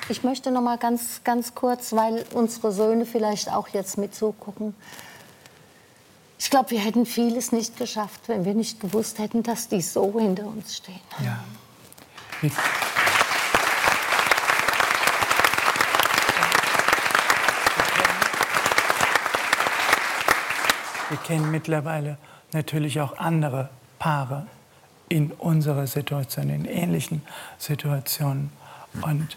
Ich möchte noch mal ganz, ganz kurz, weil unsere Söhne vielleicht auch jetzt mit zugucken. Ich glaube, wir hätten vieles nicht geschafft, wenn wir nicht gewusst hätten, dass die so hinter uns stehen. Ja. Wir kennen mittlerweile natürlich auch andere Paare in unserer Situation, in ähnlichen Situationen. Und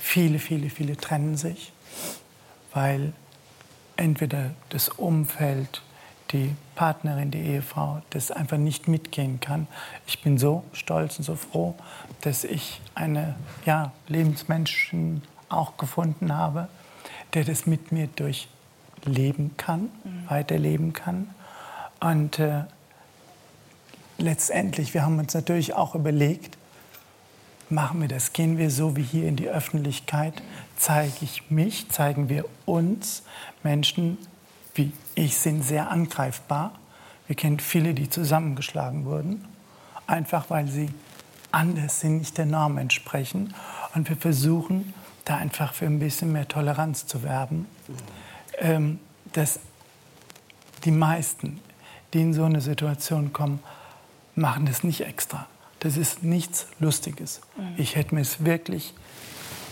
viele, viele, viele trennen sich, weil entweder das Umfeld, die Partnerin, die Ehefrau, das einfach nicht mitgehen kann. Ich bin so stolz und so froh, dass ich eine ja, Lebensmenschen auch gefunden habe, der das mit mir durchleben kann, weiterleben kann. Und äh, letztendlich, wir haben uns natürlich auch überlegt, machen wir das, gehen wir so wie hier in die Öffentlichkeit, zeige ich mich, zeigen wir uns, Menschen wie ich sind sehr angreifbar. Wir kennen viele, die zusammengeschlagen wurden, einfach weil sie anders sind, nicht der Norm entsprechen. Und wir versuchen, da einfach für ein bisschen mehr Toleranz zu werben. Ähm, dass die meisten, die in so eine Situation kommen, machen das nicht extra. Das ist nichts Lustiges. Mhm. Ich hätte mir es wirklich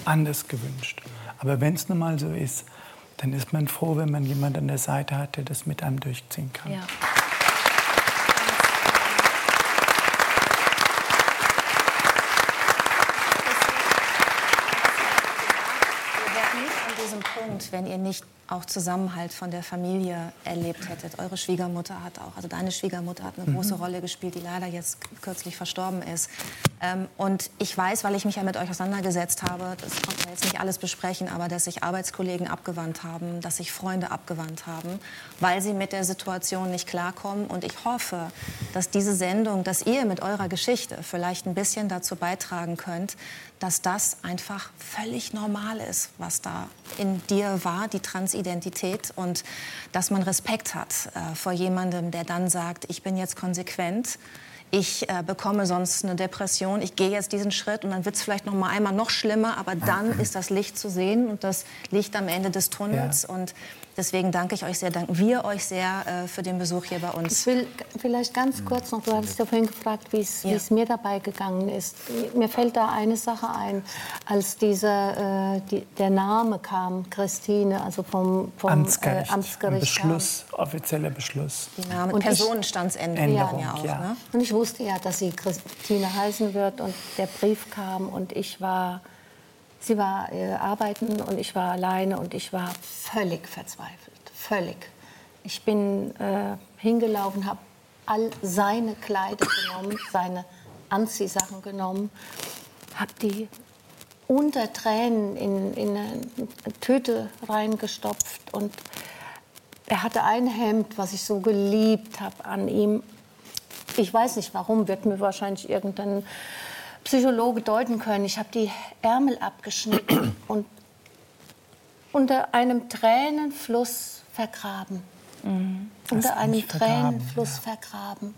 anders gewünscht. Aber wenn es nun mal so ist, dann ist man froh, wenn man jemanden an der Seite hat, der das mit einem durchziehen kann. Ja. Ihr wärt nicht an diesem Punkt, wenn ihr nicht auch Zusammenhalt von der Familie erlebt hättet. Eure Schwiegermutter hat auch, also deine Schwiegermutter hat eine Mhm. große Rolle gespielt, die leider jetzt kürzlich verstorben ist. Ähm, und ich weiß, weil ich mich ja mit euch auseinandergesetzt habe, das konnte man jetzt nicht alles besprechen, aber dass sich Arbeitskollegen abgewandt haben, dass sich Freunde abgewandt haben, weil sie mit der Situation nicht klarkommen. Und ich hoffe, dass diese Sendung, dass ihr mit eurer Geschichte vielleicht ein bisschen dazu beitragen könnt, dass das einfach völlig normal ist, was da in dir war, die Transidentität und dass man Respekt hat äh, vor jemandem, der dann sagt, ich bin jetzt konsequent, ich äh, bekomme sonst eine Depression, ich gehe jetzt diesen Schritt und dann wird es vielleicht noch mal einmal noch schlimmer, aber dann ist das Licht zu sehen und das Licht am Ende des Tunnels und deswegen danke ich euch sehr, danken wir euch sehr äh, für den Besuch hier bei uns. Ich will vielleicht ganz kurz noch, du hattest ja vorhin gefragt, wie es wie es mir dabei gegangen ist. Mir fällt da eine Sache ein, als dieser, äh, die, der Name kam, Christine, also vom, vom Amtsgericht, Äh, Amtsgericht Beschluss, offizieller Beschluss. Die Name, Und Personenstandsänderung Änderung, ja auch. ja. Ne? Und ich wusste ja, dass sie Christine heißen wird und der Brief kam und ich war, sie war äh, arbeiten und ich war alleine und ich war völlig verzweifelt, völlig. Ich bin äh, hingelaufen, habe all seine Kleider genommen, seine Anziehsachen genommen, habe die unter Tränen in, in eine Tüte reingestopft und er hatte ein Hemd, was ich so geliebt habe an ihm. Ich weiß nicht warum, wird mir wahrscheinlich irgendein Psychologe deuten können. Ich habe die Ärmel abgeschnitten <clears throat> und unter einem Tränenfluss vergraben. Unter einem mich vergraben, Tränenfluss vergraben.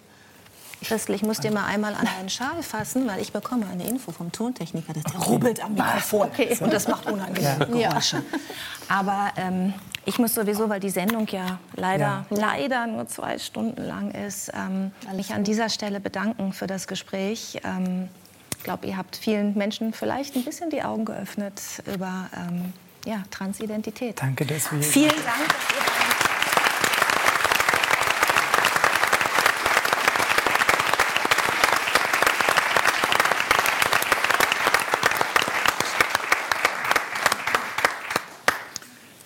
Christel, ich muss dir mal einmal an deinen Schal fassen, weil ich bekomme eine Info vom Tontechniker, dass der rubbelt am Mikrofon. Okay. Und das macht unangenehme Ja. Geräusche. Aber ähm, ich muss sowieso, weil die Sendung ja leider, leider nur zwei Stunden lang ist, ähm, mich an dieser Stelle bedanken für das Gespräch. Ähm, Ich glaube, ihr habt vielen Menschen vielleicht ein bisschen die Augen geöffnet über ähm, ja, Transidentität. Danke, dass wir hier Vielen Dank. dass ihr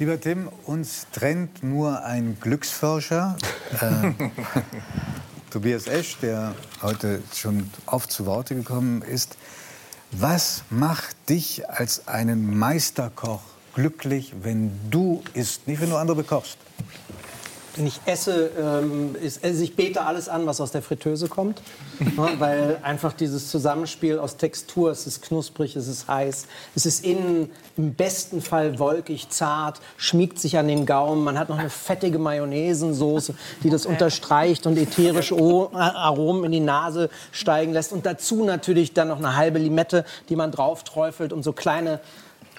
Lieber Tim, uns trennt nur ein Glücksforscher, äh, <laughs> Tobias Esch, der heute schon oft zu Worte gekommen ist. Was macht dich als einen Meisterkoch glücklich, wenn du isst, nicht wenn du andere bekochst? Ich esse, ähm, ist, also ich bete alles an, was aus der Fritteuse kommt. <laughs> Ja, weil einfach dieses Zusammenspiel aus Textur, es ist knusprig, es ist heiß, es ist innen im besten Fall wolkig, zart, schmiegt sich an den Gaumen. Man hat noch eine fettige Mayonnaisensoße, die das unterstreicht und ätherische O- Aromen in die Nase steigen lässt. Und dazu natürlich dann noch eine halbe Limette, die man drauf träufelt, um so kleine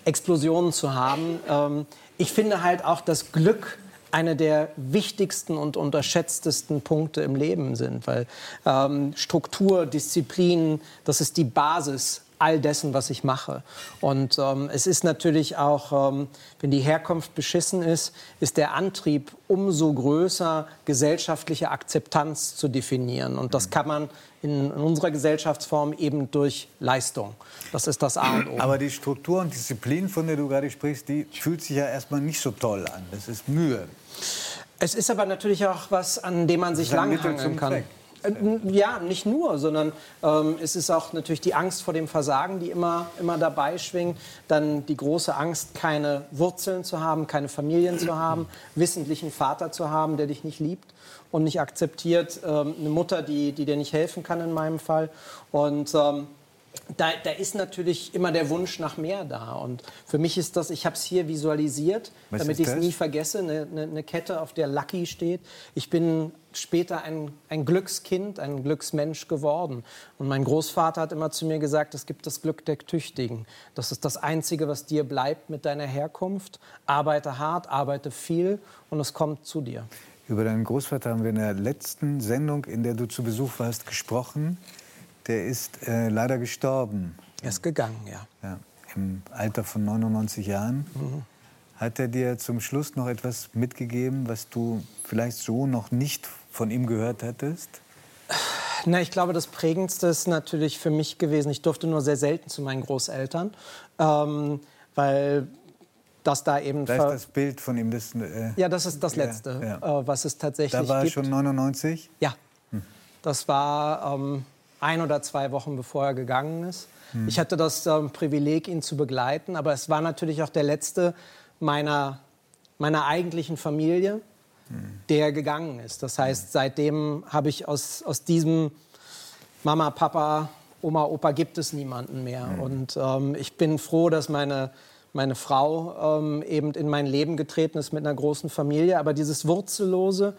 Explosionen zu haben. Ähm, ich finde halt auch, dass Glück eine der wichtigsten und unterschätztesten Punkte im Leben sind, weil ähm, Struktur, Disziplin, das ist die Basis all dessen, was ich mache. Und ähm, es ist natürlich auch, ähm, wenn die Herkunft beschissen ist, ist der Antrieb umso größer, gesellschaftliche Akzeptanz zu definieren. Und das kann man in, in unserer Gesellschaftsform eben durch Leistung. Das ist das A und O. Aber die Struktur und Disziplin, von der du gerade sprichst, die fühlt sich ja erstmal nicht so toll an. Das ist Mühe. Es ist aber natürlich auch was, an dem man sich langhangeln kann. Zweck. Äh, Ja, nicht nur, sondern ähm, es ist auch natürlich die Angst vor dem Versagen, die immer, immer dabei schwingt. Dann die große Angst, keine Wurzeln zu haben, keine Familien zu haben, wissentlichen Vater zu haben, der dich nicht liebt und nicht akzeptiert. Ähm, eine Mutter, die, die dir nicht helfen kann in meinem Fall. Und ähm, da, da ist natürlich immer der Wunsch nach mehr da. Und für mich ist das, ich habe es hier visualisiert, Was damit ich es nie vergesse, eine, eine, eine Kette, auf der Lucky steht. Ich bin später ein, ein Glückskind, ein Glücksmensch geworden. Und mein Großvater hat immer zu mir gesagt, es gibt das Glück der Tüchtigen. Das ist das Einzige, was dir bleibt mit deiner Herkunft. Arbeite hart, arbeite viel und es kommt zu dir. Über deinen Großvater haben wir in der letzten Sendung, in der du zu Besuch warst, gesprochen. Der ist äh, leider gestorben. Er ist gegangen, ja. ja. Im Alter von 99 Jahren. Mhm. Hat er dir zum Schluss noch etwas mitgegeben, was du vielleicht so noch nicht von ihm gehört hattest? Na, ich glaube, das Prägendste ist natürlich für mich gewesen, ich durfte nur sehr selten zu meinen Großeltern, ähm, weil das da eben... Da ist das Bild von ihm. Das, äh, ja, das ist das Ja, Letzte, ja. Äh, was es tatsächlich da war er gibt. schon 99? Ja, das war ähm, ein oder zwei Wochen bevor er gegangen ist. Hm. Ich hatte das ähm, Privileg, ihn zu begleiten, aber es war natürlich auch der letzte meiner, meiner eigentlichen Familie, der gegangen ist. Das heißt, seitdem habe ich aus, aus diesem Mama, Papa, Oma, Opa gibt es niemanden mehr. Und ähm, ich bin froh, dass meine, meine Frau ähm, eben in mein Leben getreten ist mit einer großen Familie. Aber dieses Wurzellose,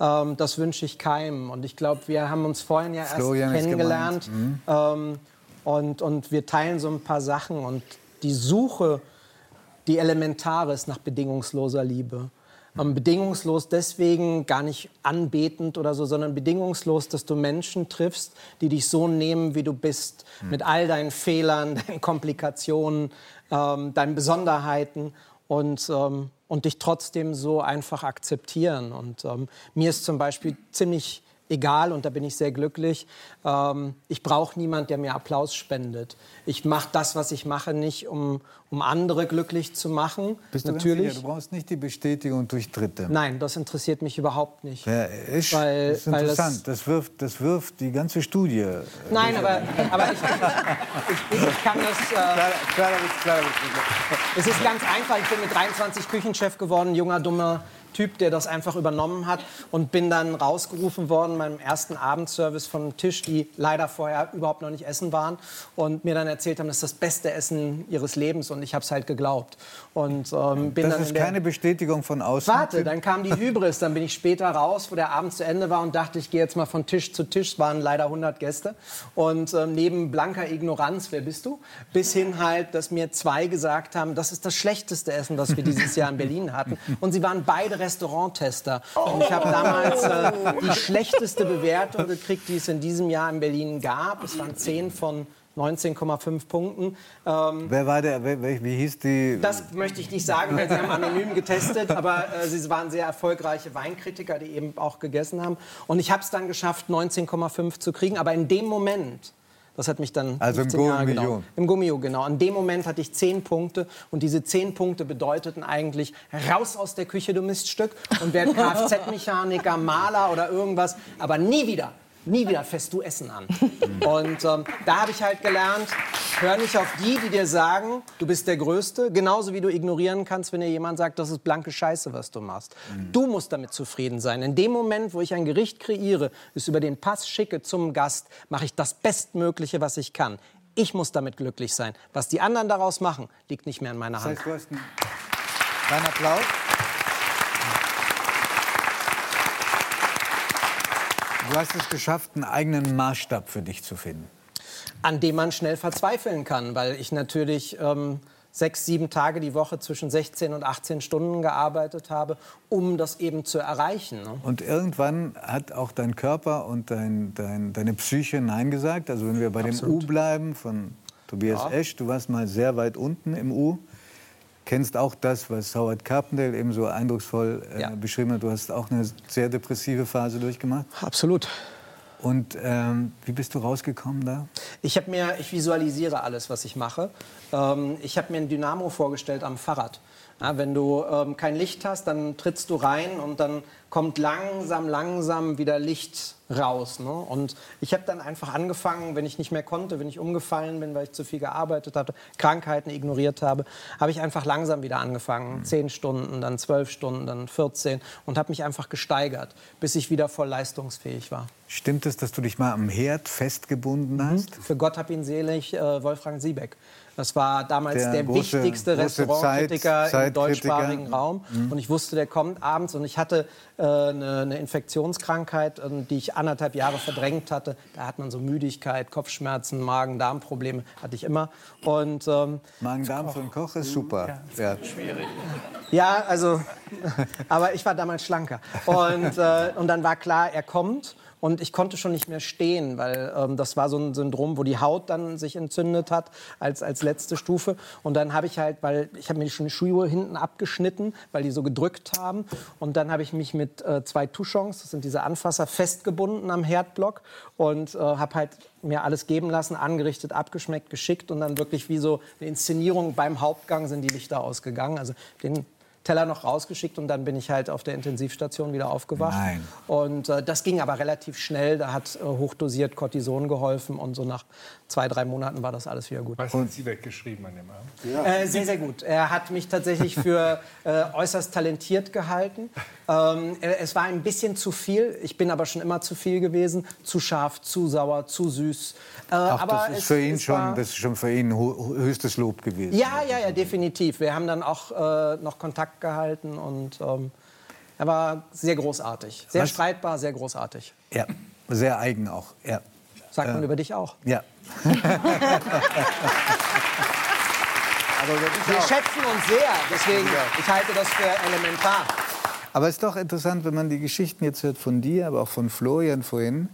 ähm, das wünsche ich keinem. Und ich glaube, wir haben uns vorhin ja erst Florian ist kennengelernt. gemeint. Ähm, und, und wir teilen so ein paar Sachen. Und die Suche, die elementare ist nach bedingungsloser Liebe. Ähm, bedingungslos deswegen gar nicht anbetend oder so, sondern bedingungslos, dass du Menschen triffst, die dich so nehmen, wie du bist, mit all deinen Fehlern, <laughs> deinen Komplikationen, ähm, deinen Besonderheiten und, ähm, und dich trotzdem so einfach akzeptieren. Und ähm, mir ist zum Beispiel ziemlich egal und da bin ich sehr glücklich. Ähm, ich brauche niemand, der mir Applaus spendet. Ich mache das, was ich mache, nicht um, um andere glücklich zu machen. Bist du Natürlich. Sicher? Du brauchst nicht die Bestätigung durch Dritte. Nein, das interessiert mich überhaupt nicht. Ja, ist, Weil- das ist weil das- interessant. Das, wirft, das wirft die ganze Studie. äh, Nein, aber, aber ich, ich, ich kann das. Äh, es ist ganz einfach. Ich bin mit 23 Küchenchef geworden, junger, dummer Typ, der das einfach übernommen hat und bin dann rausgerufen worden beim ersten Abendservice vom Tisch, die leider vorher überhaupt noch nicht essen waren und mir dann erzählt haben, das ist das beste Essen ihres Lebens und ich habe es halt geglaubt und ähm, bin Das dann ist der, keine Bestätigung von außen. Warte, dann kam die Hybris. Dann bin ich später raus, wo der Abend zu Ende war und dachte, ich gehe jetzt mal von Tisch zu Tisch. Es waren leider 100 Gäste. Und ähm, neben blanker Ignoranz, wer bist du? Bis hin halt, dass mir zwei gesagt haben, das ist das schlechteste Essen, das wir dieses Jahr in Berlin hatten. Und sie waren beide Restauranttester. Und ich habe damals äh, die schlechteste Bewertung gekriegt, die es in diesem Jahr in Berlin gab. Es waren 10 von 19,5 Punkten. Ähm, Wer war der, wer, wie hieß die? das möchte ich nicht sagen, weil sie haben anonym getestet, aber äh, sie waren sehr erfolgreiche Weinkritiker, die eben auch gegessen haben. Und ich habe es dann geschafft, 19,5 zu kriegen. Aber in dem Moment, das hat mich dann Also im 15 Jahre Gourmillon. gedauert. Im Gummio, genau. In dem Moment hatte ich 10 Punkte und diese 10 Punkte bedeuteten eigentlich raus aus der Küche, du Miststück und werd Kfz-Mechaniker, Maler oder irgendwas, aber nie wieder. Nie wieder fässt du Essen an. Und ähm, da habe ich halt gelernt, hör nicht auf die, die dir sagen, du bist der Größte. Genauso wie du ignorieren kannst, wenn dir jemand sagt, das ist blanke Scheiße, was du machst. Du musst damit zufrieden sein. In dem Moment, wo ich ein Gericht kreiere, es über den Pass schicke zum Gast, mache ich das Bestmögliche, was ich kann. Ich muss damit glücklich sein. Was die anderen daraus machen, liegt nicht mehr in meiner Das Hand. heißt, du hast einen Applaus. Du hast es geschafft, einen eigenen Maßstab für dich zu finden. an dem man schnell verzweifeln kann, weil ich natürlich ähm, sechs, sieben Tage die Woche zwischen 16 und 18 Stunden gearbeitet habe, um das eben zu erreichen. Ne? Und irgendwann hat auch dein Körper und dein, dein, deine Psyche Nein gesagt. Also wenn wir bei dem U bleiben von Tobias Ja. Esch, du warst mal sehr weit unten im U. Kennst auch das, was Howard Carpendale eben so eindrucksvoll äh, Ja. beschrieben hat. Du hast auch eine sehr depressive Phase durchgemacht. Absolut. Und ähm, wie bist du rausgekommen da? Ich habe mir, ich visualisiere alles, was ich mache. Ähm, ich habe mir ein Dynamo vorgestellt am Fahrrad. Ja, wenn du ähm, kein Licht hast, dann trittst du rein und dann kommt langsam, langsam wieder Licht raus. Ne? Und ich habe dann einfach angefangen, wenn ich nicht mehr konnte, wenn ich umgefallen bin, weil ich zu viel gearbeitet hatte, Krankheiten ignoriert habe, habe ich einfach langsam wieder angefangen. Zehn Stunden, dann zwölf Stunden, dann 14 und habe mich einfach gesteigert, bis ich wieder voll leistungsfähig war. Stimmt es, dass du dich mal am Herd festgebunden hast? Für Gott hab ihn selig, äh, Wolfgang Siebeck. Das war damals Der der, große- wichtigste Restaurantkritiker Zeit- im deutschsprachigen. Raum. Mhm. Und ich wusste, der kommt abends. Und ich hatte äh, eine, eine Infektionskrankheit, äh, die ich anderthalb Jahre verdrängt hatte. Da hat man so Müdigkeit, Kopfschmerzen, Magen-Darm-Probleme. Hatte ich immer. Und ähm, Magen-Darm für einen Koch ist super. Ja. ja, also, <laughs> aber ich war damals schlanker. Und, äh, und dann war klar, er kommt. Und ich konnte schon nicht mehr stehen, weil ähm, das war so ein Syndrom, wo die Haut dann sich entzündet hat als, als letzte Stufe. Und dann habe ich halt, weil ich habe mir schon die Schuhe hinten abgeschnitten, weil die so gedrückt haben. Und dann habe ich mich mit äh, zwei Touchons, das sind diese Anfasser, festgebunden am Herdblock und äh, habe halt mir alles geben lassen, angerichtet, abgeschmeckt, geschickt und dann wirklich wie so eine Inszenierung beim Hauptgang sind die Lichter ausgegangen. Also den Teller noch rausgeschickt und dann bin ich halt auf der Intensivstation wieder aufgewacht. Nein. Und äh, das ging aber relativ schnell. Da hat äh, hochdosiert Cortison geholfen und so nach zwei, drei Monaten war das alles wieder gut. Was hat sie weggeschrieben an dem Abend? Äh, sehr, sehr gut. Er hat mich tatsächlich für <laughs> äh, äußerst talentiert gehalten. Ähm, äh, es war ein bisschen zu viel. Ich bin aber schon immer zu viel gewesen. Zu scharf, zu sauer, zu süß. Äh, Ach, aber das ist, es- für ihn schon, war- das ist schon für ihn höchstes Lob gewesen. Ja, ja, ja, definitiv. Wir haben dann auch äh, noch Kontakt gehalten und ähm, er war sehr großartig. Sehr Was? streitbar, sehr großartig. Ja, sehr eigen auch. Ja. Sagt man Äh, über dich auch. Ja. <laughs> Wir schätzen uns sehr, deswegen, ich halte das für elementar. Aber es ist doch interessant, wenn man die Geschichten jetzt hört von dir, aber auch von Florian vorhin.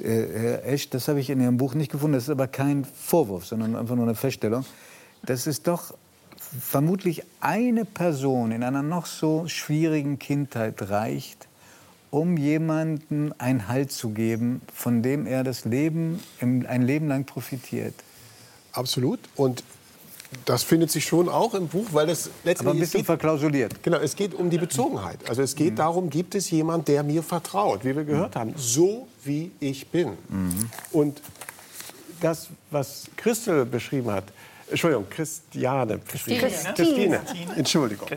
Äh, Herr Esch, das habe ich in Ihrem Buch nicht gefunden. Das ist aber kein Vorwurf, sondern einfach nur eine Feststellung. Das ist doch vermutlich eine Person in einer noch so schwierigen Kindheit reicht, um jemandem einen Halt zu geben, von dem er das Leben, ein Leben lang profitiert. Absolut. Und das findet sich schon auch im Buch, weil das letztendlich Aber ein bisschen geht, verklausuliert. genau, es geht um die Bezogenheit. Also es geht darum, gibt es jemand, der mir vertraut, wie wir gehört haben, so wie ich bin. Und das, was Christel beschrieben hat, Entschuldigung, Christiane beschrieben hat. Christine. Christine, Christine. Entschuldigung.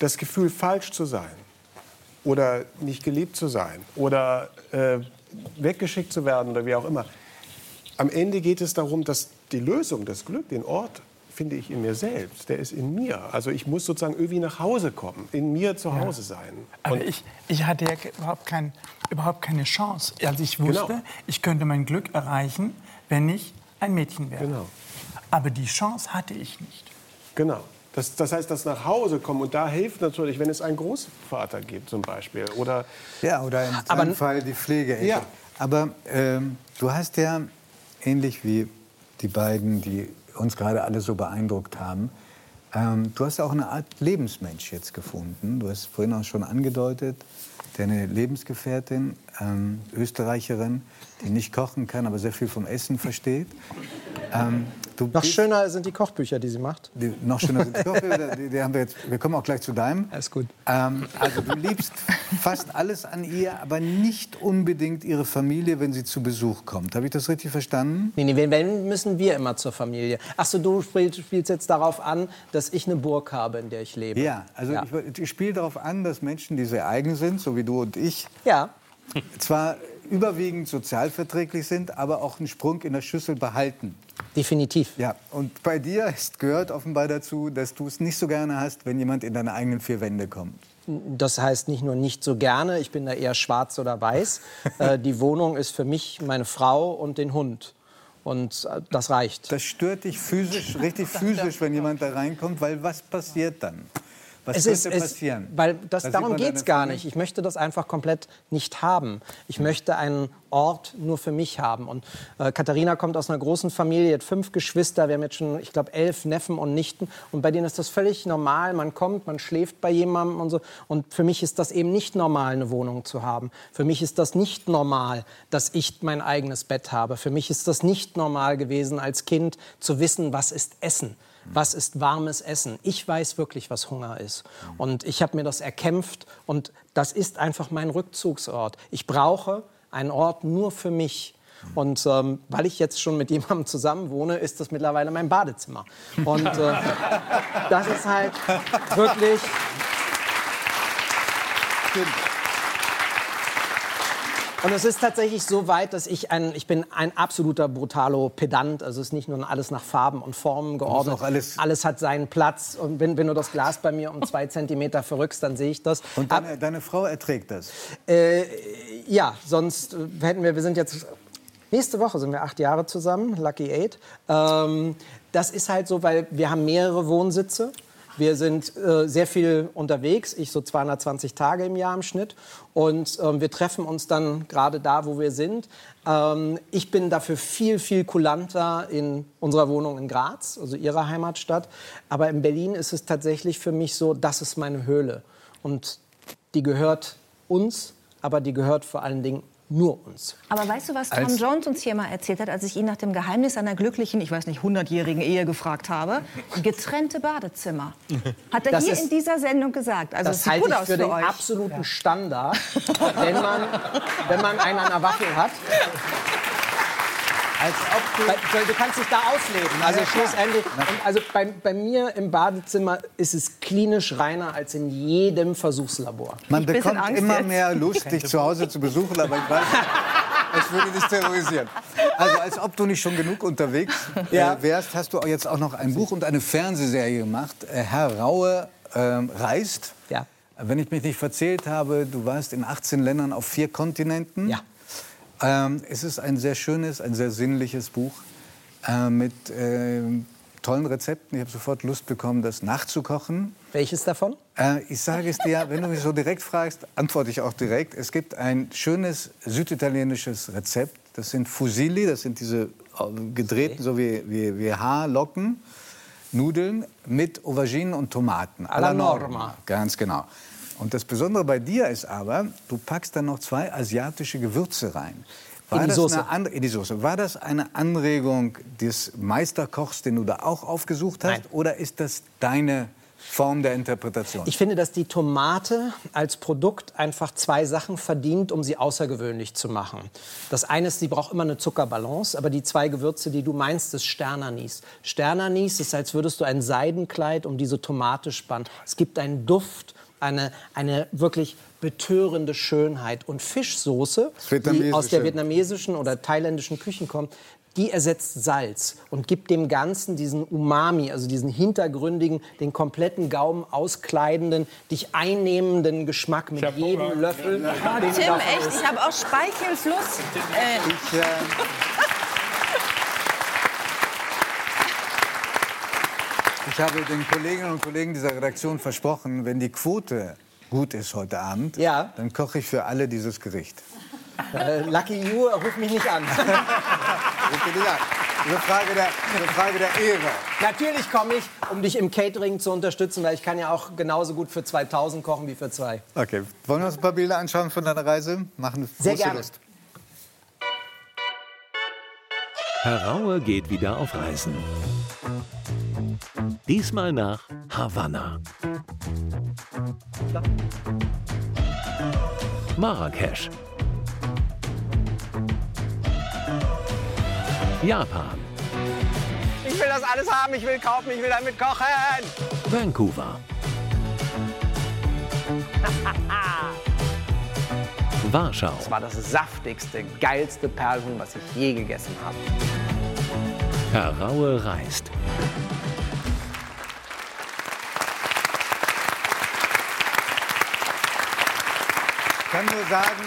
Das Gefühl, falsch zu sein oder nicht geliebt zu sein oder äh, weggeschickt zu werden oder wie auch immer. Am Ende geht es darum, dass die Lösung, das Glück, den Ort, finde ich in mir selbst. Der ist in mir. Also ich muss sozusagen irgendwie nach Hause kommen, in mir zu Hause sein. Aber ich, ich hatte ja überhaupt, kein, überhaupt keine Chance. Also ich wusste, Genau. ich könnte mein Glück erreichen, wenn ich ein Mädchen wäre. Genau. Aber die Chance hatte ich nicht. Genau. Das, das heißt, das nach Hause kommen. Und da hilft natürlich, wenn es einen Großvater gibt zum Beispiel. Oder Ja, oder Aber- seinem Fall die Pflege. Ja. Aber ähm, du hast ja ähnlich wie die beiden, die uns gerade alle so beeindruckt haben. Ähm, du hast auch eine Art Lebensmensch jetzt gefunden. Du hast vorhin auch schon angedeutet, deine Lebensgefährtin, ähm, Österreicherin, die nicht kochen kann, aber sehr viel vom Essen versteht. Ähm, du Noch bist- schöner sind die Kochbücher, die sie macht. die, noch schöner sind die Kochbilder, die, die haben wir jetzt. Wir kommen auch gleich zu deinem. Alles gut. Ähm, also du liebst fast alles an ihr, aber nicht unbedingt ihre Familie, wenn sie zu Besuch kommt. Habe ich das richtig verstanden? Nee, nee, wenn- müssen wir immer zur Familie. Achso, du spielst, jetzt darauf an, dass ich eine Burg habe, in der ich lebe. Ja, also Ja. ich, ich spiele darauf an, dass Menschen, die sehr eigen sind, so wie du und ich, Ja. zwar überwiegend sozialverträglich sind, aber auch einen Sprung in der Schüssel behalten. Definitiv. Ja, und bei dir ist, gehört offenbar dazu, dass du es nicht so gerne hast, wenn jemand in deine eigenen vier Wände kommt. Das heißt nicht nur nicht so gerne, ich bin da eher schwarz oder weiß. <laughs> äh, die Wohnung ist für mich meine Frau und den Hund. Und äh, das reicht. Das stört dich physisch, richtig physisch, wenn jemand da reinkommt, weil was passiert dann? Was es könnte ist, es, passieren? weil das, Da sieht darum geht es gar nicht. Ich möchte das einfach komplett nicht haben. Ich möchte einen Ort nur für mich haben. Und äh, Katharina kommt aus einer großen Familie, hat fünf Geschwister. Wir haben jetzt schon, ich glaube, elf Neffen und Nichten. Und bei denen ist das völlig normal. Man kommt, man schläft bei jemandem und so. Und für mich ist das eben nicht normal, eine Wohnung zu haben. Für mich ist das nicht normal, dass ich mein eigenes Bett habe. Für mich ist das nicht normal gewesen, als Kind zu wissen, was ist Essen. Was ist warmes Essen? Ich weiß wirklich, was Hunger ist. Und ich habe mir das erkämpft und das ist einfach mein Rückzugsort. Ich brauche einen Ort nur für mich. Und ähm, weil ich jetzt schon mit <laughs> jemandem zusammen wohne, ist das mittlerweile mein Badezimmer. Und äh, das ist halt wirklich. Und es ist tatsächlich so weit, dass ich ein, ich bin ein absoluter Brutalo-Pedant. Also es ist nicht nur alles nach Farben und Formen geordnet. alles- alles hat seinen Platz. Und wenn, wenn du das Glas bei mir um zwei <laughs> Zentimeter verrückst, dann sehe ich das. Und deine, deine Frau erträgt das. Äh, ja, sonst hätten wir, wir sind jetzt, nächste Woche sind wir acht Jahre zusammen, Lucky Eight. Ähm, das ist halt so, weil wir haben mehrere Wohnsitze. Wir sind äh, sehr viel unterwegs, ich so 220 Tage im Jahr im Schnitt. Und ähm, wir treffen uns dann gerade da, wo wir sind. Ähm, ich bin dafür viel, viel kulanter in unserer Wohnung in Graz, also ihrer Heimatstadt. Aber in Berlin ist es tatsächlich für mich so, das ist meine Höhle. Und die gehört uns, aber die gehört vor allen Dingen nur uns. Aber weißt du, was Tom Als- Jones uns hier mal erzählt hat, als ich ihn nach dem Geheimnis einer glücklichen, ich weiß nicht, 100-jährigen Ehe gefragt habe? Getrennte Badezimmer. Hat er Das hier ist- in dieser Sendung gesagt. Also das halte gut ich aus für für den euch. absoluten Standard, wenn man, wenn man einen an der Waffel hat. Als ob du du kannst dich da ausleben. Also schlussendlich. Und also bei, bei mir im Badezimmer ist es klinisch reiner als in jedem Versuchslabor. Man Ich bekommt Angst immer jetzt. mehr Lust, dich zu Hause zu besuchen, aber ich weiß, es würde dich terrorisieren. Also als ob du nicht schon genug unterwegs Ja. äh, wärst, hast du jetzt auch noch ein Buch und eine Fernsehserie gemacht. Äh, Herr Raue ähm, reist. Ja. Wenn ich mich nicht verzählt habe, du warst in 18 Ländern auf vier Kontinenten. Ja. Ähm, es ist ein sehr schönes, ein sehr sinnliches Buch äh, mit ähm, tollen Rezepten. Ich habe sofort Lust bekommen, das nachzukochen. Welches davon? Äh, ich sage es dir, wenn du mich so direkt fragst, antworte ich auch direkt. Es gibt ein schönes süditalienisches Rezept. Das sind Fusilli, das sind diese äh, gedrehten, so wie, wie, wie Haarlocken, Nudeln mit Auberginen und Tomaten. Alla norma. Ganz genau. Und das Besondere bei dir ist aber, du packst dann noch zwei asiatische Gewürze rein. In die Soße. Eine, in die Soße. War das eine Anregung des Meisterkochs, den du da auch aufgesucht hast? Nein. Oder ist das deine Form der Interpretation? Ich finde, dass die Tomate als Produkt einfach zwei Sachen verdient, um sie außergewöhnlich zu machen. Das eine ist, sie braucht immer eine Zuckerbalance, aber die zwei Gewürze, die du meinst, ist Sternanis. Sternanis ist, als würdest du ein Seidenkleid um diese Tomate spannen. Es gibt einen Duft, eine, eine wirklich betörende Schönheit. Und Fischsoße, die aus der vietnamesischen oder thailändischen Küchen kommt, die ersetzt Salz und gibt dem Ganzen diesen Umami, also diesen hintergründigen, den kompletten Gaumen auskleidenden, dich einnehmenden Geschmack mit jedem Löffel. Oh, den du Tim, echt, ich habe auch Speichelfluss. Äh, Ich, äh, ich habe den Kolleginnen und Kollegen dieser Redaktion versprochen, wenn die Quote gut ist heute Abend, Ja. dann koche ich für alle dieses Gericht. Äh, Lucky You, ruf mich nicht an. <laughs> Eine Frage der, eine Frage der Ehre. Natürlich komme ich, um dich im Catering zu unterstützen, weil ich kann ja auch genauso gut für 2000 kochen wie für zwei. Okay, wollen wir uns ein paar Bilder anschauen von deiner Reise? Machen Sehr große gerne. Lust. Herr Raue geht wieder auf Reisen. Diesmal nach Havanna. Marrakesch. Japan. Ich will das alles haben, ich will kaufen, ich will damit kochen. Vancouver. <laughs> Warschau. Das war das saftigste, geilste Perlhuhn, was ich je gegessen habe. Herr Raue reist. Kann nur sagen,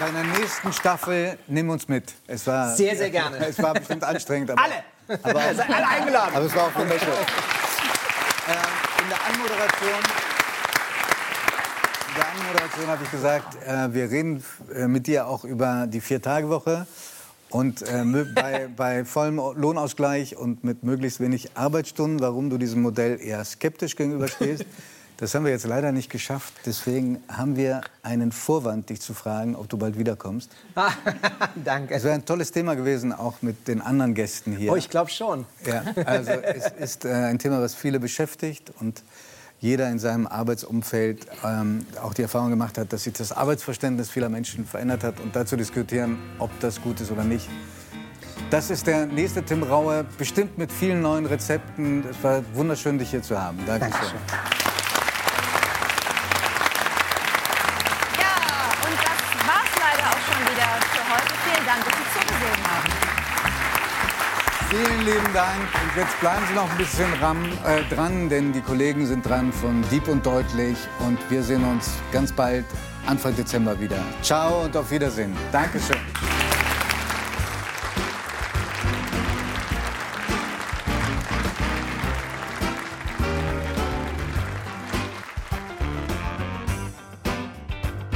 bei der nächsten Staffel nimm uns mit. Es war, Sehr, sehr gerne. <laughs> Es war bestimmt anstrengend. Aber, Alle! Aber, seid <laughs> alle eingeladen. Aber es war auch wunderschön. <laughs> Ähm, in der Anmoderation, in der Anmoderation habe ich gesagt, äh, wir reden äh, mit dir auch über die Vier-Tage-Woche. Und äh, bei, bei vollem Lohnausgleich und mit möglichst wenig Arbeitsstunden, warum du diesem Modell eher skeptisch gegenüberstehst. Das haben wir jetzt leider nicht geschafft. Deswegen haben wir einen Vorwand, dich zu fragen, ob du bald wiederkommst. <laughs> Danke. Es wäre ein tolles Thema gewesen, auch mit den anderen Gästen hier. Oh, ich glaube schon. Ja, also es <laughs> ist äh, ein Thema, was viele beschäftigt und jeder in seinem Arbeitsumfeld ähm, auch die Erfahrung gemacht hat, dass sich das Arbeitsverständnis vieler Menschen verändert hat und dazu diskutieren, ob das gut ist oder nicht. Das ist der nächste Tim Raue, bestimmt mit vielen neuen Rezepten. Es war wunderschön, dich hier zu haben. Dankeschön. Ja, Vielen lieben Dank. Und jetzt bleiben Sie noch ein bisschen ram, äh, dran, denn die Kollegen sind dran von Dieb und Deutlich. Und wir sehen uns ganz bald, Anfang Dezember wieder. Ciao und auf Wiedersehen. Dankeschön.